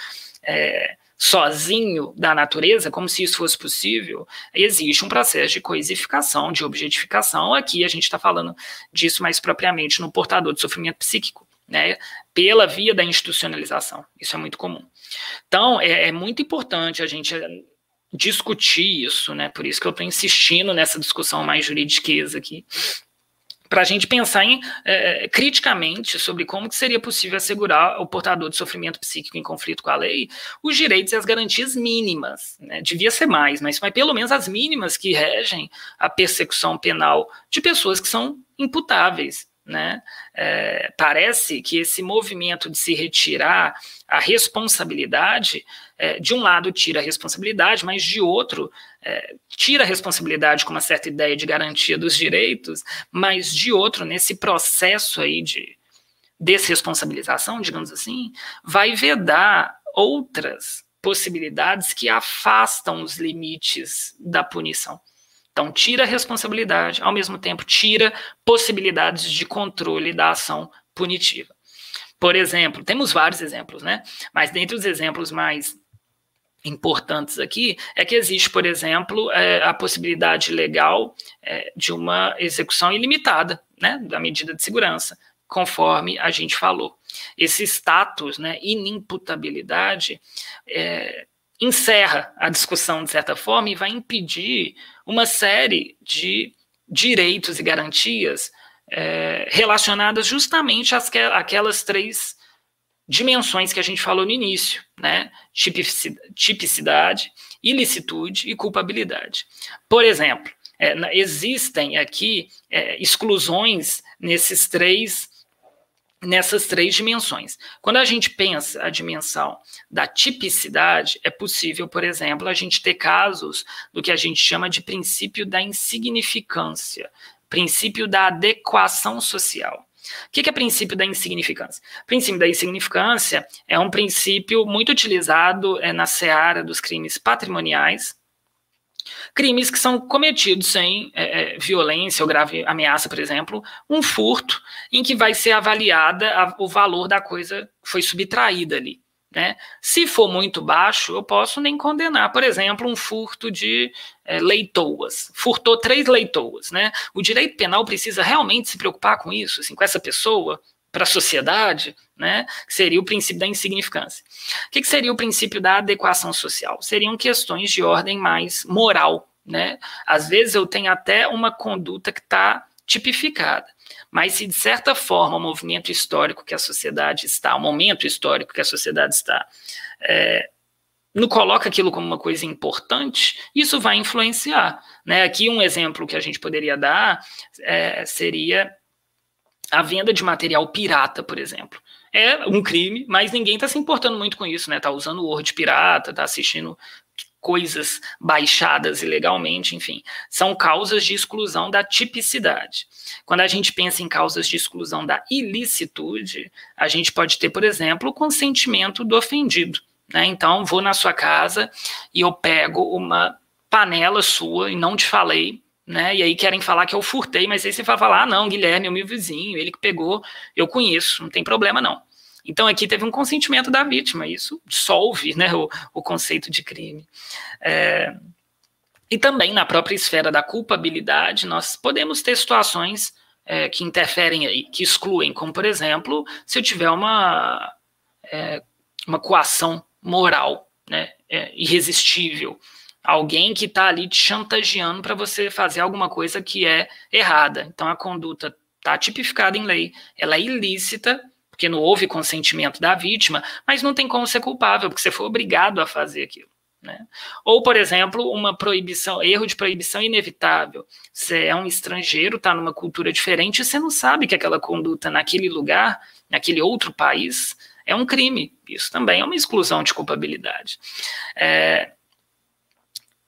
é, sozinho da natureza, como se isso fosse possível, existe um processo de coisificação, de objetificação. Aqui a gente está falando disso mais propriamente no portador de sofrimento psíquico, né, pela via da institucionalização. Isso é muito comum. Então, é, é muito importante a gente discutir isso, né? Por isso que eu estou insistindo nessa discussão mais juridiqueza aqui, para a gente pensar em, é, criticamente sobre como que seria possível assegurar o portador de sofrimento psíquico em conflito com a lei os direitos e as garantias mínimas. Né? Devia ser mais, mas, mas pelo menos as mínimas que regem a persecução penal de pessoas que são imputáveis. Né? É, parece que esse movimento de se retirar a responsabilidade, é, de um lado tira a responsabilidade, mas de outro é, tira a responsabilidade com uma certa ideia de garantia dos direitos, mas de outro, nesse processo aí de desresponsabilização, digamos assim, vai vedar outras possibilidades que afastam os limites da punição. Então, tira a responsabilidade, ao mesmo tempo, tira possibilidades de controle da ação punitiva. Por exemplo, temos vários exemplos, né? Mas dentre os exemplos mais importantes aqui é que existe, por exemplo, é, a possibilidade legal é, de uma execução ilimitada, né, da medida de segurança, conforme a gente falou. Esse status, né, inimputabilidade, é, encerra a discussão de certa forma e vai impedir uma série de direitos e garantias é, relacionadas justamente às, àquelas três dimensões que a gente falou no início, né? Tipicidade, ilicitude e culpabilidade. Por exemplo, é, existem aqui é, exclusões nesses três nessas três dimensões. Quando a gente pensa a dimensão da tipicidade, é possível, por exemplo, a gente ter casos do que a gente chama de princípio da insignificância, princípio da adequação social. O que é princípio da insignificância? O princípio da insignificância é um princípio muito utilizado é, na seara dos crimes patrimoniais, crimes que são cometidos sem é, é, violência ou grave ameaça, por exemplo, um furto em que vai ser avaliada o valor da coisa que foi subtraída ali. Né? Se for muito baixo, eu posso nem condenar. Por exemplo, um furto de é, leitoas. Furtou três leitoas. Né? O direito penal precisa realmente se preocupar com isso, assim, com essa pessoa, para a sociedade, né? que seria o princípio da insignificância. O que, que seria o princípio da adequação social? Seriam questões de ordem mais moral. Né? Às vezes eu tenho até uma conduta que está tipificada. Mas se de certa forma o movimento histórico que a sociedade está, o momento histórico que a sociedade está, é, não coloca aquilo como uma coisa importante, isso vai influenciar. Né? Aqui um exemplo que a gente poderia dar é, seria a venda de material pirata, por exemplo. É um crime, mas ninguém está se importando muito com isso, né? Tá usando o Word pirata, tá assistindo coisas baixadas ilegalmente, enfim, são causas de exclusão da tipicidade. Quando a gente pensa em causas de exclusão da ilicitude, a gente pode ter, por exemplo, o consentimento do ofendido. Né? Então, vou na sua casa e eu pego uma panela sua e não te falei, né? E aí querem falar que eu furtei, mas aí você vai falar: ah, não, Guilherme é meu vizinho, ele que pegou, eu conheço, não tem problema não. Então aqui teve um consentimento da vítima, isso dissolve né, o, o conceito de crime. É, e também na própria esfera da culpabilidade, nós podemos ter situações é, que interferem aí, que excluem, como por exemplo, se eu tiver uma, é, uma coação moral né, é, irresistível. Alguém que está ali te chantageando para você fazer alguma coisa que é errada. Então a conduta está tipificada em lei, ela é ilícita, porque não houve consentimento da vítima, mas não tem como ser culpável, porque você foi obrigado a fazer aquilo. Né? Ou, por exemplo, uma proibição, erro de proibição inevitável. Você é um estrangeiro, está numa cultura diferente, e você não sabe que aquela conduta naquele lugar, naquele outro país, é um crime. Isso também é uma exclusão de culpabilidade. É,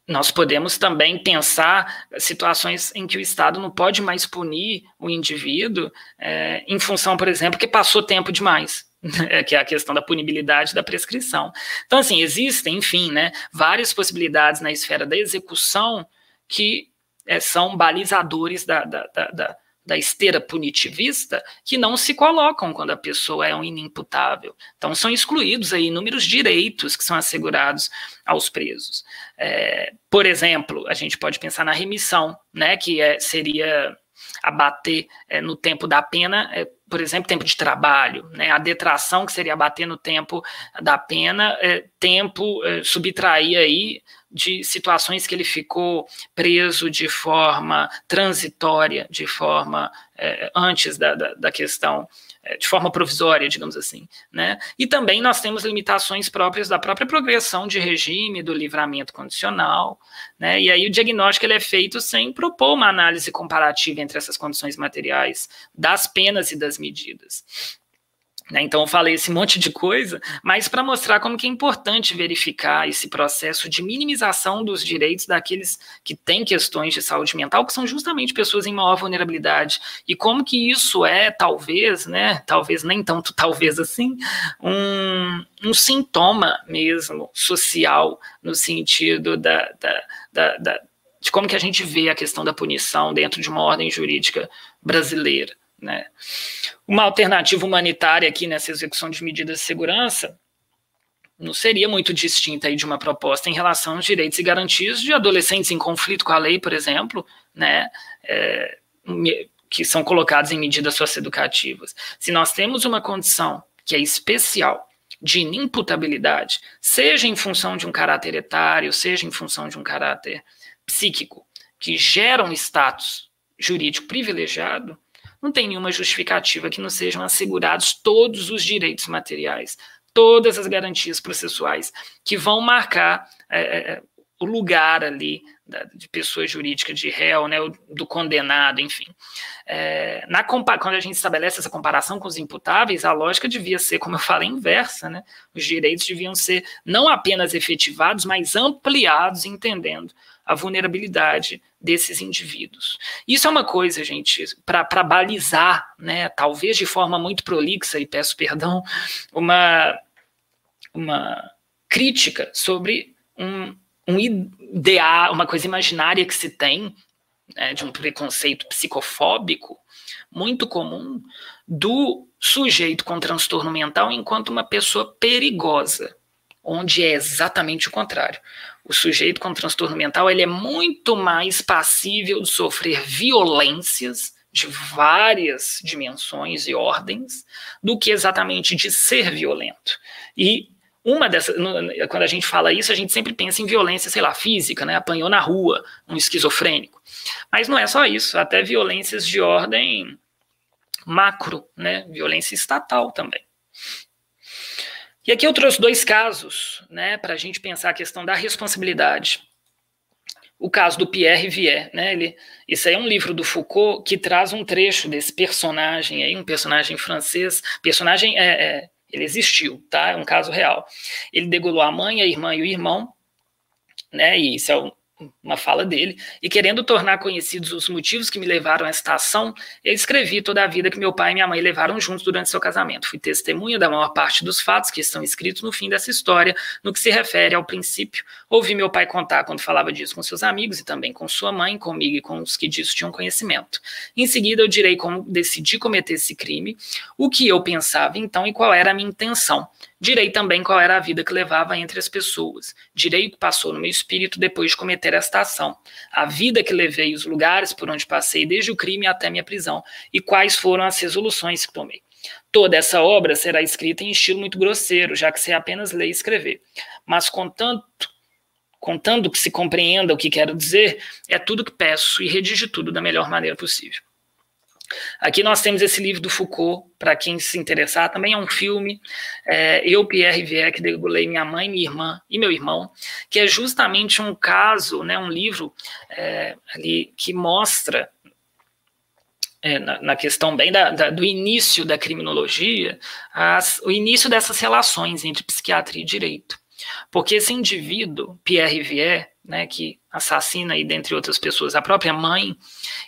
nós podemos também pensar situações em que o Estado não pode mais punir o indivíduo é, em função, por exemplo, que passou tempo demais. que é a questão da punibilidade da prescrição. Então, assim, existem, enfim, né, várias possibilidades na esfera da execução que é, são balizadores da, da, da, da esteira punitivista que não se colocam quando a pessoa é um inimputável. Então, são excluídos aí inúmeros direitos que são assegurados aos presos. É, por exemplo, a gente pode pensar na remissão, né, que é, seria abater é, no tempo da pena, é, por exemplo, tempo de trabalho, né, a detração, que seria abater no tempo da pena, é, tempo, é, subtrair aí de situações que ele ficou preso de forma transitória, de forma é, antes da, da, da questão de forma provisória, digamos assim. Né? E também nós temos limitações próprias da própria progressão de regime, do livramento condicional, né? e aí o diagnóstico ele é feito sem propor uma análise comparativa entre essas condições materiais das penas e das medidas. Né? Então, eu falei esse monte de coisa, mas para mostrar como que é importante verificar esse processo de minimização dos direitos daqueles que têm questões de saúde mental, que são justamente pessoas em maior vulnerabilidade, e como que isso é, talvez, né, talvez nem tanto talvez assim, um, um sintoma mesmo social, no sentido da, da, da, da de como que a gente vê a questão da punição dentro de uma ordem jurídica brasileira. Né? Uma alternativa humanitária aqui nessa execução de medidas de segurança não seria muito distinta aí de uma proposta em relação aos direitos e garantias de adolescentes em conflito com a lei, por exemplo, né, é, que são colocados em medidas socioeducativas. Se nós temos uma condição que é especial de inimputabilidade, seja em função de um caráter etário, seja em função de um caráter psíquico, que gera um status jurídico privilegiado, não tem nenhuma justificativa que não sejam assegurados todos os direitos materiais, todas as garantias processuais que vão marcar é, é, é o lugar ali da, de pessoa jurídica, de réu, né, do condenado, enfim. É, na, quando a gente estabelece essa comparação com os imputáveis, a lógica devia ser, como eu falei, inversa. Né? Os direitos deviam ser não apenas efetivados, mas ampliados, entendendo a vulnerabilidade desses indivíduos. Isso é uma coisa, gente, para balizar, né, talvez de forma muito prolixa, e peço perdão, uma, uma crítica sobre um, um ideal, uma coisa imaginária que se tem, né, de um preconceito psicofóbico muito comum do sujeito com transtorno mental enquanto uma pessoa perigosa, onde é exatamente o contrário o sujeito com transtorno mental ele é muito mais passível de sofrer violências de várias dimensões e ordens do que exatamente de ser violento. E uma dessas, quando a gente fala isso, a gente sempre pensa em violência, sei lá, física, né? Apanhou na rua um esquizofrênico. Mas não é só isso, até violências de ordem macro, né? Violência estatal também. E aqui eu trouxe dois casos, né, para a gente pensar a questão da responsabilidade. O caso do Pierre Vier, né, ele, isso aí é um livro do Foucault que traz um trecho desse personagem aí, um personagem francês, personagem, é, é ele existiu, tá, é um caso real. Ele degolou a mãe, a irmã e o irmão, né? E isso é um, uma fala dele, e querendo tornar conhecidos os motivos que me levaram a esta ação, eu escrevi toda a vida que meu pai e minha mãe levaram juntos durante seu casamento. Fui testemunha da maior parte dos fatos que estão escritos no fim dessa história, no que se refere ao princípio. Ouvi meu pai contar quando falava disso com seus amigos e também com sua mãe, comigo e com os que disso tinham conhecimento. Em seguida, eu direi como decidi cometer esse crime, o que eu pensava então e qual era a minha intenção. Direi também qual era a vida que levava entre as pessoas. Direi o que passou no meu espírito depois de cometer esta A vida que levei, os lugares por onde passei, desde o crime até minha prisão, e quais foram as resoluções que tomei. Toda essa obra será escrita em estilo muito grosseiro, já que sei apenas ler e escrever. Mas contanto, contando que se compreenda o que quero dizer, é tudo que peço e redijo tudo da melhor maneira possível. Aqui nós temos esse livro do Foucault, para quem se interessar, também é um filme, é, Eu, Pierre Vier, que degolei minha mãe, minha irmã e meu irmão, que é justamente um caso, né, um livro é, ali que mostra, é, na, na, questão bem da, da, do início da criminologia, as, o início dessas relações entre psiquiatria e direito. Porque esse indivíduo, Pierre Rivière, né, que assassina e dentre outras pessoas a própria mãe,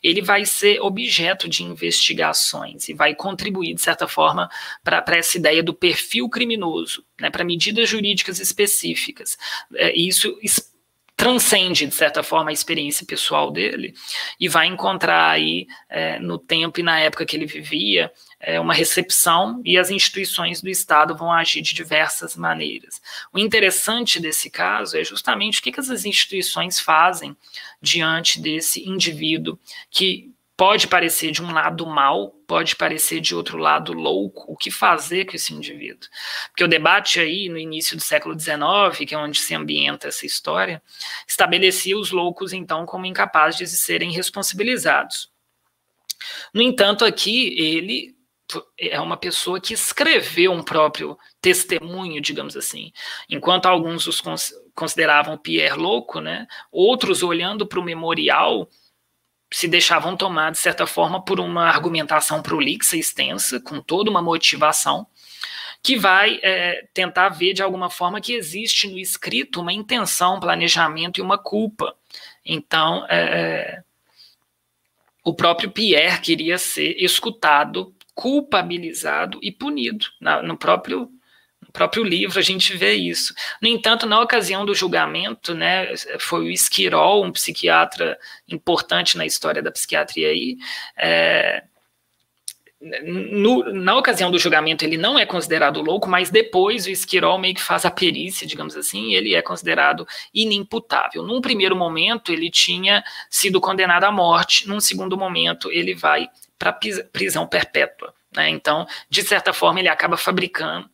ele vai ser objeto de investigações e vai contribuir de certa forma para essa ideia do perfil criminoso, né, para medidas jurídicas específicas. É, isso transcende, de certa forma, a experiência pessoal dele e vai encontrar aí, é, no tempo e na época que ele vivia, é, uma recepção e as instituições do Estado vão agir de diversas maneiras. O interessante desse caso é justamente o que, que essas instituições fazem diante desse indivíduo que pode parecer de um lado mal, pode parecer de outro lado louco. O que fazer com esse indivíduo? Porque o debate aí, no início do século XIX, que é onde se ambienta essa história, estabelecia os loucos, então, como incapazes de serem responsabilizados. No entanto, aqui ele é uma pessoa que escreveu um próprio testemunho, digamos assim. Enquanto alguns os consideravam Pierre louco, né, outros olhando para o memorial se deixavam tomar, de certa forma, por uma argumentação prolixa, extensa, com toda uma motivação, que vai é, tentar ver de alguma forma que existe no escrito uma intenção, um planejamento e uma culpa. Então, é, é o próprio Pierre queria ser escutado, culpabilizado e punido na, no próprio próprio livro a gente vê isso. No entanto, na ocasião do julgamento, né, foi o Esquirol, um psiquiatra importante na história da psiquiatria aí, é, no, na ocasião do julgamento ele não é considerado louco, mas depois o Esquirol meio que faz a perícia, digamos assim, e ele é considerado inimputável. Num primeiro momento ele tinha sido condenado à morte, num segundo momento ele vai para prisão perpétua. Né? Então, de certa forma, ele acaba fabricando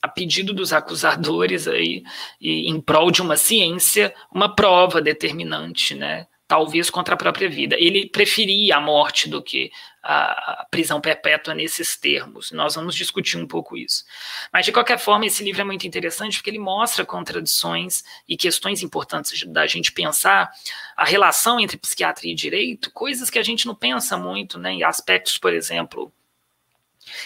a pedido dos acusadores aí, e em prol de uma ciência, uma prova determinante, né? Talvez contra a própria vida. Ele preferia a morte do que a prisão perpétua nesses termos. Nós vamos discutir um pouco isso. Mas, de qualquer forma, esse livro é muito interessante porque ele mostra contradições e questões importantes da gente pensar a relação entre psiquiatria e direito, coisas que a gente não pensa muito, né? Em aspectos, por exemplo,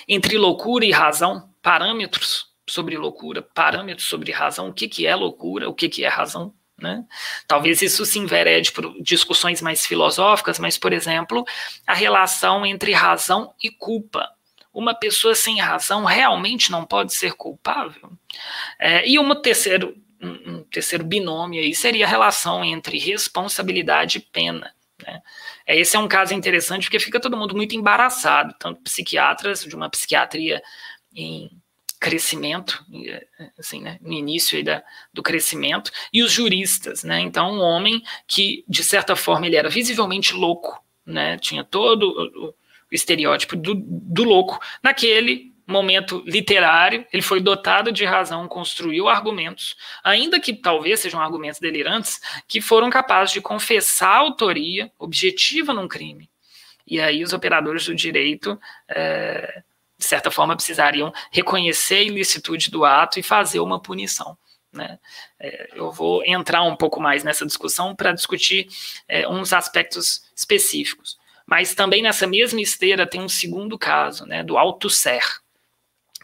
entre loucura e razão, parâmetros sobre loucura, parâmetros sobre razão, o que, que é loucura, o que, que é razão. Né? Talvez isso se enverede por discussões mais filosóficas, mas, por exemplo, a relação entre razão e culpa. Uma pessoa sem razão realmente não pode ser culpável? É, e um terceiro, um, um terceiro binômio aí seria a relação entre responsabilidade e pena. Né? É, esse é um caso interessante porque fica todo mundo muito embaraçado, tanto psiquiatras de uma psiquiatria em crescimento, eh, assim, né, no início da, do crescimento, e os juristas, né, então um homem que, de certa forma, ele era visivelmente louco, né, tinha todo o, o estereótipo do, do louco, naquele momento literário, ele foi dotado de razão, construiu argumentos, ainda que talvez sejam argumentos delirantes, que foram capazes de confessar a autoria objetiva num crime. E aí os operadores do direito é, de certa forma, precisariam reconhecer a ilicitude do ato e fazer uma punição. Né? É, eu vou entrar um pouco mais nessa discussão para discutir é, uns aspectos específicos. Mas também nessa mesma esteira tem um segundo caso, né, do Alto Ser.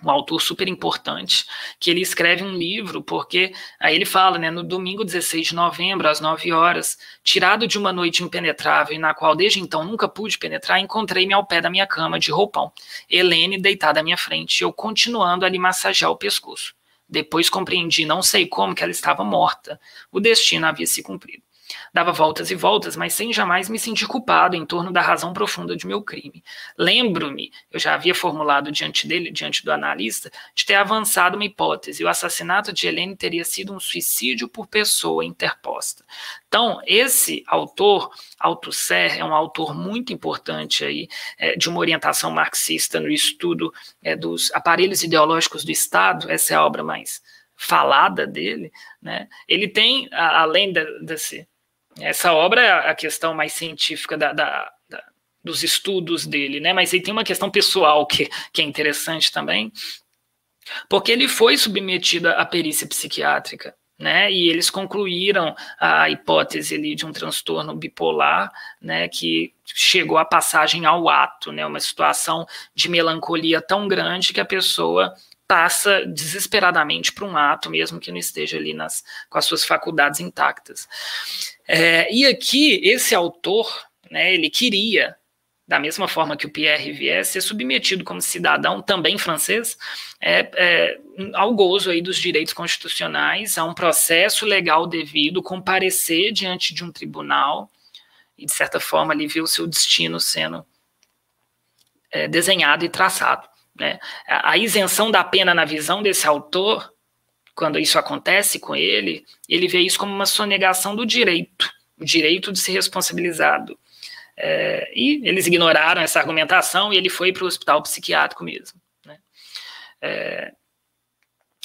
Um autor super importante, que ele escreve um livro, porque aí ele fala, né, no domingo 16 de novembro, às 9 horas, tirado de uma noite impenetrável, e na qual desde então nunca pude penetrar, encontrei-me ao pé da minha cama de roupão, Helene deitada à minha frente, eu continuando a lhe massagear o pescoço. Depois compreendi, não sei como, que ela estava morta. O destino havia se cumprido. Dava voltas e voltas, mas sem jamais me sentir culpado em torno da razão profunda de meu crime. Lembro-me, eu já havia formulado diante dele, diante do analista, de ter avançado uma hipótese: o assassinato de Helene teria sido um suicídio por pessoa interposta. Então, esse autor, Althusser, é um autor muito importante aí, é, de uma orientação marxista no estudo é, dos aparelhos ideológicos do Estado, essa é a obra mais falada dele, né? Ele tem, além desse essa obra é a questão mais científica da, da, da, dos estudos dele, né? Mas ele tem uma questão pessoal que, que é interessante também, porque ele foi submetido à perícia psiquiátrica, né? E eles concluíram a hipótese ali de um transtorno bipolar, né? Que chegou à passagem ao ato, né? Uma situação de melancolia tão grande que a pessoa passa desesperadamente para um ato, mesmo que não esteja ali nas, com as suas faculdades intactas. É, e aqui, esse autor, né, ele queria, da mesma forma que o Pierre viesse, ser submetido como cidadão, também francês, é, é, ao gozo aí dos direitos constitucionais, a um processo legal devido, comparecer diante de um tribunal, e de certa forma ali ver o seu destino sendo é, desenhado e traçado. Né? A isenção da pena na visão desse autor, quando isso acontece com ele, ele vê isso como uma sonegação do direito, o direito de ser responsabilizado. É, e eles ignoraram essa argumentação e ele foi para o hospital psiquiátrico mesmo. Né? É,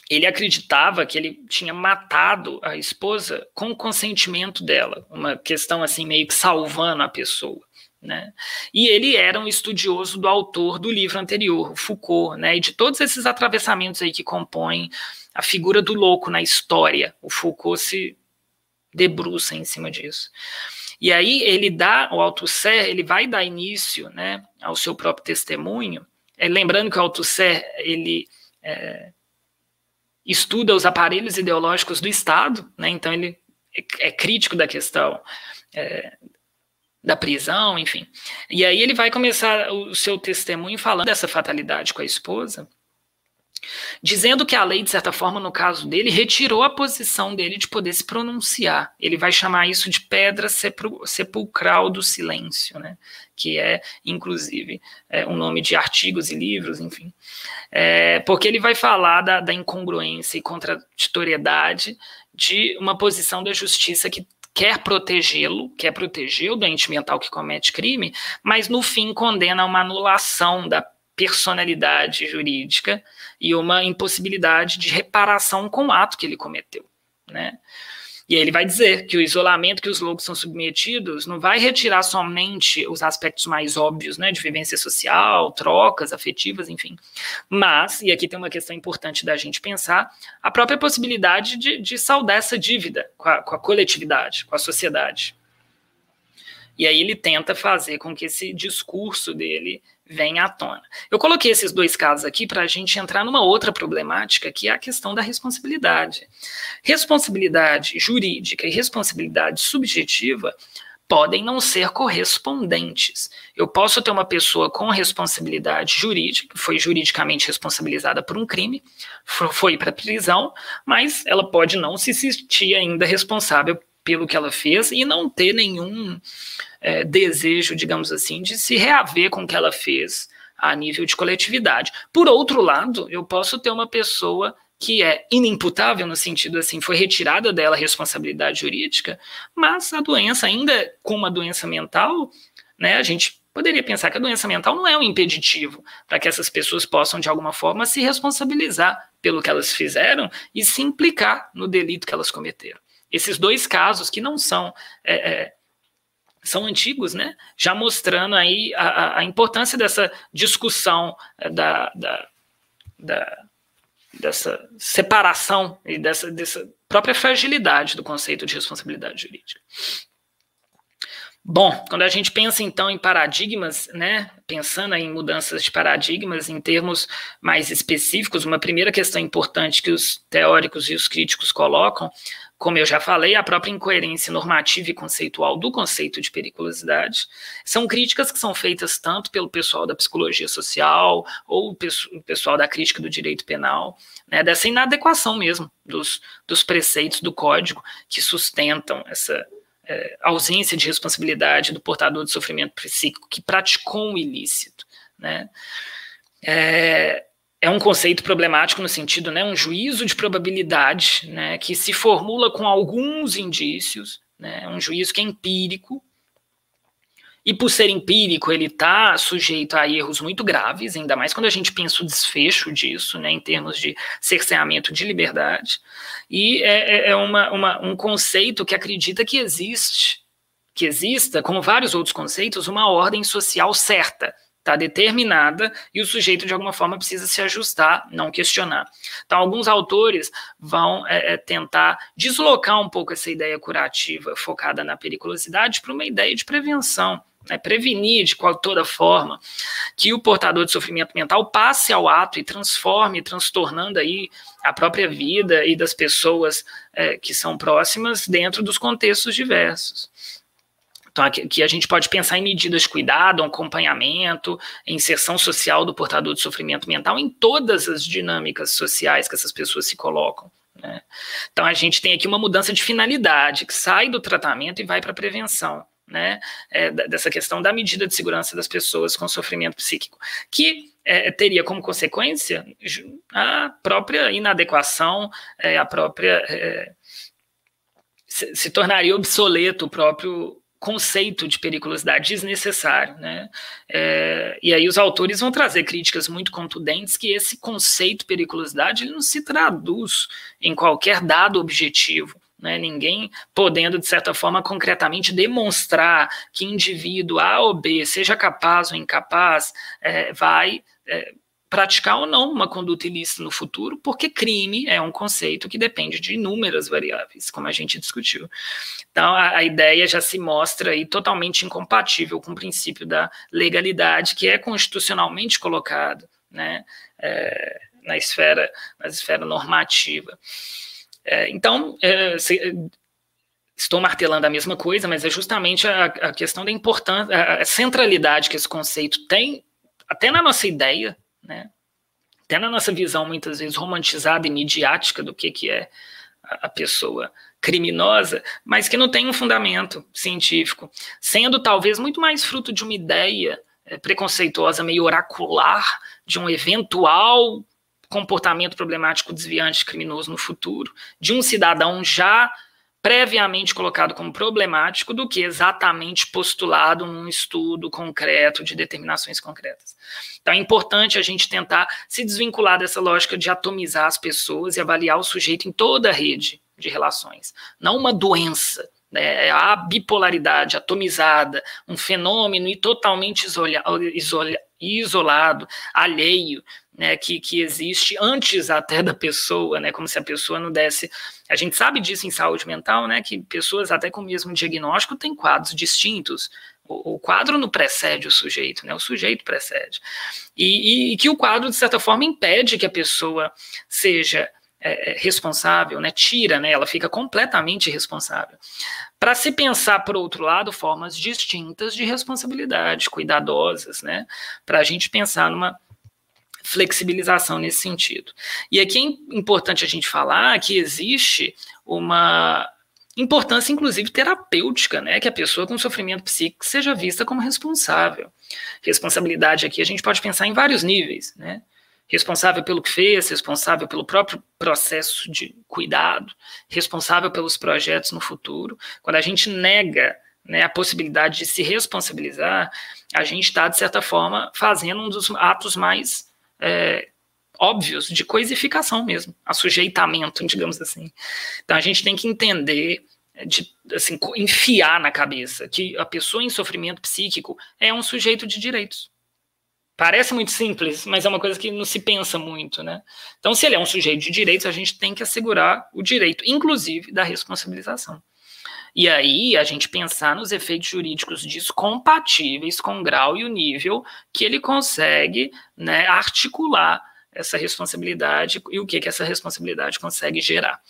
ele acreditava que ele tinha matado a esposa com o consentimento dela, uma questão assim meio que salvando a pessoa. Né? E ele era um estudioso do autor do livro anterior, Foucault, né? e de todos esses atravessamentos aí que compõem a figura do louco na história. O Foucault se debruça em cima disso. E aí ele dá, o Althusser, ele vai dar início né, ao seu próprio testemunho, é, lembrando que o Althusser, ele é, estuda os aparelhos ideológicos do Estado, né, então ele é, é crítico da questão é, da prisão, enfim. E aí ele vai começar o seu testemunho falando dessa fatalidade com a esposa, dizendo que a lei, de certa forma, no caso dele, retirou a posição dele de poder se pronunciar. Ele vai chamar isso de pedra sepulcral do silêncio, né? que é, inclusive, é, um nome de artigos e livros, enfim. É, porque ele vai falar da, da incongruência e contraditoriedade de uma posição da justiça que quer protegê-lo, quer proteger o doente mental que comete crime, mas no fim condena uma anulação da personalidade jurídica e uma impossibilidade de reparação com o ato que ele cometeu, né? E aí ele vai dizer que o isolamento que os loucos são submetidos não vai retirar somente os aspectos mais óbvios, né, de vivência social, trocas afetivas, enfim. Mas, e aqui tem uma questão importante da gente pensar, a própria possibilidade de, de saldar essa dívida com a, com a coletividade, com a sociedade. E aí ele tenta fazer com que esse discurso dele vem à tona. Eu coloquei esses dois casos aqui para a gente entrar numa outra problemática, que é a questão da responsabilidade. Responsabilidade jurídica e responsabilidade subjetiva podem não ser correspondentes. Eu posso ter uma pessoa com responsabilidade jurídica, foi juridicamente responsabilizada por um crime, foi para prisão, mas ela pode não se sentir ainda responsável pelo que ela fez e não ter nenhum é, desejo, digamos assim, de se reaver com o que ela fez a nível de coletividade. Por outro lado, eu posso ter uma pessoa que é inimputável no sentido assim, foi retirada dela a responsabilidade jurídica, mas a doença ainda com uma doença mental, né, a gente poderia pensar que a doença mental não é um impeditivo para que essas pessoas possam de alguma forma se responsabilizar pelo que elas fizeram e se implicar no delito que elas cometeram. Esses dois casos que não são é, é, são antigos, né? Já mostrando aí a, a importância dessa discussão é, da, da, da, dessa separação e dessa, dessa própria fragilidade do conceito de responsabilidade jurídica. Bom, quando a gente pensa então em paradigmas, né, pensando em mudanças de paradigmas em termos mais específicos, uma primeira questão importante que os teóricos e os críticos colocam, como eu já falei, a própria incoerência normativa e conceitual do conceito de periculosidade. São críticas que são feitas tanto pelo pessoal da psicologia social ou o pessoal da crítica do direito penal, né, dessa inadequação mesmo dos, dos preceitos do código que sustentam essa é, ausência de responsabilidade do portador de sofrimento psíquico que praticou um ilícito. Né? É, é um conceito problemático no sentido, né, um juízo de probabilidade, né, que se formula com alguns indícios, né, um juízo que é empírico, e por ser empírico, ele está sujeito a erros muito graves, ainda mais quando a gente pensa o desfecho disso, né, em termos de cerceamento de liberdade. E é, é, é uma, uma, um conceito que acredita que existe, que exista, como vários outros conceitos, uma ordem social certa, está determinada e o sujeito de alguma forma precisa se ajustar, não questionar. Então, alguns autores vão é, é tentar deslocar um pouco essa ideia curativa focada na periculosidade para uma ideia de prevenção né, prevenir de qual, toda forma que o portador de sofrimento mental passe ao ato e transforme, transtornando aí a própria vida e das pessoas é, que são próximas dentro dos contextos diversos. Então, aqui, a gente pode pensar em medidas de cuidado, acompanhamento, inserção social do portador de sofrimento mental em todas as dinâmicas sociais que essas pessoas se colocam. Né? Então, a gente tem aqui uma mudança de finalidade, que sai do tratamento e vai para a prevenção né, é, dessa questão da medida de segurança das pessoas com sofrimento psíquico, que é, teria como consequência a própria inadequação, é, a própria. É, se, se, tornaria obsoleto o próprio conceito de periculosidade desnecessário. Né? É, e aí os autores vão trazer críticas muito contundentes que esse conceito de periculosidade ele não se traduz em qualquer dado objetivo né, ninguém podendo, de certa forma, concretamente demonstrar que indivíduo A ou B, seja capaz ou incapaz, é, vai é, praticar ou não uma conduta ilícita no futuro, porque crime é um conceito que depende de inúmeras variáveis, como a gente discutiu. Então, a, a ideia já se mostra aí totalmente incompatível com o princípio da legalidade, que é constitucionalmente colocado né, é, na, esfera, na esfera normativa. É, então, é, se, estou martelando a mesma coisa, mas é justamente a, a questão da importância, a centralidade que esse conceito tem, até na nossa ideia, né? até na nossa visão, muitas vezes romantizada e midiática do que, que é a, pessoa criminosa, mas que não tem um fundamento científico, sendo talvez muito mais fruto de uma ideia é, preconceituosa, meio oracular, de um eventual comportamento problemático desviante criminoso no futuro, de um cidadão já previamente colocado como problemático do que exatamente postulado num estudo concreto de determinações concretas. Então é importante a gente tentar se desvincular dessa lógica de atomizar as pessoas e avaliar o sujeito em toda a rede de relações, não uma doença, né, a bipolaridade atomizada, um fenômeno e totalmente isola, isola, isolado, alheio, né, que, que existe antes até da pessoa, né, como se a pessoa não desse. A gente sabe disso em saúde mental, né, que pessoas até com o mesmo diagnóstico têm quadros distintos. O, quadro não precede o sujeito, né, o sujeito precede. E, e, e que o quadro, de certa forma, impede que a pessoa seja é, é responsável, né, tira, né, ela fica completamente responsável. Para se pensar, por outro lado, formas distintas de responsabilidade, cuidadosas, né, para a gente pensar numa flexibilização nesse sentido. E aqui é importante a gente falar que existe uma importância, inclusive, terapêutica, né? Que a pessoa com sofrimento psíquico seja vista como responsável. Responsabilidade aqui a gente pode pensar em vários níveis, né? Responsável pelo que fez, responsável pelo próprio processo de cuidado, responsável pelos projetos no futuro. Quando a gente nega né, a possibilidade de se responsabilizar, a gente está, de certa forma, fazendo um dos atos mais é, óbvios de coisificação mesmo, assujeitamento, digamos assim. Então a gente tem que entender, de, assim, enfiar na cabeça que a pessoa em sofrimento psíquico é um sujeito de direitos. Parece muito simples, mas é uma coisa que não se pensa muito, né? Então, se ele é um sujeito de direitos, a gente tem que assegurar o direito, inclusive, da responsabilização. E aí a gente pensar nos efeitos jurídicos descompatíveis com o grau e o nível que ele consegue né, articular essa responsabilidade e o que, que essa responsabilidade consegue gerar.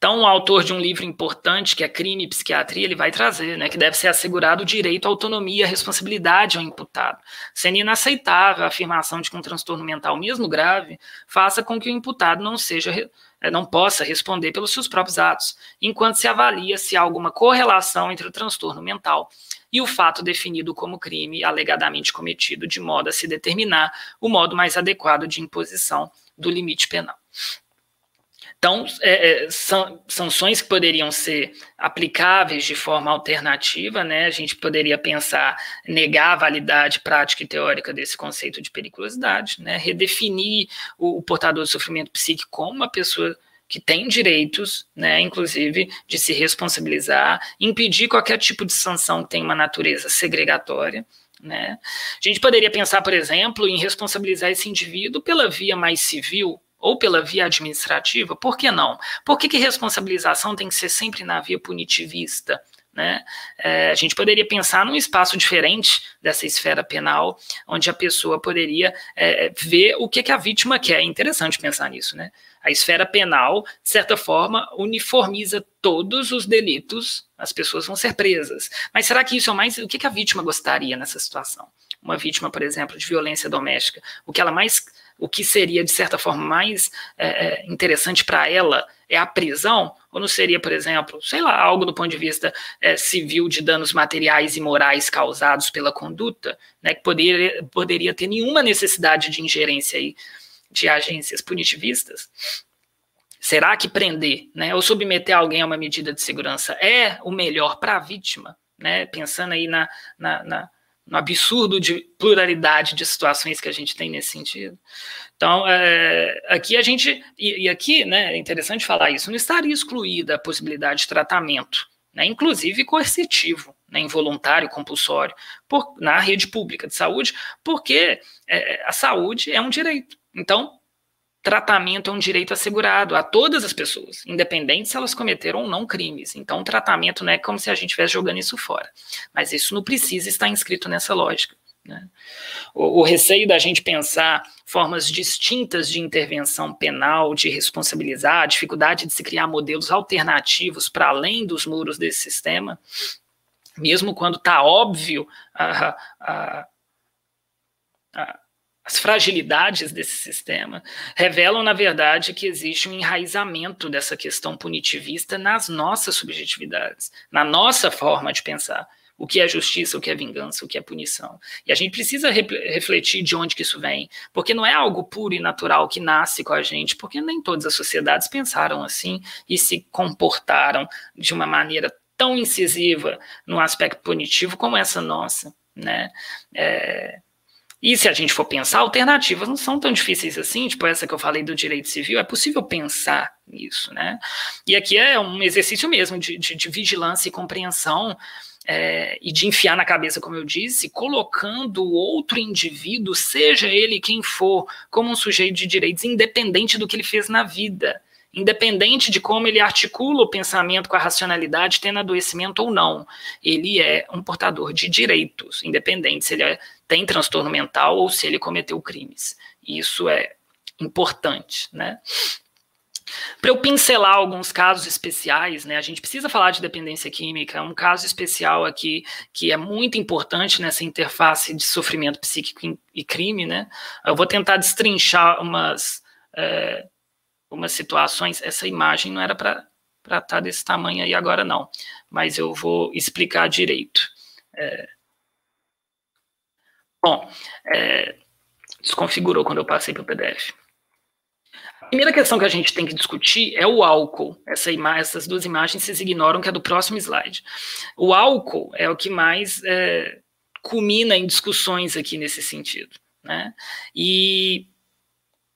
Então, o autor de um livro importante, que é Crime e Psiquiatria, ele vai trazer, né, que deve ser assegurado o direito à autonomia e à responsabilidade ao imputado, sendo inaceitável a afirmação de que um transtorno mental, mesmo grave, faça com que o imputado não seja é, não possa responder pelos seus próprios atos, enquanto se avalia se há alguma correlação entre o transtorno mental e o fato definido como crime alegadamente cometido, de modo a se determinar o modo mais adequado de imposição do limite penal. Então, é, é, são, sanções que poderiam ser aplicáveis de forma alternativa, né? A gente poderia pensar negar a validade prática e teórica desse conceito de periculosidade, né? Redefinir o, o portador de sofrimento psíquico como uma pessoa que tem direitos, né, inclusive de se responsabilizar, impedir qualquer tipo de sanção que tenha uma natureza segregatória, né? A gente poderia pensar, por exemplo, em responsabilizar esse indivíduo pela via mais civil, ou pela via administrativa, por que não? Por que, que responsabilização tem que ser sempre na via punitivista? Né? É, a gente poderia pensar num espaço diferente dessa esfera penal, onde a pessoa poderia é, ver o que, que a vítima quer. É interessante pensar nisso. Né? A esfera penal, de certa forma, uniformiza todos os delitos, as pessoas vão ser presas. Mas será que isso é mais. O que, a vítima gostaria nessa situação? Uma vítima, por exemplo, de violência doméstica, o que ela mais o que seria, de certa forma, mais é, é interessante para ela é a prisão? Ou não seria, por exemplo, sei lá, algo do ponto de vista é, civil de danos materiais e morais causados pela conduta, né, que poderia, poderia ter nenhuma necessidade de ingerência aí de agências punitivistas? Será que prender, né, ou submeter alguém a uma medida de segurança é o melhor para a vítima? Né, pensando aí na, na, na no absurdo de pluralidade de situações que a gente tem nesse sentido. Então, é, aqui a gente, e, e, aqui, né, é interessante falar isso, não estaria excluída a possibilidade de tratamento, né, inclusive coercitivo, né, involuntário, compulsório, por, na rede pública de saúde, porque é, a saúde é um direito. Então, tratamento é um direito assegurado a todas as pessoas, independente se elas cometeram ou não crimes. Então, tratamento não é como se a gente estivesse jogando isso fora. Mas isso não precisa estar inscrito nessa lógica. Né? O, o, receio da gente pensar formas distintas de intervenção penal, de responsabilizar, a dificuldade de se criar modelos alternativos para além dos muros desse sistema, mesmo quando está óbvio a, a, a as fragilidades desse sistema revelam, na verdade, que existe um enraizamento dessa questão punitivista nas nossas subjetividades, na nossa forma de pensar o que é justiça, o que é vingança, o que é punição. E a gente precisa re refletir de onde que isso vem, porque não é algo puro e natural que nasce com a gente, porque nem todas as sociedades pensaram assim e se comportaram de uma maneira tão incisiva no aspecto punitivo como essa nossa, né? É, e se a gente for pensar, alternativas não são tão difíceis assim, tipo essa que eu falei do direito civil, é possível pensar nisso, né? E aqui é um exercício mesmo de, de, de vigilância e compreensão é, e de enfiar na cabeça, como eu disse, colocando outro indivíduo, seja ele quem for, como um sujeito de direitos, independente do que ele fez na vida independente de como ele articula o pensamento com a racionalidade, tendo adoecimento ou não. Ele é um portador de direitos, independente se ele é, tem transtorno mental ou se ele cometeu crimes. Isso é importante, né? Para eu pincelar alguns casos especiais, né, a gente precisa falar de dependência química, é um caso especial aqui que é muito importante nessa interface de sofrimento psíquico e crime, né? Eu vou tentar destrinchar umas é, algumas situações, essa imagem não era para estar tá desse tamanho aí agora, não. Mas eu vou explicar direito. É... Bom, é... desconfigurou quando eu passei para o PDF. A primeira questão que a gente tem que discutir é o álcool. Essa essas duas imagens vocês ignoram, que é do próximo slide. O álcool é o que mais é, culmina em discussões aqui nesse sentido. Né? E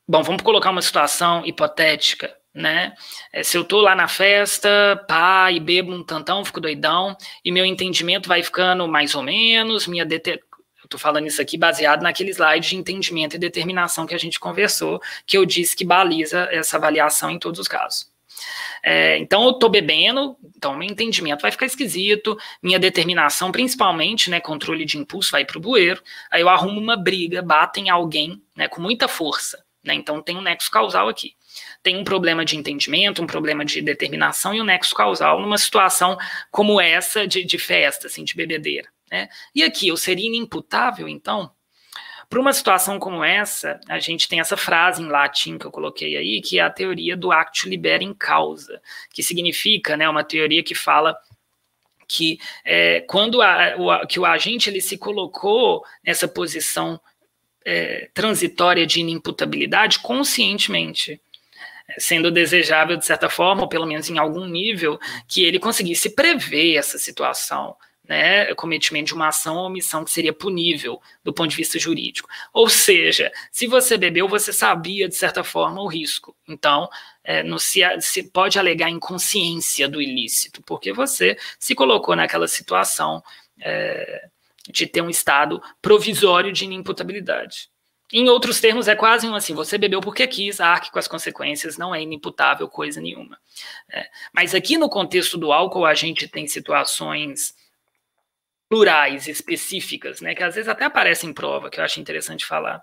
Bom, vamos colocar uma situação hipotética, né? É, se eu tô lá na festa, pá, e bebo um tantão, fico doidão, e meu entendimento vai ficando mais ou menos, minha deter... eu tô falando isso aqui baseado naquele slide de entendimento e determinação que a gente conversou, que eu disse que baliza essa avaliação em todos os casos. É, então eu tô bebendo, então meu entendimento vai ficar esquisito, minha determinação, principalmente, né, controle de impulso, vai para o bueiro. Aí eu arrumo uma briga, bato em alguém, né, com muita força, né? Então tem um nexo causal aqui. Tem um problema de entendimento, um problema de determinação e um nexo causal numa situação como essa de, de festa, assim, de bebedeira. Né? E aqui eu seria inimputável, então? Para uma situação como essa, a gente tem essa frase em latim que eu coloquei aí, que é a teoria do acto libera em causa, que significa, né, uma teoria que fala que é, quando a, o, que o agente ele se colocou nessa posição é, transitória de inimputabilidade conscientemente, sendo desejável de certa forma, ou pelo menos em algum nível, que ele conseguisse prever essa situação, né, cometimento de uma ação ou omissão que seria punível do ponto de vista jurídico. Ou seja, se você bebeu, você sabia, de certa forma, o risco. Então, é, se, se, pode alegar inconsciência do ilícito, porque você se colocou naquela situação é, de ter um estado provisório de inimputabilidade. Em outros termos, é quase um assim: você bebeu porque quis, arque com as consequências, não é inimputável coisa nenhuma. É, mas aqui no contexto do álcool, a gente tem situações plurais, específicas, né, que às vezes até aparecem em prova, que eu acho interessante falar.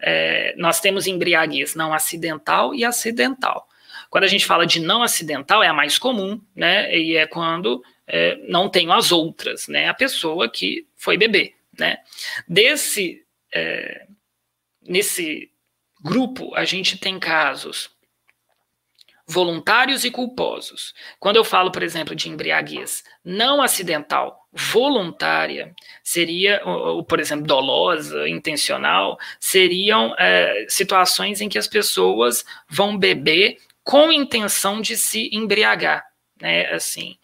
É, nós temos embriaguez não acidental e acidental. Quando a gente fala de não acidental, é a mais comum, né, e é quando é, não tenho as outras, né, a pessoa que foi beber, né. Desse, é, nesse grupo, a gente tem casos voluntários e culposos. Quando eu falo, por exemplo, de embriaguez não acidental, voluntária, seria, ou, por exemplo, dolosa, intencional, seriam é, situações em que as pessoas vão beber com intenção de se embriagar, né? Assim,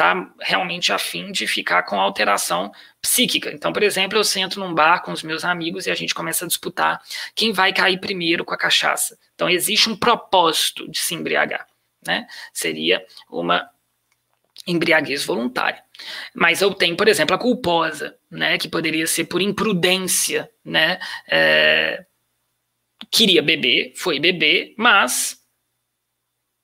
tá realmente afim de ficar com alteração psíquica. Então, por exemplo, eu sento num bar com os meus amigos e a gente começa a disputar quem vai cair primeiro com a cachaça. Então, existe um propósito de se embriagar, né? Seria uma embriaguez voluntária. Mas eu tenho, por exemplo, a culposa, né? Que poderia ser por imprudência, né? É, queria beber, foi beber, mas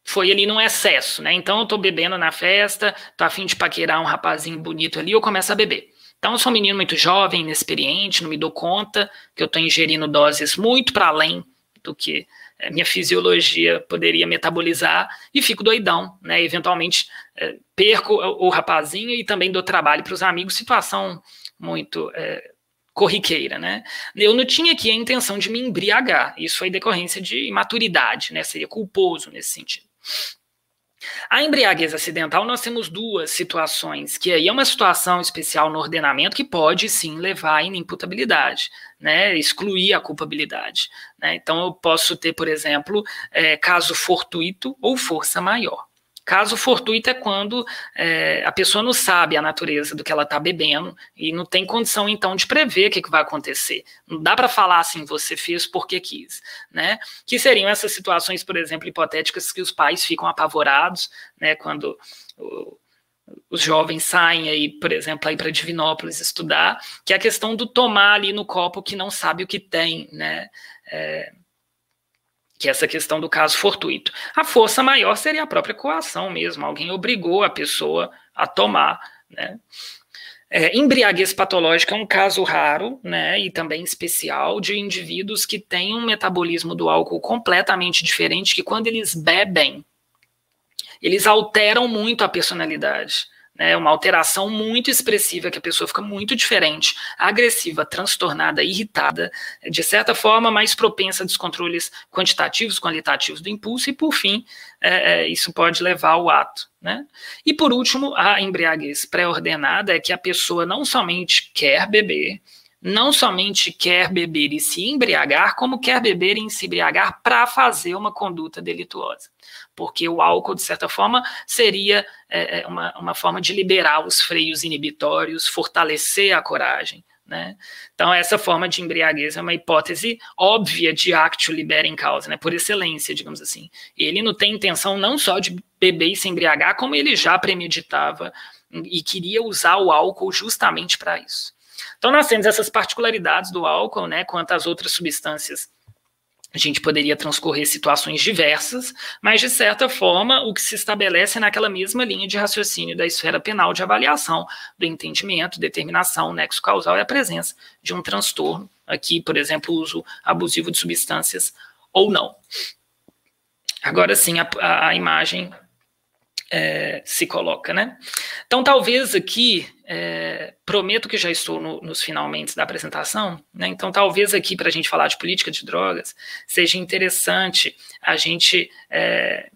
foi ali num excesso, né? Então eu tô bebendo na festa, tô afim de paquerar um rapazinho bonito ali, eu começo a beber. Então eu sou um menino muito jovem, inexperiente, não me dou conta que eu tô ingerindo doses muito para além do que a minha fisiologia poderia metabolizar e fico doidão, né? Eventualmente é, perco o, o, rapazinho e também dou trabalho para os amigos, situação muito é, corriqueira, né? Eu não tinha aqui a intenção de me embriagar, isso foi decorrência de imaturidade, né? Seria culposo nesse sentido. A embriaguez acidental, nós temos duas situações, que aí é uma situação especial no ordenamento que pode sim levar à inimputabilidade, né, excluir a culpabilidade. Né? Então, eu posso ter, por exemplo, é, caso fortuito ou força maior. Caso fortuito é quando é, a pessoa não sabe a natureza do que ela está bebendo e não tem condição, então, de prever o que, que vai acontecer. Não dá para falar assim, você fez porque quis. Né? Que seriam essas situações, por exemplo, hipotéticas que os pais ficam apavorados né, quando o, os jovens saem aí, por exemplo, aí para Divinópolis estudar, que é a questão do tomar ali no copo que não sabe o que tem, né? É, que é essa questão do caso fortuito. A força maior seria a própria coação mesmo, alguém obrigou a pessoa a tomar, né? É, embriaguez patológica é um caso raro, né, e também especial, de indivíduos que têm um metabolismo do álcool completamente diferente, que quando eles bebem, eles alteram muito a personalidade né, uma alteração muito expressiva, que a pessoa fica muito diferente, agressiva, transtornada, irritada, de certa forma mais propensa a descontroles quantitativos, qualitativos do impulso, e por fim, é, é, isso pode levar ao ato. Né? E por último, a embriaguez pré-ordenada é que a pessoa não somente quer beber, não somente quer beber e se embriagar, como quer beber e se embriagar para fazer uma conduta delituosa porque o álcool, de certa forma, seria é, é, uma, uma forma de liberar os freios inibitórios, fortalecer a coragem. Né? Então, essa forma de embriaguez é uma hipótese óbvia de actio libera em causa, né? por excelência, digamos assim. Ele não tem intenção não só de beber e se embriagar, como ele já premeditava e queria usar o álcool justamente para isso. Então, nós temos essas particularidades do álcool, né, quanto às outras substâncias a gente poderia transcorrer situações diversas, mas de certa forma o que se estabelece é naquela mesma linha de raciocínio da esfera penal de avaliação do entendimento, determinação, nexo causal e a presença de um transtorno, aqui, por exemplo, uso abusivo de substâncias ou não. Agora sim, a, a imagem é, se coloca, né? Então, talvez aqui, é, prometo que já estou no, nos finalmente da apresentação, né? Então, talvez aqui, para a gente falar de política de drogas, seja interessante a gente é,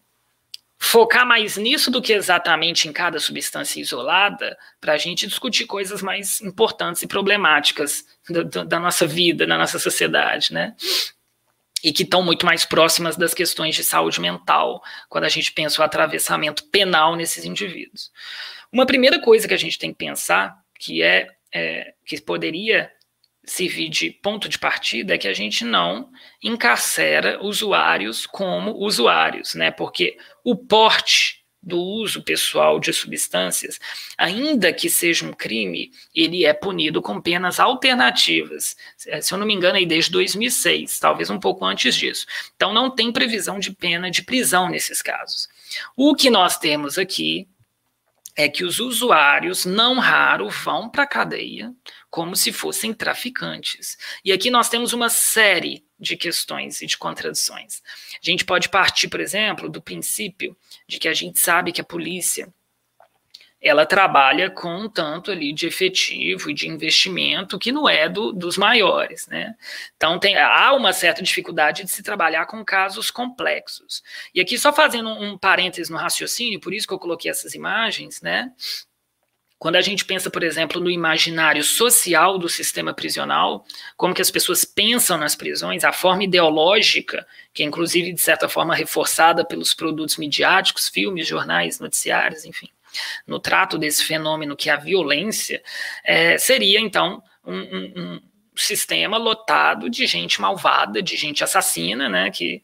focar mais nisso do que exatamente em cada substância isolada, para a gente discutir coisas mais importantes e problemáticas da, da nossa vida, da nossa sociedade, né? E que estão muito mais próximas das questões de saúde mental, quando a gente pensa o atravessamento penal nesses indivíduos. Uma primeira coisa que a gente tem que pensar, que é, é que poderia servir de ponto de partida, é que a gente não encarcera usuários como usuários, né? Porque o porte do uso pessoal de substâncias, ainda que seja um crime, ele é punido com penas alternativas. Se eu não me engano, aí desde 2006, talvez um pouco antes disso. Então não tem previsão de pena de prisão nesses casos. O que nós temos aqui é que os usuários, não raro, vão para a cadeia como se fossem traficantes. E aqui nós temos uma série de questões e de contradições. A gente pode partir, por exemplo, do princípio de que a gente sabe que a polícia ela trabalha com tanto ali de efetivo e de investimento que não é do, dos maiores, né? Então tem, há uma certa dificuldade de se trabalhar com casos complexos. E aqui só fazendo um, um parênteses no raciocínio, por isso que eu coloquei essas imagens, né? Quando a gente pensa, por exemplo, no imaginário social do sistema prisional, como que as pessoas pensam nas prisões, a forma ideológica, que é inclusive de certa forma reforçada pelos produtos midiáticos, filmes, jornais, noticiários, enfim, no trato desse fenômeno que é a violência, é, seria então um, um, um sistema lotado de gente malvada, de gente assassina, né, que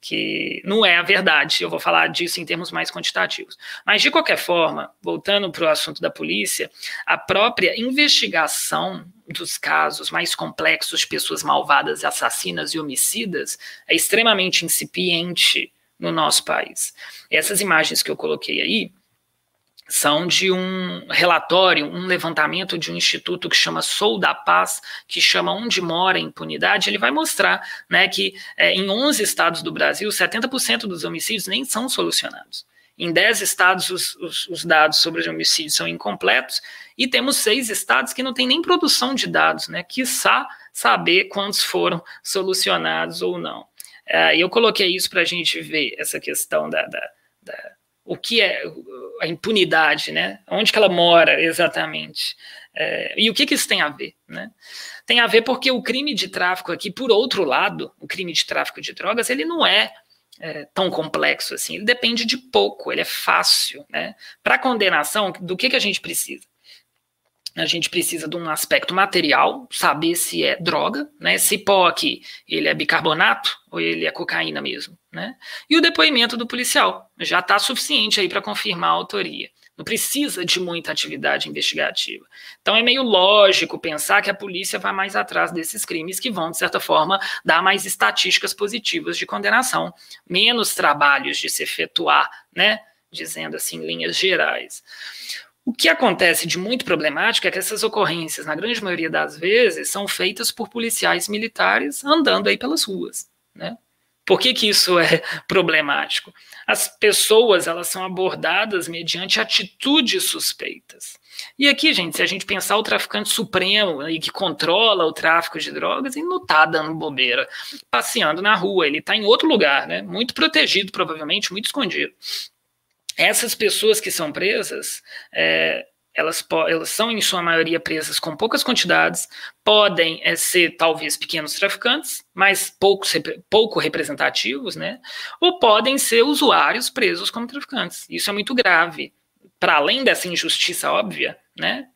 que não é a verdade. Eu vou falar disso em termos mais quantitativos. Mas, de qualquer forma, voltando para o assunto da polícia, a própria investigação dos casos mais complexos de pessoas malvadas, assassinas e homicidas é extremamente incipiente no nosso país. Essas imagens que eu coloquei aí são de um relatório, um levantamento de um instituto que chama Sou da Paz, que chama Onde Mora a Impunidade. Ele vai mostrar né, que é, em 11 estados do Brasil, 70% dos homicídios nem são solucionados. Em 10 estados, os, os, os, dados sobre os homicídios são incompletos, e temos seis estados que não têm nem produção de dados, né? Quiçá saber quantos foram solucionados ou não. É, eu coloquei isso para a gente ver essa questão da, da o que é a impunidade, né? Onde que ela mora exatamente? É, e o que, que isso tem a ver? Né? Tem a ver porque o crime de tráfico aqui, por outro lado, o crime de tráfico de drogas, ele não é, é tão complexo assim, ele depende de pouco, ele é fácil. Né? Para condenação, do que, que a gente precisa? A gente precisa de um aspecto material, saber se é droga, né? Esse pó aqui, ele é bicarbonato ou ele é cocaína mesmo, né? E o depoimento do policial já está suficiente aí para confirmar a autoria. Não precisa de muita atividade investigativa. Então é meio lógico pensar que a polícia vai mais atrás desses crimes que vão, de certa forma, dar mais estatísticas positivas de condenação, menos trabalhos de se efetuar, né? Dizendo assim, linhas gerais. O que acontece de muito problemático é que essas ocorrências, na grande maioria das vezes, são feitas por policiais militares andando aí pelas ruas, né? Por que, que isso é problemático? As pessoas elas são abordadas mediante atitudes suspeitas. E aqui, gente, se a gente pensar o traficante supremo e que controla o tráfico de drogas, ele não está dando bobeira, passeando na rua, ele está em outro lugar, né? Muito protegido, provavelmente, muito escondido. Essas pessoas que são presas, é, elas, elas, são, em sua maioria, presas com poucas quantidades, podem é, ser, talvez, pequenos traficantes, mas poucos, pouco representativos, né? Ou podem ser usuários presos como traficantes. Isso é muito grave. Para além dessa injustiça óbvia, né?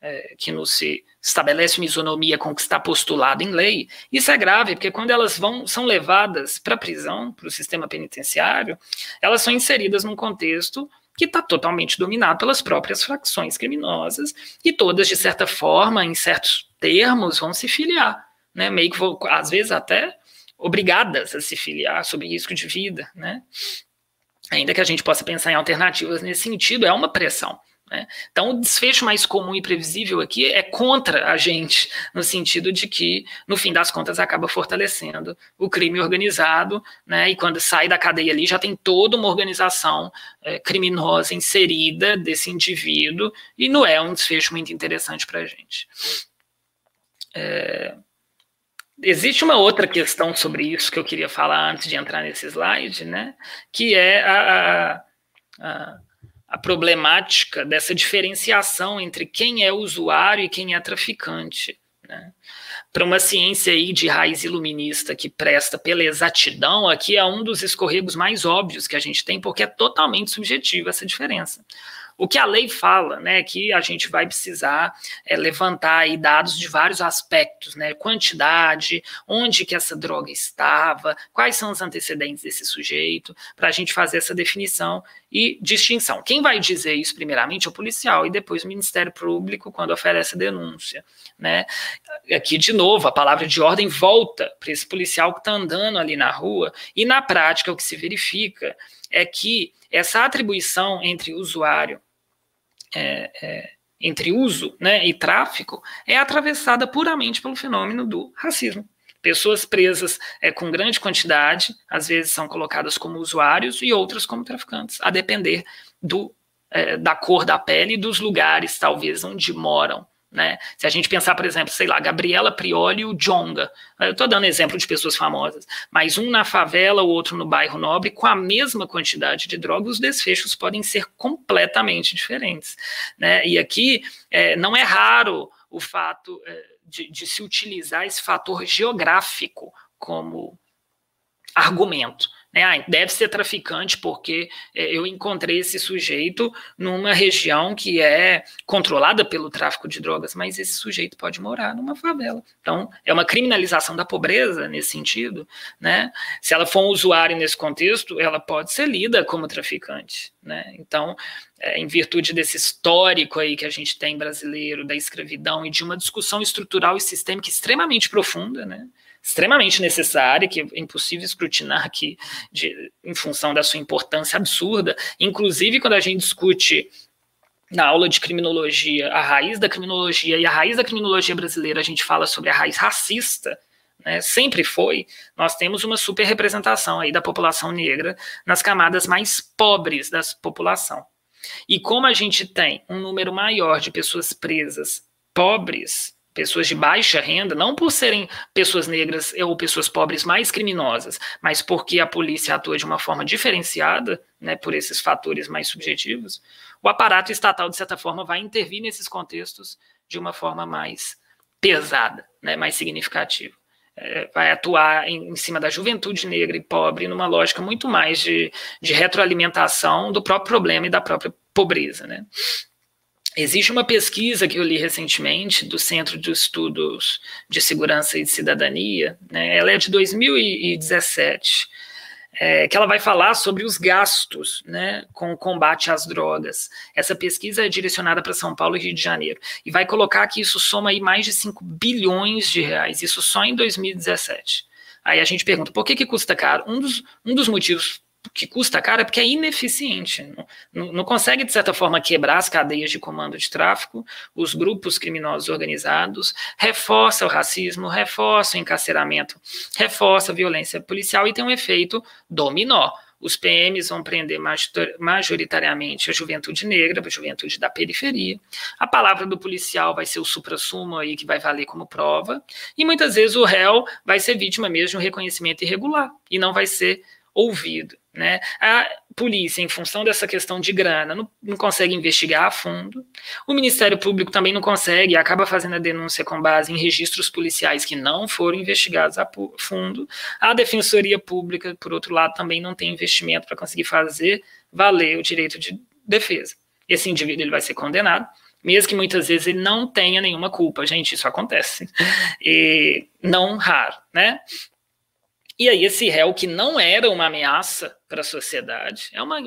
É, que não se estabelece uma isonomia com o que está postulado em lei, isso é grave, porque quando elas vão são levadas para a prisão, para o sistema penitenciário, elas são inseridas num contexto que está totalmente dominado pelas próprias facções criminosas, e todas, de certa forma, em certos termos, vão se filiar. Né, meio que, às vezes, até obrigadas a se filiar sob risco de vida, né? Ainda que a gente possa pensar em alternativas nesse sentido, é uma pressão. Né? Então, o desfecho mais comum e previsível aqui é contra a gente, no sentido de que, no fim das contas, acaba fortalecendo o crime organizado, né? e quando sai da cadeia ali, já tem toda uma organização é, criminosa inserida desse indivíduo, e não é um desfecho muito interessante para a gente. É, Existe uma outra questão sobre isso que eu queria falar antes de entrar nesse slide, né? Que é a, a, a problemática dessa diferenciação entre quem é usuário e quem é traficante. Né? Para uma ciência aí de raiz iluminista que presta pela exatidão, aqui é um dos escorregos mais óbvios que a gente tem, porque é totalmente subjetiva essa diferença. O que a lei fala, né, que a gente vai precisar é, levantar aí dados de vários aspectos, né, quantidade, onde que essa droga estava, quais são os antecedentes desse sujeito, para a gente fazer essa definição e distinção. Quem vai dizer isso primeiramente é o policial e depois o Ministério Público quando oferece a denúncia, né? Aqui de novo a palavra de ordem volta para esse policial que está andando ali na rua e na prática o que se verifica é que essa atribuição entre usuário é, é, entre uso né, e tráfico é atravessada puramente pelo fenômeno do racismo. Pessoas presas é, com grande quantidade, às vezes são colocadas como usuários e outras como traficantes, a depender do, é, da cor da pele e dos lugares, talvez, onde moram. Né? Se a gente pensar, por exemplo, sei lá, Gabriela Prioli e o Jonga, eu estou dando exemplo de pessoas famosas, mas um na favela, o outro no bairro nobre, com a mesma quantidade de droga, os desfechos podem ser completamente diferentes. Né? E aqui é, não é raro o fato é, de, de se utilizar esse fator geográfico como argumento. Né? Ah, deve ser traficante porque é, eu encontrei esse sujeito numa região que é controlada pelo tráfico de drogas, mas esse sujeito pode morar numa favela. Então, é uma criminalização da pobreza nesse sentido. Né? Se ela for um usuário nesse contexto, ela pode ser lida como traficante. Né? Então, é, em virtude desse histórico aí que a gente tem brasileiro da escravidão e de uma discussão estrutural e sistêmica extremamente profunda, né? Extremamente necessária, que é impossível escrutinar aqui de, em função da sua importância absurda. Inclusive, quando a gente discute na aula de criminologia a raiz da criminologia e a raiz da criminologia brasileira, a gente fala sobre a raiz racista. Né, sempre foi, nós temos uma super representação aí da população negra nas camadas mais pobres da população. E como a gente tem um número maior de pessoas presas pobres, pessoas de baixa renda, não por serem pessoas negras ou pessoas pobres mais criminosas, mas porque a polícia atua de uma forma diferenciada, né, por esses fatores mais subjetivos, o aparato estatal, de certa forma, vai intervir nesses contextos de uma forma mais pesada, né, mais significativa. É, vai atuar em, em, cima da juventude negra e pobre numa lógica muito mais de, de retroalimentação do próprio problema e da própria pobreza. Né? Existe uma pesquisa que eu li recentemente do Centro de Estudos de Segurança e Cidadania, né, ela é de 2017, é, que ela vai falar sobre os gastos né, com o combate às drogas. Essa pesquisa é direcionada para São Paulo e Rio de Janeiro, e vai colocar que isso soma aí mais de 5 bilhões de reais, isso só em 2017. Aí a gente pergunta, por que, que custa caro? Um dos, um dos motivos que custa caro é porque é ineficiente. Não, não, consegue, de certa forma, quebrar as cadeias de comando de tráfico, os grupos criminosos organizados, reforça o racismo, reforça o encarceramento, reforça a violência policial e tem um efeito dominó. Os PMs vão prender majoritariamente a juventude negra, a juventude da periferia. A palavra do policial vai ser o supra-sumo aí que vai valer como prova. E muitas vezes o réu vai ser vítima mesmo de um reconhecimento irregular e não vai ser ouvido. Né? A polícia, em função dessa questão de grana, não, não, consegue investigar a fundo. O Ministério Público também não consegue, acaba fazendo a denúncia com base em registros policiais que não foram investigados a fundo. A Defensoria Pública, por outro lado, também não tem investimento para conseguir fazer valer o direito de defesa. Esse indivíduo ele vai ser condenado, mesmo que muitas vezes ele não tenha nenhuma culpa. Gente, isso acontece. E não raro, né? E aí, esse réu que não era uma ameaça para a sociedade, é uma,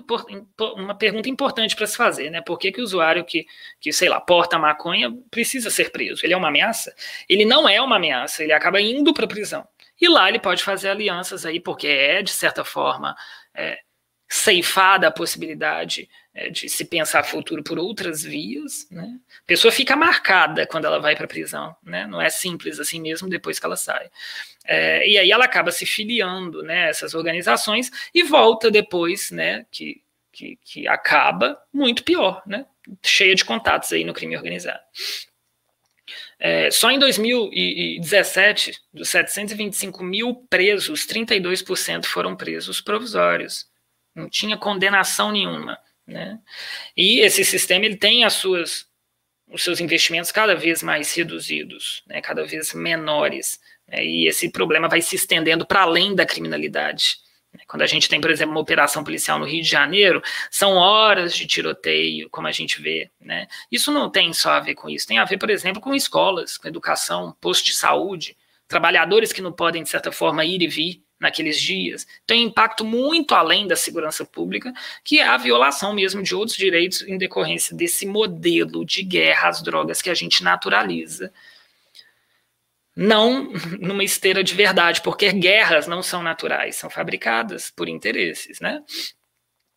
uma pergunta importante para se fazer, né? Por que, que o usuário que, que, sei lá, porta maconha precisa ser preso? Ele é uma ameaça? Ele não é uma ameaça, ele acaba indo para a prisão. E lá ele pode fazer alianças aí, porque é, de certa forma, é, ceifada a possibilidade é, de se pensar futuro por outras vias, né? A pessoa fica marcada quando ela vai para a prisão, né? Não é simples assim mesmo depois que ela sai. É, e aí ela acaba se filiando, né? Essas organizações e volta depois, né? Que, que, que acaba muito pior, né? Cheia de contatos aí no crime organizado. É, só em 2017, dos 725 mil presos, 32% foram presos provisórios. Não tinha condenação nenhuma. Né? E esse sistema ele tem as suas, os seus investimentos cada vez mais reduzidos, né? cada vez menores. Né? E esse problema vai se estendendo para além da criminalidade. Né? Quando a gente tem, por exemplo, uma operação policial no Rio de Janeiro, são horas de tiroteio, como a gente vê. Né? Isso não tem só a ver com isso, tem a ver, por exemplo, com escolas, com educação, posto de saúde, trabalhadores que não podem, de certa forma, ir e vir naqueles dias, tem impacto muito além da segurança pública, que é a violação mesmo de outros direitos em decorrência desse modelo de guerra às drogas que a gente naturaliza. Não numa esteira de verdade, porque guerras não são naturais, são fabricadas por interesses, né?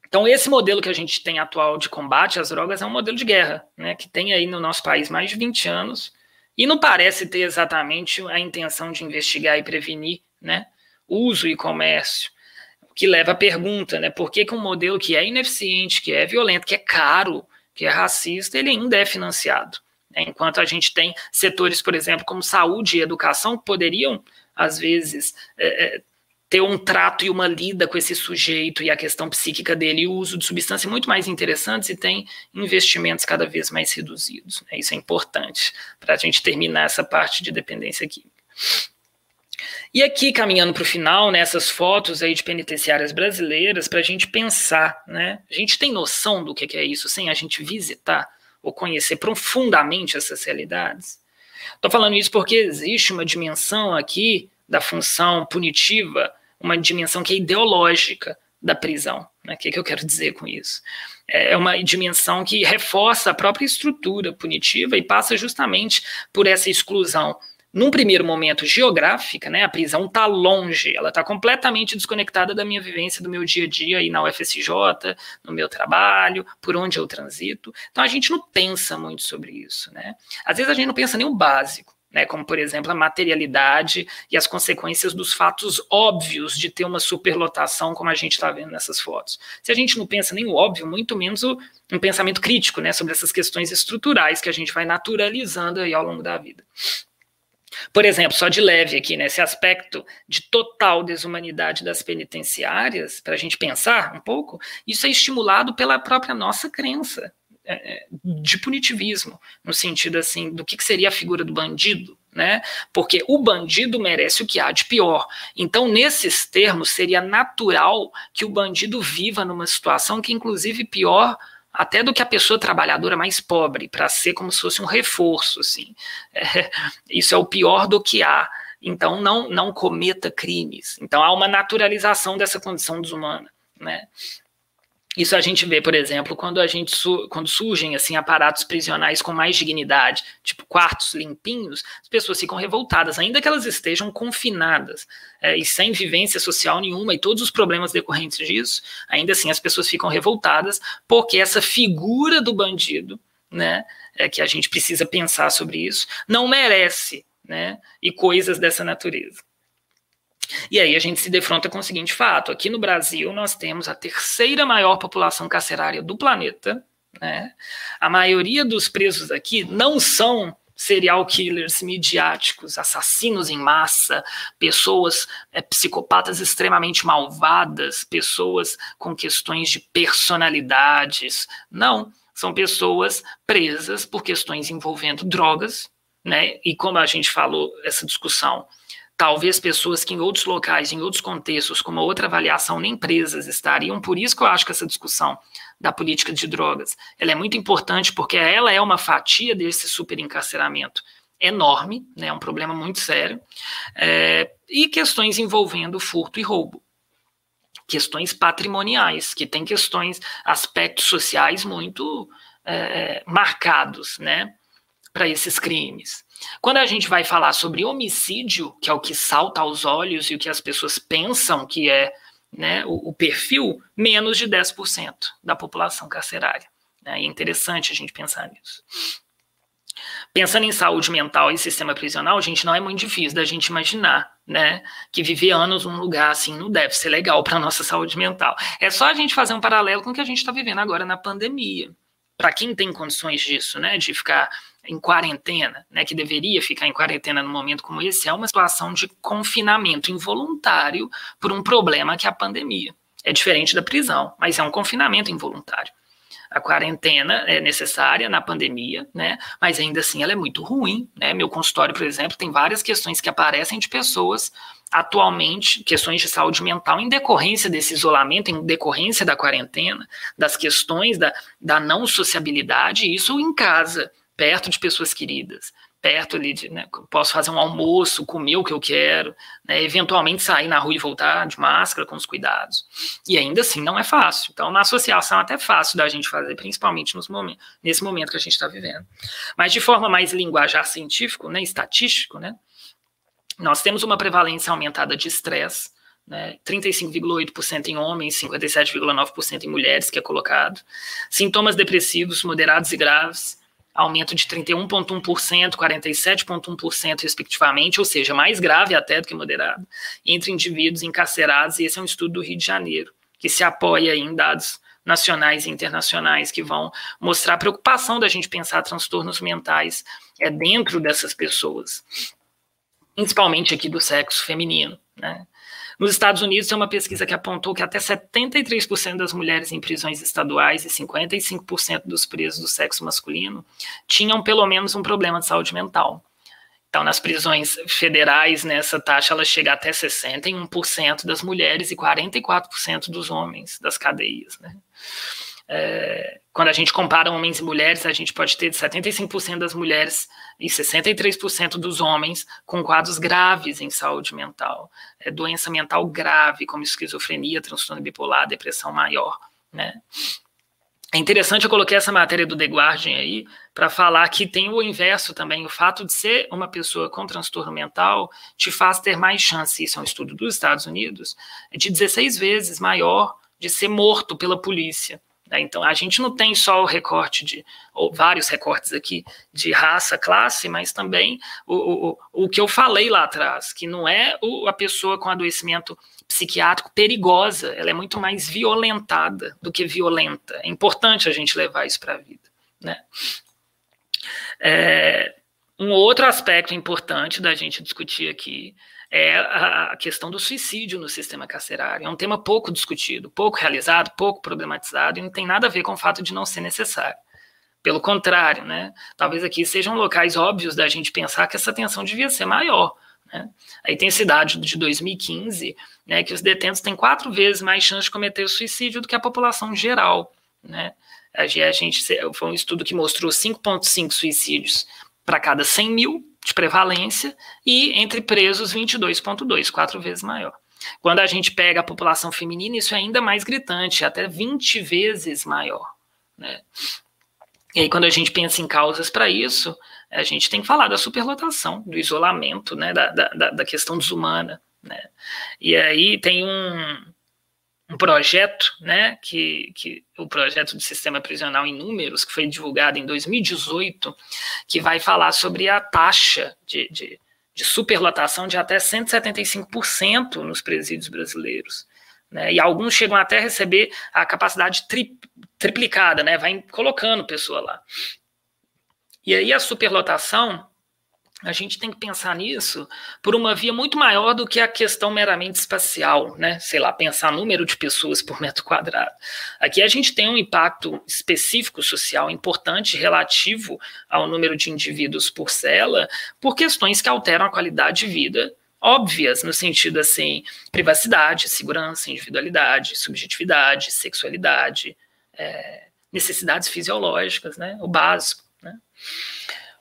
Então, esse modelo que a gente tem atual de combate às drogas é um modelo de guerra, né, que tem aí no nosso país mais de 20 anos, e não parece ter exatamente a intenção de investigar e prevenir, né, uso e comércio, que leva à pergunta, né? Por que, que um modelo que é ineficiente, que é violento, que é caro, que é racista, ele ainda é financiado? Né? Enquanto a gente tem setores, por exemplo, como saúde e educação, que poderiam, às vezes, é, é, ter um trato e uma lida com esse sujeito e a questão psíquica dele e o uso de substâncias muito mais interessantes e tem investimentos cada vez mais reduzidos. Né? Isso é importante para a gente terminar essa parte de dependência química. E aqui, caminhando para o final, nessas né, fotos aí de penitenciárias brasileiras, para a gente pensar, né? A gente tem noção do que é isso sem a gente visitar ou conhecer profundamente essas realidades? Estou falando isso porque existe uma dimensão aqui da função punitiva, uma dimensão que é ideológica da prisão. Né? O que, é que eu quero dizer com isso? É uma dimensão que reforça a própria estrutura punitiva e passa justamente por essa exclusão num primeiro momento geográfica, né, a prisão está longe, ela está completamente desconectada da minha vivência, do meu dia a dia aí na UFSJ, no meu trabalho, por onde eu transito. Então a gente não pensa muito sobre isso, né? Às vezes a gente não pensa nem o básico. Né, como, por exemplo, a materialidade e as consequências dos fatos óbvios de ter uma superlotação, como a gente está vendo nessas fotos. Se a gente não pensa nem o óbvio, muito menos o, um pensamento crítico né, sobre essas questões estruturais que a gente vai naturalizando aí ao longo da vida. Por exemplo, só de leve aqui, nesse né, aspecto de total desumanidade das penitenciárias, para a gente pensar um pouco, isso é estimulado pela própria nossa crença é, é, de punitivismo, no sentido assim, do que seria a figura do bandido, né? Porque o bandido merece o que há de pior. Então, nesses termos, seria natural que o bandido viva numa situação que, inclusive, pior até do que a pessoa trabalhadora mais pobre, para ser como se fosse um reforço, assim. É, isso é o pior do que há. Então, não, não cometa crimes. Então, há uma naturalização dessa condição desumana, né? Isso a gente vê, por exemplo, quando a gente quando surgem assim aparatos prisionais com mais dignidade, tipo quartos limpinhos, as pessoas ficam revoltadas, ainda que elas estejam confinadas é, e sem vivência social nenhuma e todos os problemas decorrentes disso, ainda assim as pessoas ficam revoltadas porque essa figura do bandido, né, é que a gente precisa pensar sobre isso, não merece, né, e coisas dessa natureza. E aí a gente se defronta com o seguinte fato: aqui no Brasil nós temos a terceira maior população carcerária do planeta. Né? A maioria dos presos aqui não são serial killers midiáticos, assassinos em massa, pessoas é, psicopatas extremamente malvadas, pessoas com questões de personalidades. Não, são pessoas presas por questões envolvendo drogas, né? E como a gente falou, essa discussão talvez pessoas que em outros locais, em outros contextos, com uma outra avaliação, nem presas estariam. Por isso que eu acho que essa discussão da política de drogas ela é muito importante, porque ela é uma fatia desse superencarceramento enorme, né, é um problema muito sério, é, e questões envolvendo furto e roubo. Questões patrimoniais, que tem questões, aspectos sociais muito é, marcados, né? para esses crimes. Quando a gente vai falar sobre homicídio, que é o que salta aos olhos e o que as pessoas pensam que é né, o, o perfil, menos de 10% da população carcerária. Né? É interessante a gente pensar nisso. Pensando em saúde mental e sistema prisional, gente, não é muito difícil da gente imaginar, né, que viver anos num lugar assim não deve ser legal para nossa saúde mental. É só a gente fazer um paralelo com o que a gente está vivendo agora na pandemia. Para quem tem condições disso, né, de ficar em quarentena, né, que deveria ficar em quarentena num momento como esse, é uma situação de confinamento involuntário por um problema que é a pandemia. É diferente da prisão, mas é um confinamento involuntário. A quarentena é necessária na pandemia, né? Mas ainda assim ela é muito ruim, né? Meu consultório, por exemplo, tem várias questões que aparecem de pessoas atualmente, questões de saúde mental em decorrência desse isolamento, em decorrência da quarentena, das questões da, da não sociabilidade, isso em casa, perto de pessoas queridas perto ali, de, né, posso fazer um almoço, comer o que eu quero, né, eventualmente sair na rua e voltar de máscara com os cuidados. E ainda assim não é fácil. Então, na associação, até é fácil da gente fazer, principalmente nos momentos, nesse momento que a gente está vivendo. Mas de forma mais linguajar científico, né, estatístico, né, nós temos uma prevalência aumentada de estresse, né, 35,8% em homens, 57,9% em mulheres, que é colocado. Sintomas depressivos moderados e graves, aumento de 31,1%, 47,1%, respectivamente, ou seja, mais grave até do que moderado, entre indivíduos encarcerados, e esse é um estudo do Rio de Janeiro, que se apoia em dados nacionais e internacionais que vão mostrar a preocupação da gente pensar transtornos mentais é dentro dessas pessoas, principalmente aqui do sexo feminino, né? Nos Estados Unidos, tem uma pesquisa que apontou que até 73% das mulheres em prisões estaduais e 55% dos presos do sexo masculino tinham pelo menos um problema de saúde mental. Então, nas prisões federais, nessa taxa ela chega até 61% das mulheres e 44% dos homens das cadeias. Né? É, quando a gente compara homens e mulheres, a gente pode ter 75% das mulheres e 63% dos homens com quadros graves em saúde mental, é, doença mental grave, como esquizofrenia, transtorno bipolar, depressão maior, né? É interessante, eu coloquei essa matéria do The Guardian aí para falar que tem o inverso também. O fato de ser uma pessoa com transtorno mental te faz ter mais chance, isso é um estudo dos Estados Unidos, de 16 vezes maior de ser morto pela polícia. Né? Então, a gente não tem só o recorte de, ou vários recortes aqui, de raça, classe, mas também o, o, o que eu falei lá atrás, que não é o, a pessoa com adoecimento psiquiátrico perigosa, ela é muito mais violentada do que violenta. É importante a gente levar isso para a vida. Né? É, um outro aspecto importante da gente discutir aqui é a questão do suicídio no sistema carcerário. É um tema pouco discutido, pouco realizado, pouco problematizado e não tem nada a ver com o fato de não ser necessário. Pelo contrário, né? Talvez aqui sejam locais óbvios da gente pensar que essa tensão devia ser maior. Né? A intensidade de 2015, né, que os detentos têm quatro vezes mais chance de cometer suicídio do que a população geral. Né? A gente, foi um estudo que mostrou 5,5 suicídios para cada 100 mil de prevalência e entre presos 22,2, quatro vezes maior. Quando a gente pega a população feminina, isso é ainda mais gritante, até 20 vezes maior. Né? E aí, quando a gente pensa em causas para isso, a gente tem que falar da superlotação, do isolamento, né? da, da, da questão desumana. Né? E aí tem um, um projeto, né, que, que o projeto de sistema prisional em números, que foi divulgado em 2018, que vai falar sobre a taxa de, de, de superlotação de até 175% nos presídios brasileiros. Né, e alguns chegam até a receber a capacidade tri, triplicada, né, vai colocando pessoa lá. E aí a superlotação a gente tem que pensar nisso por uma via muito maior do que a questão meramente espacial, né? Sei lá, pensar número de pessoas por metro quadrado. Aqui a gente tem um impacto específico social importante relativo ao número de indivíduos por cela, por questões que alteram a qualidade de vida óbvias no sentido assim, privacidade, segurança, individualidade, subjetividade, sexualidade, é, necessidades fisiológicas, né? O básico, né?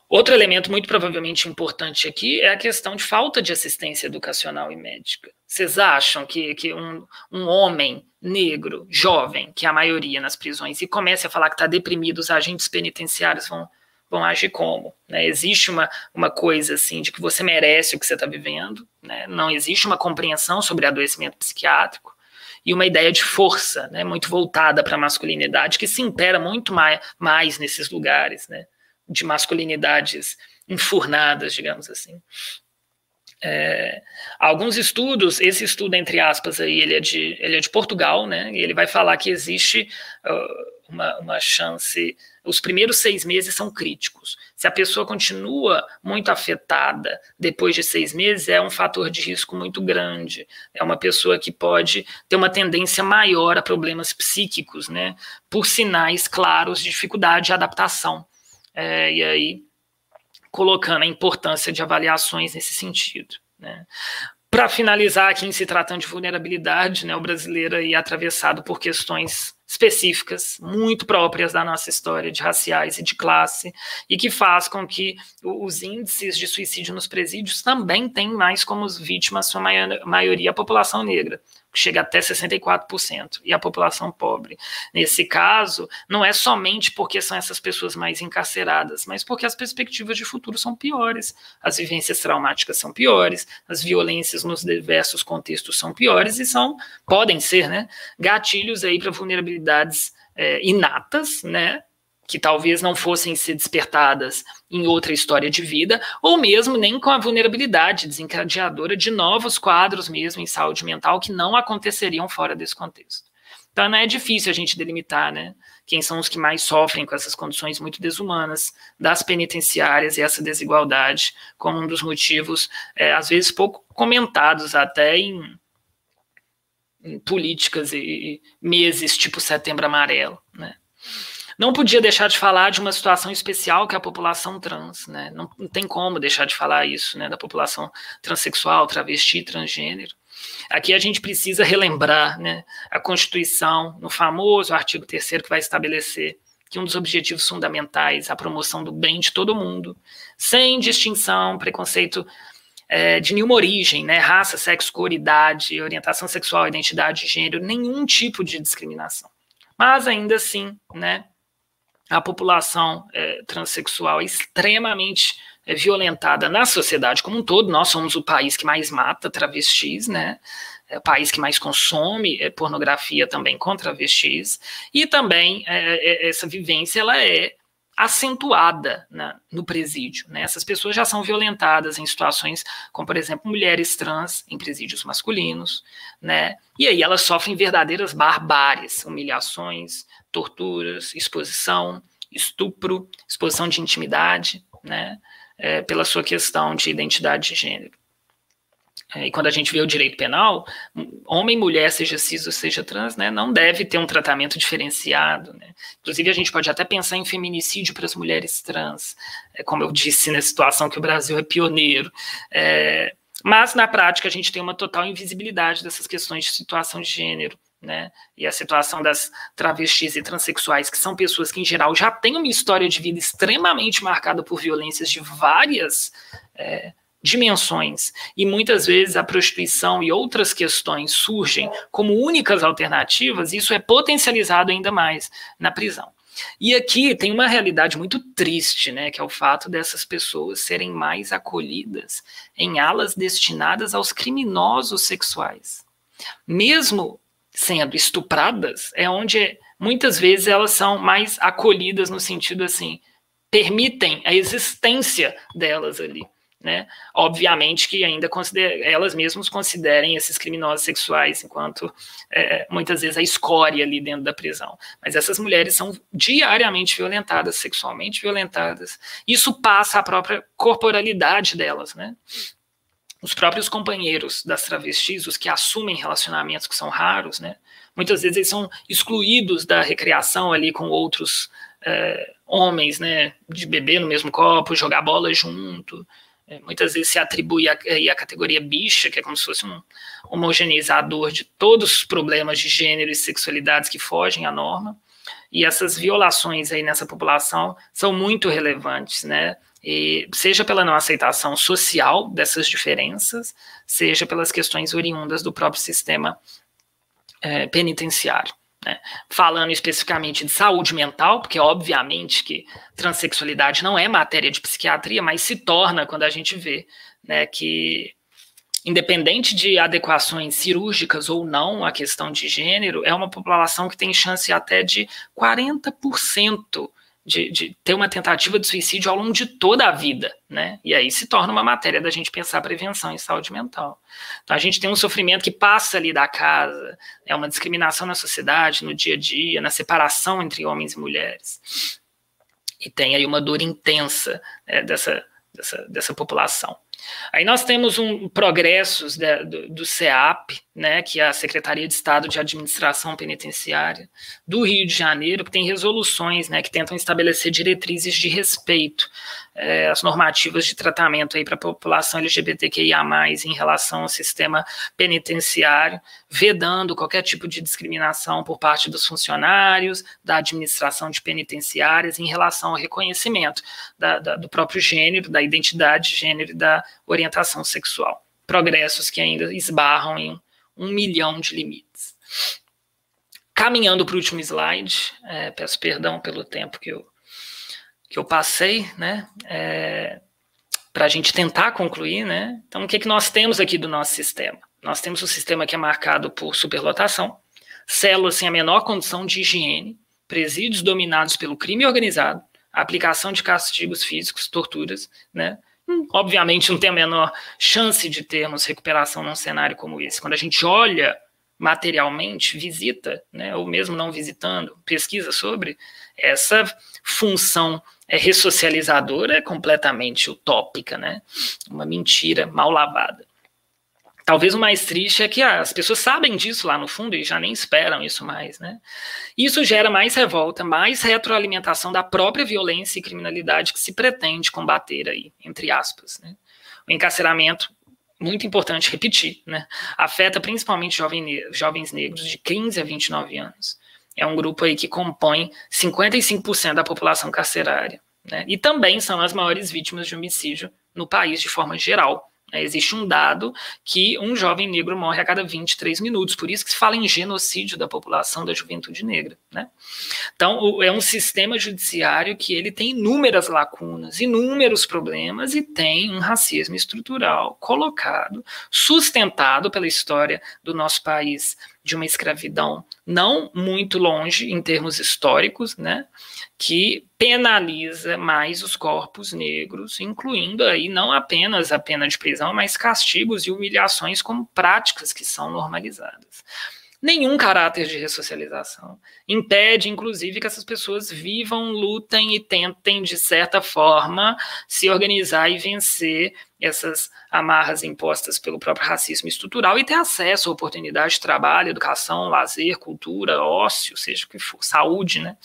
Outro elemento muito provavelmente importante aqui é a questão de falta de assistência educacional e médica. Vocês acham que, que um, um homem negro, jovem, que é a maioria nas prisões, e comece a falar que está deprimido, os agentes penitenciários vão, vão agir como? Né? Existe uma, uma coisa assim de que você merece o que você está vivendo, né? não existe uma compreensão sobre adoecimento psiquiátrico e uma ideia de força, né? muito voltada para a masculinidade, que se impera muito mais, mais nesses lugares, né? De masculinidades enfurnadas, digamos assim. É, alguns estudos, esse estudo entre aspas aí, ele é de, ele é de Portugal, né? E ele vai falar que existe uh, uma, uma chance, os primeiros seis meses são críticos. Se a pessoa continua muito afetada depois de seis meses, é um fator de risco muito grande. É uma pessoa que pode ter uma tendência maior a problemas psíquicos, né? Por sinais claros de dificuldade de adaptação. É, e aí colocando a importância de avaliações nesse sentido. Né? Para finalizar, aqui em se tratando de vulnerabilidade, né, o brasileiro é atravessado por questões específicas, muito próprias da nossa história, de raciais e de classe, e que faz com que os índices de suicídio nos presídios também tenham mais como vítimas, sua maioria, a população negra chega até 64%, e a população pobre. Nesse caso, não é somente porque são essas pessoas mais encarceradas, mas porque as perspectivas de futuro são piores, as vivências traumáticas são piores, as violências nos diversos contextos são piores e são, podem ser, né, gatilhos aí para vulnerabilidades é, inatas, né, que talvez não fossem ser despertadas em outra história de vida, ou mesmo nem com a vulnerabilidade desencadeadora de novos quadros mesmo em saúde mental que não aconteceriam fora desse contexto. Então não é difícil a gente delimitar, né? Quem são os que mais sofrem com essas condições muito desumanas das penitenciárias e essa desigualdade como um dos motivos, é, às vezes pouco comentados até em, em políticas e, e meses tipo Setembro Amarelo, né? Não podia deixar de falar de uma situação especial que é a população trans, né? Não, não tem como deixar de falar isso, né? Da população transexual, travesti, transgênero. Aqui a gente precisa relembrar, né? A Constituição, no famoso artigo 3 que vai estabelecer que um dos objetivos fundamentais é a promoção do bem de todo mundo, sem distinção, preconceito é, de nenhuma origem, né, raça, sexo, cor, idade, orientação sexual, identidade de gênero, nenhum tipo de discriminação. Mas ainda assim, né, a população é, transexual é extremamente é, violentada na sociedade como um todo. Nós somos o país que mais mata travestis, né? É o país que mais consome é, pornografia também com travestis. E também é, é essa vivência ela é acentuada no presídio. Né? Essas pessoas já são violentadas em situações como, por exemplo, mulheres trans em presídios masculinos, né? E aí elas sofrem verdadeiras barbáries, humilhações, torturas, exposição, estupro, exposição de intimidade, né? É, pela sua questão de identidade de gênero. É, e quando a gente vê o direito penal, homem, mulher, seja cis ou seja trans, né, não deve ter um tratamento diferenciado. Né? Inclusive, a gente pode até pensar em feminicídio para as mulheres trans, é, como eu disse na situação que o Brasil é pioneiro. É, mas, na prática, a gente tem uma total invisibilidade dessas questões de situação de gênero. Né? E a situação das travestis e transexuais, que são pessoas que, em geral, já têm uma história de vida extremamente marcada por violências de várias é, dimensões. E muitas vezes a prostituição e outras questões surgem como únicas alternativas, isso é potencializado ainda mais na prisão. E aqui tem uma realidade muito triste, né, que é o fato dessas pessoas serem mais acolhidas em alas destinadas aos criminosos sexuais. Mesmo sendo estupradas, é onde muitas vezes elas são mais acolhidas no sentido assim, permitem a existência delas ali. Né? Obviamente que ainda elas mesmas considerem esses criminosos sexuais enquanto é, muitas vezes a escória ali dentro da prisão. Mas essas mulheres são diariamente violentadas, sexualmente violentadas. Isso passa a própria corporalidade delas, né? Os próprios companheiros das travestis, os que assumem relacionamentos que são raros, né? Muitas vezes eles são excluídos da recreação ali com outros é, homens, né? De beber no mesmo copo, jogar bola junto. É, muitas vezes se atribui a, a, categoria bicha, que é como se fosse um homogeneizador de todos os problemas de gênero e sexualidades que fogem à norma. E essas violações aí nessa população são muito relevantes, né? E seja pela não aceitação social dessas diferenças, seja pelas questões oriundas do próprio sistema é, penitenciário. Né? Falando especificamente de saúde mental, porque obviamente que transexualidade não é matéria de psiquiatria, mas se torna quando a gente vê né, que, independente de adequações cirúrgicas ou não a questão de gênero, é uma população que tem chance até de 40% de, de, ter uma tentativa de suicídio ao longo de toda a vida, né? E aí se torna uma matéria da gente pensar prevenção em saúde mental. Então a gente tem um sofrimento que passa ali da casa, é uma discriminação na sociedade, no dia a dia, na separação entre homens e mulheres. E tem aí uma dor intensa né, dessa, dessa, dessa população. Aí nós temos um progressos de, do, do CEAP, né, que é a Secretaria de Estado de Administração Penitenciária do Rio de Janeiro, que tem resoluções né, que tentam estabelecer diretrizes de respeito é, às normativas de tratamento para a população LGBTQIA, em relação ao sistema penitenciário, vedando qualquer tipo de discriminação por parte dos funcionários, da administração de penitenciárias, em relação ao reconhecimento da, da, do próprio gênero, da identidade de gênero e da orientação sexual. Progressos que ainda esbarram em um milhão de limites. Caminhando para o último slide, é, peço perdão pelo tempo que eu, que eu passei, né? É, para a gente tentar concluir, né? Então, o que, que nós temos aqui do nosso sistema? Nós temos um sistema que é marcado por superlotação, células sem a menor condição de higiene, presídios dominados pelo crime organizado, aplicação de castigos físicos, torturas, né? Hum, obviamente não tem a menor chance de termos recuperação num cenário como esse. Quando a gente olha materialmente, visita, né, ou mesmo não visitando, pesquisa sobre, essa função é, ressocializadora completamente utópica, né? Uma mentira mal lavada. Talvez o mais triste é que ah, as pessoas sabem disso lá no fundo e já nem esperam isso mais, né? Isso gera mais revolta, mais retroalimentação da própria violência e criminalidade que se pretende combater aí, entre aspas, né? O encarceramento, muito importante repetir, né? Afeta principalmente jovens negros de 15 a 29 anos. É um grupo aí que compõe 55% da população carcerária, né? E também são as maiores vítimas de homicídio no país de forma geral é, existe um dado que um jovem negro morre a cada 23 minutos, por isso que se fala em genocídio da população da juventude negra. Né? Então, é um sistema judiciário que ele tem inúmeras lacunas, inúmeros problemas e tem um racismo estrutural colocado, sustentado pela história do nosso país de uma escravidão não muito longe em termos históricos, né? que penaliza mais os corpos negros, incluindo aí não apenas a pena de prisão, mas castigos e humilhações como práticas que são normalizadas. Nenhum caráter de ressocialização. Impede, inclusive, que essas pessoas vivam, lutem e tentem, de certa forma, se organizar e vencer essas amarras impostas pelo próprio racismo estrutural e ter acesso à oportunidade de trabalho, educação, lazer, cultura, ócio, seja o que for, saúde, né?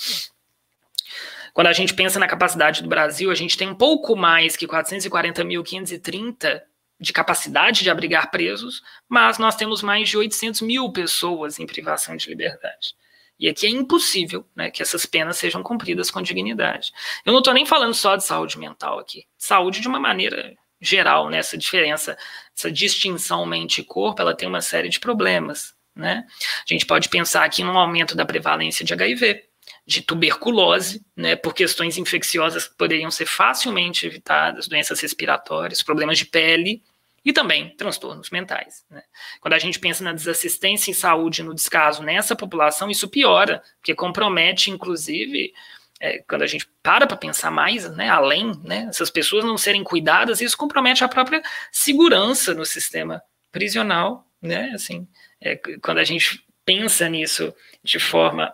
Quando a gente pensa na capacidade do Brasil, a gente tem um pouco mais que 440.530 de capacidade de abrigar presos, mas nós temos mais de 800 mil pessoas em privação de liberdade. E aqui é impossível né, que essas penas sejam cumpridas com dignidade. Eu não estou nem falando só de saúde mental aqui. Saúde de uma maneira geral, né, essa diferença, essa distinção mente e corpo, ela tem uma série de problemas. Né? A gente pode pensar aqui num aumento da prevalência de HIV de tuberculose, né, por questões infecciosas que poderiam ser facilmente evitadas, doenças respiratórias, problemas de pele e também transtornos mentais. Né. Quando a gente pensa na desassistência em saúde no descaso nessa população, isso piora, porque compromete, inclusive, é, quando a gente para para pensar mais, né, além, né, essas pessoas não serem cuidadas, isso compromete a própria segurança no sistema prisional, né, assim, é, quando a gente pensa nisso de forma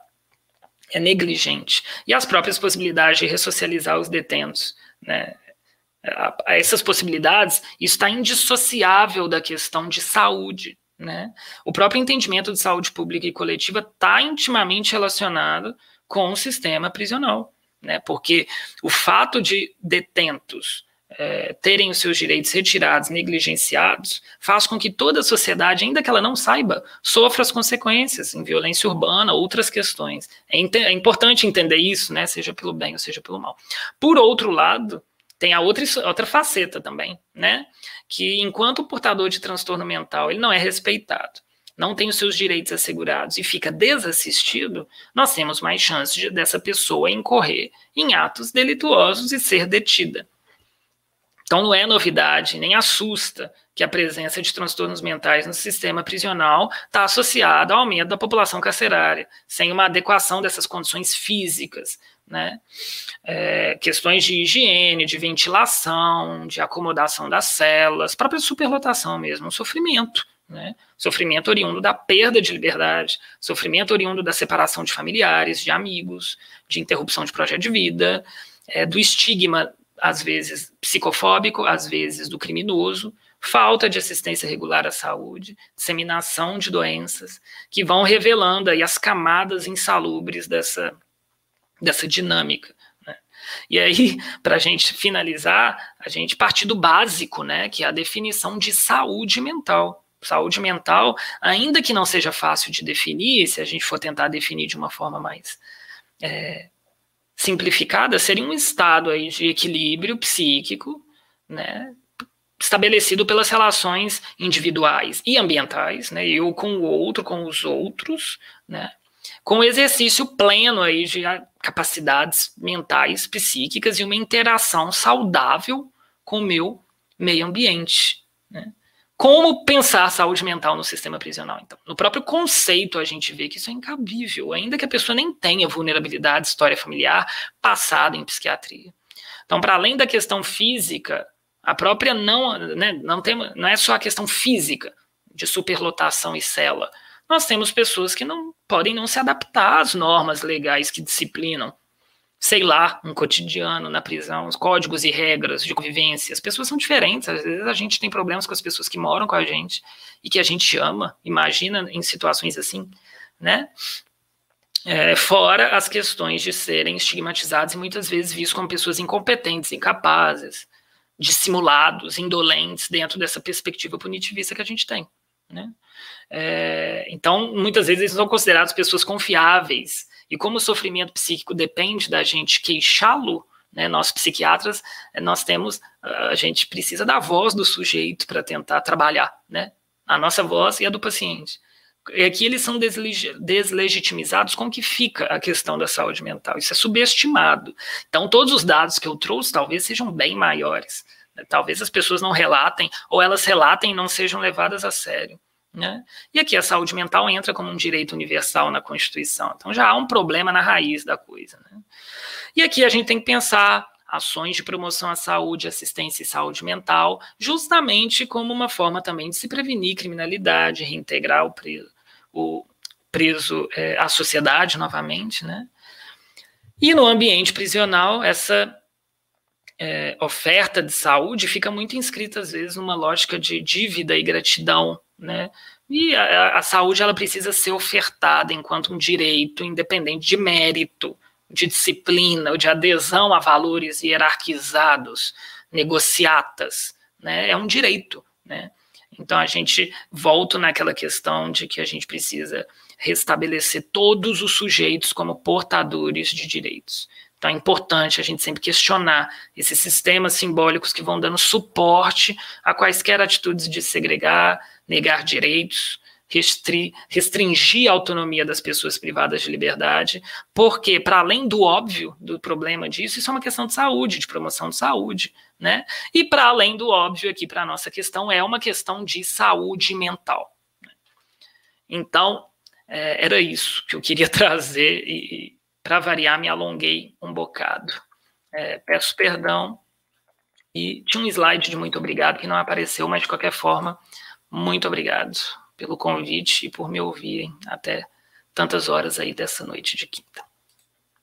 é negligente. E as próprias possibilidades de ressocializar os detentos. Né? A, essas possibilidades, isso está indissociável da questão de saúde. Né? O próprio entendimento de saúde pública e coletiva está intimamente relacionado com o sistema prisional. Né? Porque o fato de detentos é, terem os seus direitos retirados, negligenciados, faz com que toda a sociedade, ainda que ela não saiba, sofra as consequências em violência urbana, outras questões. É, é importante entender isso, né, seja pelo bem ou seja pelo mal. Por outro lado, tem a outra, outra faceta também, né, que enquanto o portador de transtorno mental ele não é respeitado, não tem os seus direitos assegurados e fica desassistido, nós temos mais chance de, dessa pessoa incorrer em atos delituosos e ser detida. Então não é novidade, nem assusta que a presença de transtornos mentais no sistema prisional está associada ao aumento da população carcerária, sem uma adequação dessas condições físicas, né? É, questões de higiene, de ventilação, de acomodação das celas, própria superlotação mesmo, um sofrimento. Né? Sofrimento oriundo da perda de liberdade, sofrimento oriundo da separação de familiares, de amigos, de interrupção de projeto de vida, é, do estigma às vezes psicofóbico, às vezes do criminoso, falta de assistência regular à saúde, disseminação de doenças, que vão revelando aí as camadas insalubres dessa, dessa dinâmica. Né? E aí, para a gente finalizar, a gente parte do básico, né, que é a definição de saúde mental. Saúde mental, ainda que não seja fácil de definir, se a gente for tentar definir de uma forma mais é, simplificada, seria um estado aí de equilíbrio psíquico, né, estabelecido pelas relações individuais e ambientais, né, eu com o outro, com os outros, né, com exercício pleno aí de capacidades mentais, psíquicas e uma interação saudável com o meu meio ambiente. Como pensar saúde mental no sistema prisional? Então, no próprio conceito a gente vê que isso é incabível, ainda que a pessoa nem tenha vulnerabilidade, história familiar, passado em psiquiatria. Então, para além da questão física, a própria não, né, não, tem, não é só a questão física de superlotação e cela. Nós temos pessoas que não podem não se adaptar às normas legais que disciplinam sei lá, um cotidiano na prisão, os códigos e regras de convivência. As pessoas são diferentes. Às vezes a gente tem problemas com as pessoas que moram com a gente e que a gente ama. Imagina em situações assim, né? É, fora as questões de serem estigmatizados e muitas vezes vistos como pessoas incompetentes, incapazes, dissimulados, indolentes dentro dessa perspectiva punitivista que a gente tem. Né? É, então, muitas vezes eles são considerados pessoas confiáveis, e como o sofrimento psíquico depende da gente queixá-lo, né, nós psiquiatras, eh, nós temos, a gente precisa da voz do sujeito para tentar trabalhar, né? A nossa voz e a do paciente. E aqui eles são deslegitimizados com que fica a questão da saúde mental. Isso é subestimado. Então, todos os dados que eu trouxe talvez sejam bem maiores. Né? Talvez as pessoas não relatem, ou elas relatem e não sejam levadas a sério. Né? E aqui a saúde mental entra como um direito universal na Constituição. Então já há um problema na raiz da coisa. Né? E aqui a gente tem que pensar ações de promoção à saúde, assistência e saúde mental, justamente como uma forma também de se prevenir criminalidade, reintegrar o preso, o preso é, à sociedade novamente. Né? E no ambiente prisional, essa é, oferta de saúde fica muito inscrita, às vezes, numa lógica de dívida e gratidão né? E a, a, saúde ela precisa ser ofertada enquanto um direito independente de mérito, de disciplina ou de adesão a valores hierarquizados, negociatas, né? É um direito, né? Então a gente volta naquela questão de que a gente precisa restabelecer todos os sujeitos como portadores de direitos. Então é importante a gente sempre questionar esses sistemas simbólicos que vão dando suporte a quaisquer atitudes de segregar, negar direitos, restri restringir a autonomia das pessoas privadas de liberdade, porque, para além do óbvio do problema disso, isso é uma questão de saúde, de promoção de saúde. Né? E, para além do óbvio aqui para a nossa questão, é uma questão de saúde mental. Né? Então, é, era isso que eu queria trazer e, para variar, me alonguei um bocado. É, peço perdão. E tinha um slide de muito obrigado que não apareceu, mas de qualquer forma, muito obrigado pelo convite e por me ouvirem até tantas horas aí dessa noite de quinta.